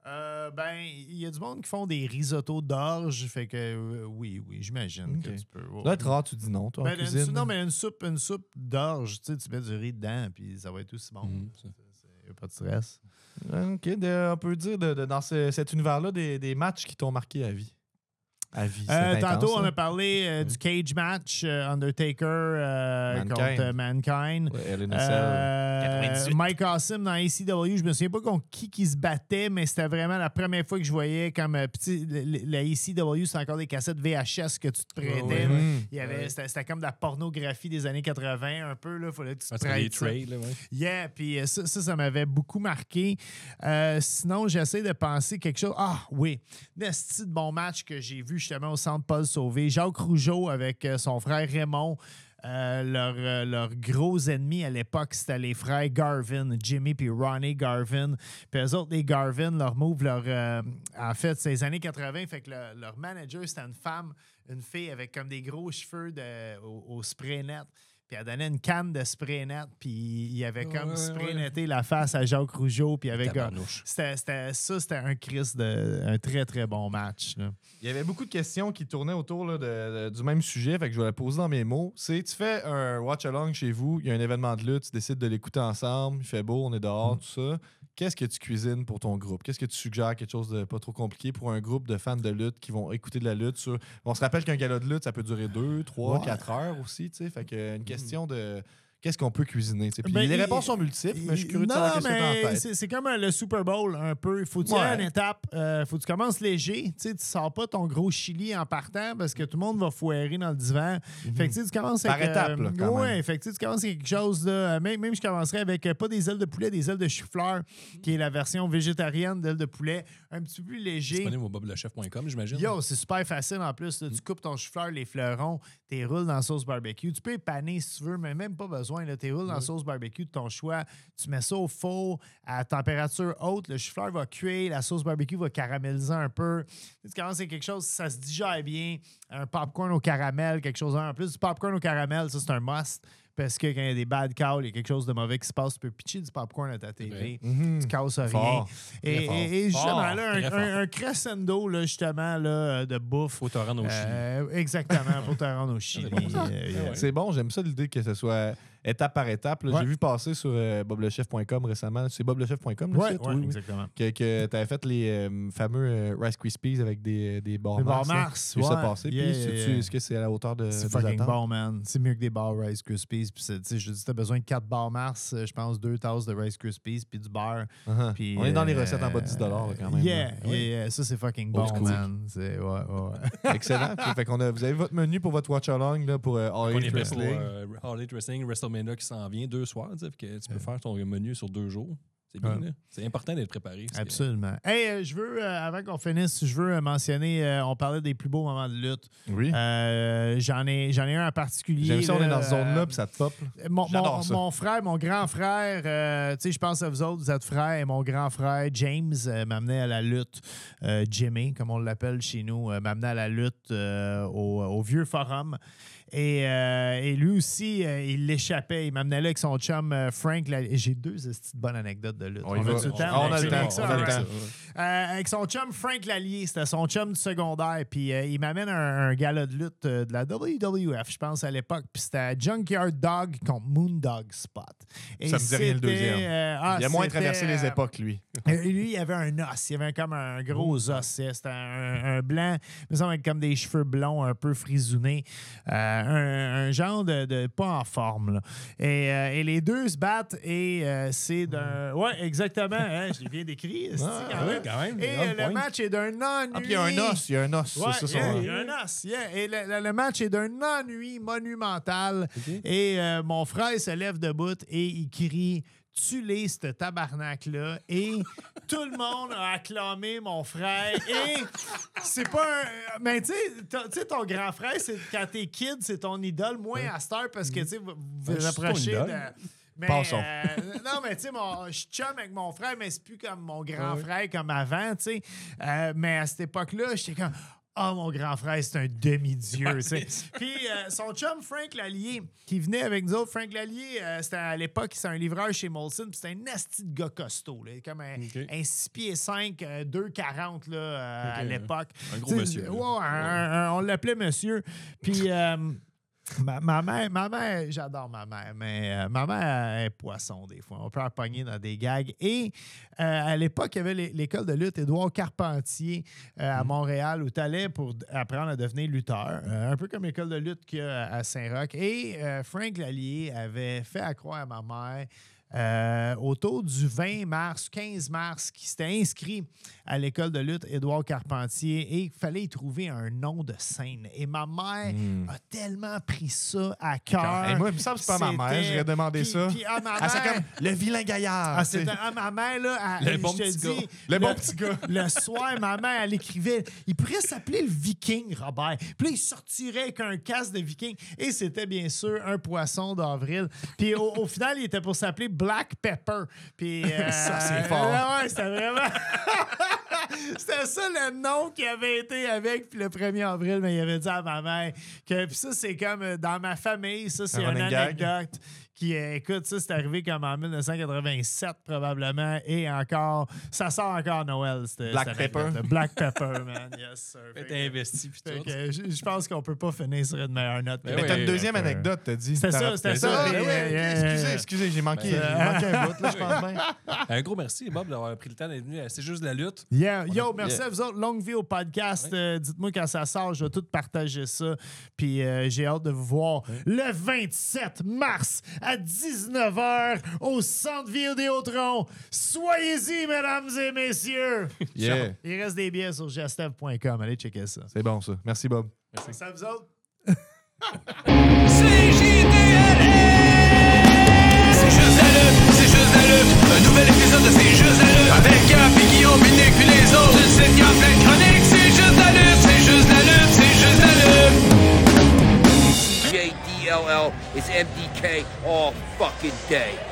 Euh, ben, il y a du monde qui font des risottos d'orge, fait que euh, oui, oui, j'imagine que tu peux. ouais. Doit être rare, tu dis non, toi, en Ben, cuisine. non, mais une soupe, une soupe d'orge, tu sais, tu mets du riz dedans, puis ça va être aussi bon. N'y a pas de stress. OK, de- on peut dire de- de- dans ce- cet univers-là des, des matchs qui t'ont marqué à vie. À vie. c'est Euh, intense, tantôt, on hein? a parlé euh, du cage match euh, Undertaker euh, Mankind. contre Mankind. Ouais, Hell in a Cell. Euh, 98. Mike Awesome dans ACW, je me souviens pas contre qui qui se battait, mais c'était vraiment la première fois que je voyais comme petit, la ACW, c'est encore des cassettes VHS que tu te prêtais. Ouais, ouais, là. Il y avait, Ouais. c'était, c'était comme de la pornographie des années 80, un peu. Là, fallait que tu te Ah, les prêtes là, ouais. Yeah, puis ça, ça, ça m'avait beaucoup marqué. Euh, sinon, j'essaie de penser quelque chose. Ah, oui. Nesti de bon match que j'ai vu? Justement au centre Paul Sauvé. Jacques Rougeau avec euh, son frère Raymond. Euh, leur, euh, leur gros ennemi à l'époque, c'était les frères Garvin, Jimmy puis Ronnie Garvin. Puis eux autres, les Garvin, leur move, leur, en fait, c'est les années 80. Fait que le- leur manager, c'était une femme, une fille avec comme des gros cheveux de, au spray net. Puis elle donnait une canne de spray net, puis il avait comme Ouais, spray ouais. netté la face à Jacques Rougeau, puis avec c'était, c'était- ça, c'était un Chris de un très très bon match. là. Il y avait beaucoup de questions qui tournaient autour là, de- de- du même sujet, fait que je vais la poser dans mes mots. C'est tu fais un watch-along chez vous, il y a un événement de lutte, tu décides de l'écouter ensemble, il fait beau, on est Mm. dehors, tout ça. Qu'est-ce que tu cuisines pour ton groupe? Qu'est-ce que tu suggères? Quelque chose de pas trop compliqué pour un groupe de fans de lutte qui vont écouter de la lutte sur. On se rappelle qu'un gala de lutte, ça peut durer 2, 3, Ouais. 4 heures aussi. Fait que une question de qu'est-ce qu'on peut cuisiner? Puis Ben, les il- réponses sont multiples, mais je suis curieux de non, savoir qu'est-ce que t'as en mais tête. c'est, comme euh, le Super Bowl un peu. Il faut tirer Ouais. une étape. Euh, faut que tu commences léger. Tu tu sors pas ton gros chili en partant parce que tout le monde va foirer dans le divan. Fait que tu sais, tu commences Mhm. Par avec. étapes, là, quand ouais, même. fait que tu commences avec quelque chose. Là, même, même je commencerais avec euh, pas des ailes de poulet, des ailes de chou-fleur, qui est la version végétarienne d'ailes de poulet. Un petit peu plus léger. Disponible au boblechef.com, j'imagine. Yo, c'est super facile en plus. là. Tu coupes ton chou-fleur, les fleurons, tu roules dans la sauce barbecue. Tu peux épaner si tu veux, mais même pas besoin. Roules dans la sauce barbecue de ton choix? Tu mets ça au four à température haute. Le chou-fleur va cuire, la sauce barbecue va caraméliser un peu. Tu commences avec quelque chose, ça se digère bien. Un popcorn au caramel, quelque chose en plus. Du popcorn au caramel, ça, c'est un must. Parce que quand il y a des bad calls, il y a quelque chose de mauvais qui se passe, tu peux pitcher du popcorn à ta TV. Mhm. Tu casses rien. Fort. Et, fort. justement, Fort, là, un, crescendo, là, justement, là, de bouffe. Faut te rendre au Chili. Euh, exactement, pour te rendre au Chili. bon, ça. Euh. Ouais. C'est bon, j'aime ça l'idée que ce soit étape par étape. Ouais. J'ai vu passer sur euh, boblechef.com récemment. C'est boblechef.com le Ouais, site? ouais, Oui, exactement. Que, tu avais fait les euh, fameux euh, Rice Krispies avec des, des bars Des Mars. bars là. Mars, vu ça ouais. passer. Yeah, Puis, yeah, c'est-tu- yeah. est-ce que c'est à la hauteur de C'est des fucking attentes? bon, man. C'est mieux que des bars Rice Krispies. Puis, c'est- tu sais, je dis, t'as besoin de 4 bars Mars, je pense, deux tasses de Rice Krispies, puis du beurre. Uh-huh. Puis, On est dans les recettes en bas de 10 là, quand même. Yeah, là. yeah, yeah. Ça, c'est fucking bon, man. C'est, ouais, ouais. Excellent. Fait qu'on a, vous avez votre menu pour votre watch along là, pour All On Elite est prêt pour Wrestling. All Elite Wrestling, WrestleMania Qui s'en vient deux soirs. tu sais, fait que tu peux faire ton menu sur deux jours. C'est bien, Ouais. C'est important d'être préparé. que- Absolument. Hey, euh, je veux, euh, avant qu'on finisse, je veux euh, mentionner, euh, on parlait des plus beaux moments de lutte. Oui. Euh, j'en ai, j'en ai un en particulier. J'aime ça, on est dans là, cette zone-là, euh, puis ça te pop. Mon, ça. mon frère, mon grand frère, euh, tu sais, je pense à vous autres, vous êtes frères, et mon grand frère, James, euh, m'amenait à la lutte. Euh, Jimmy, comme on l'appelle chez nous, euh, m'amenait à la lutte euh, au, au vieux forum. Et, euh, et lui aussi, euh, il l'échappait. Il m'amenait là avec son chum euh, Frank. J'ai deux de bonnes anecdotes de lutte. On va. a-tu le temps? On a le C'est temps, avec ça, on a le alright. temps. Euh, avec son chum Frank Lallier, c'était son chum du secondaire. Puis il m'amène un, un gala de lutte de la WWF, je pense, à l'époque. Puis c'était Junkyard Dog contre Moondog Spot. Et Ça me dit rien, le deuxième. ah, Il a moins traversé les époques, lui. lui, il avait un os. Il avait comme un gros os. C'était un, un blanc, il me semble, avec comme des cheveux blonds un peu frisonnés. Euh, un, un genre de, de- pas en forme. là. Et, euh, et les deux se battent et euh, c'est d'un. Ouais, exactement. hein, je l'ai bien décrit. Ah, quand ouais, même? quand même, Et euh, le match est d'un ennui. Ah, puis il y a un os, il y a un os. Ouais, ça, yeah, il y a un os, yeah. Et le, le- le match est d'un ennui monumental. Et mon frère se lève debout et il crie tu les ce tabarnak-là. Et tout le monde a acclamé mon frère. Et c'est pas un. Mais tu sais, ton grand frère, c'est quand t'es kid, c'est ton idole, moins à Star parce que tu sais, vous vous suis ton approchez de. Mais, euh, non, mais tu sais, je chum avec mon frère, mais c'est plus comme mon grand frère comme avant, tu sais. Euh, mais à cette époque-là, j'étais comme. Ah, mon grand frère, c'est un demi-dieu. tu sais. Puis euh, son chum, Frank Lallier, qui venait avec nous autres, Frank Lallier, euh, c'était à l'époque, c'était un livreur chez Molson, puis c'était un asti de gars costaud, là, comme un, Ok. un 6 pieds 5, euh, 2,40 là, euh, à l'époque. Un gros monsieur, là. ouais, un- un- on l'appelait monsieur. Puis. Ma, ma mère, ma mère, j'adore ma mère, mais euh, ma mère est poisson des fois. On peut la pogner dans des gags. Et euh, à l'époque, il y avait l'é- l'école de lutte Édouard Carpentier euh, Mm. à Montréal où tu allais pour apprendre à devenir lutteur. Un peu comme l'école de lutte qu'il y a à Saint-Roch. Et Frank Lallier avait fait à croire à ma mère euh, autour du 20 mars, 15 mars, qui s'était inscrit à l'école de lutte Édouard Carpentier et il fallait y trouver un nom de scène. Et ma mère a tellement pris ça à cœur. Hey, moi, il me semble que c'est pas ma mère, j'aurais demandé puis- ça. puis, ah, ma Ah, mère- comme le vilain gaillard. ah, ah, ma mère, là, elle- Le je bon te petit dis, gars. Le bon petit gars. Le soir, ma mère, elle écrivait, il pourrait s'appeler le Viking, Robert. Puis là, il sortirait avec un casque de Viking. Et c'était bien sûr un poisson d'avril. Puis au, au final, il était pour s'appeler Black Pepper. Puis, euh, Ça, c'est fort. Ouais, ouais, c'était vraiment. C'était ça le nom qui avait été avec puis le 1er avril, mais il avait dit à ma mère que puis ça c'est comme euh, dans ma famille, ça c'est Un une gag? Qui écoute ça c'est arrivé comme en 1987 probablement et encore ça sort encore Noël Black Pepper. Black Pepper man, yes sir. Fait Fait que- t'es investi, que je, pense qu'on peut pas finir sur une meilleure note. Mais t'as une deuxième anecdote, t'as dit. C'était ça, c'était ça, ouais, excusez, excusez, j'ai manqué, Ben, manqué un bout, là, je pense bien. Un gros merci, Bob, d'avoir pris le temps d'être venu. C'est juste de la lutte. Yeah. Yo, a- merci yeah. à vous autres. Longue vie au podcast. Euh, Dites-moi quand ça sort. Je vais tout partager ça. Puis euh, j'ai hâte de vous voir le 27 mars à 19h au Centre Vidéotron. Soyez-y, mesdames et messieurs. Yeah. Il reste des billets sur gestev.com. Allez checker ça. C'est bon, ça. Merci, Bob. Ça vous autres? C'est juste la lutte, c'est juste la lutte. Un nouvel épisode de C'est juste la lutte. Avec Gap et Guillaume, Binic puis les autres. Une site qui a lutte. Is MDK all fucking day.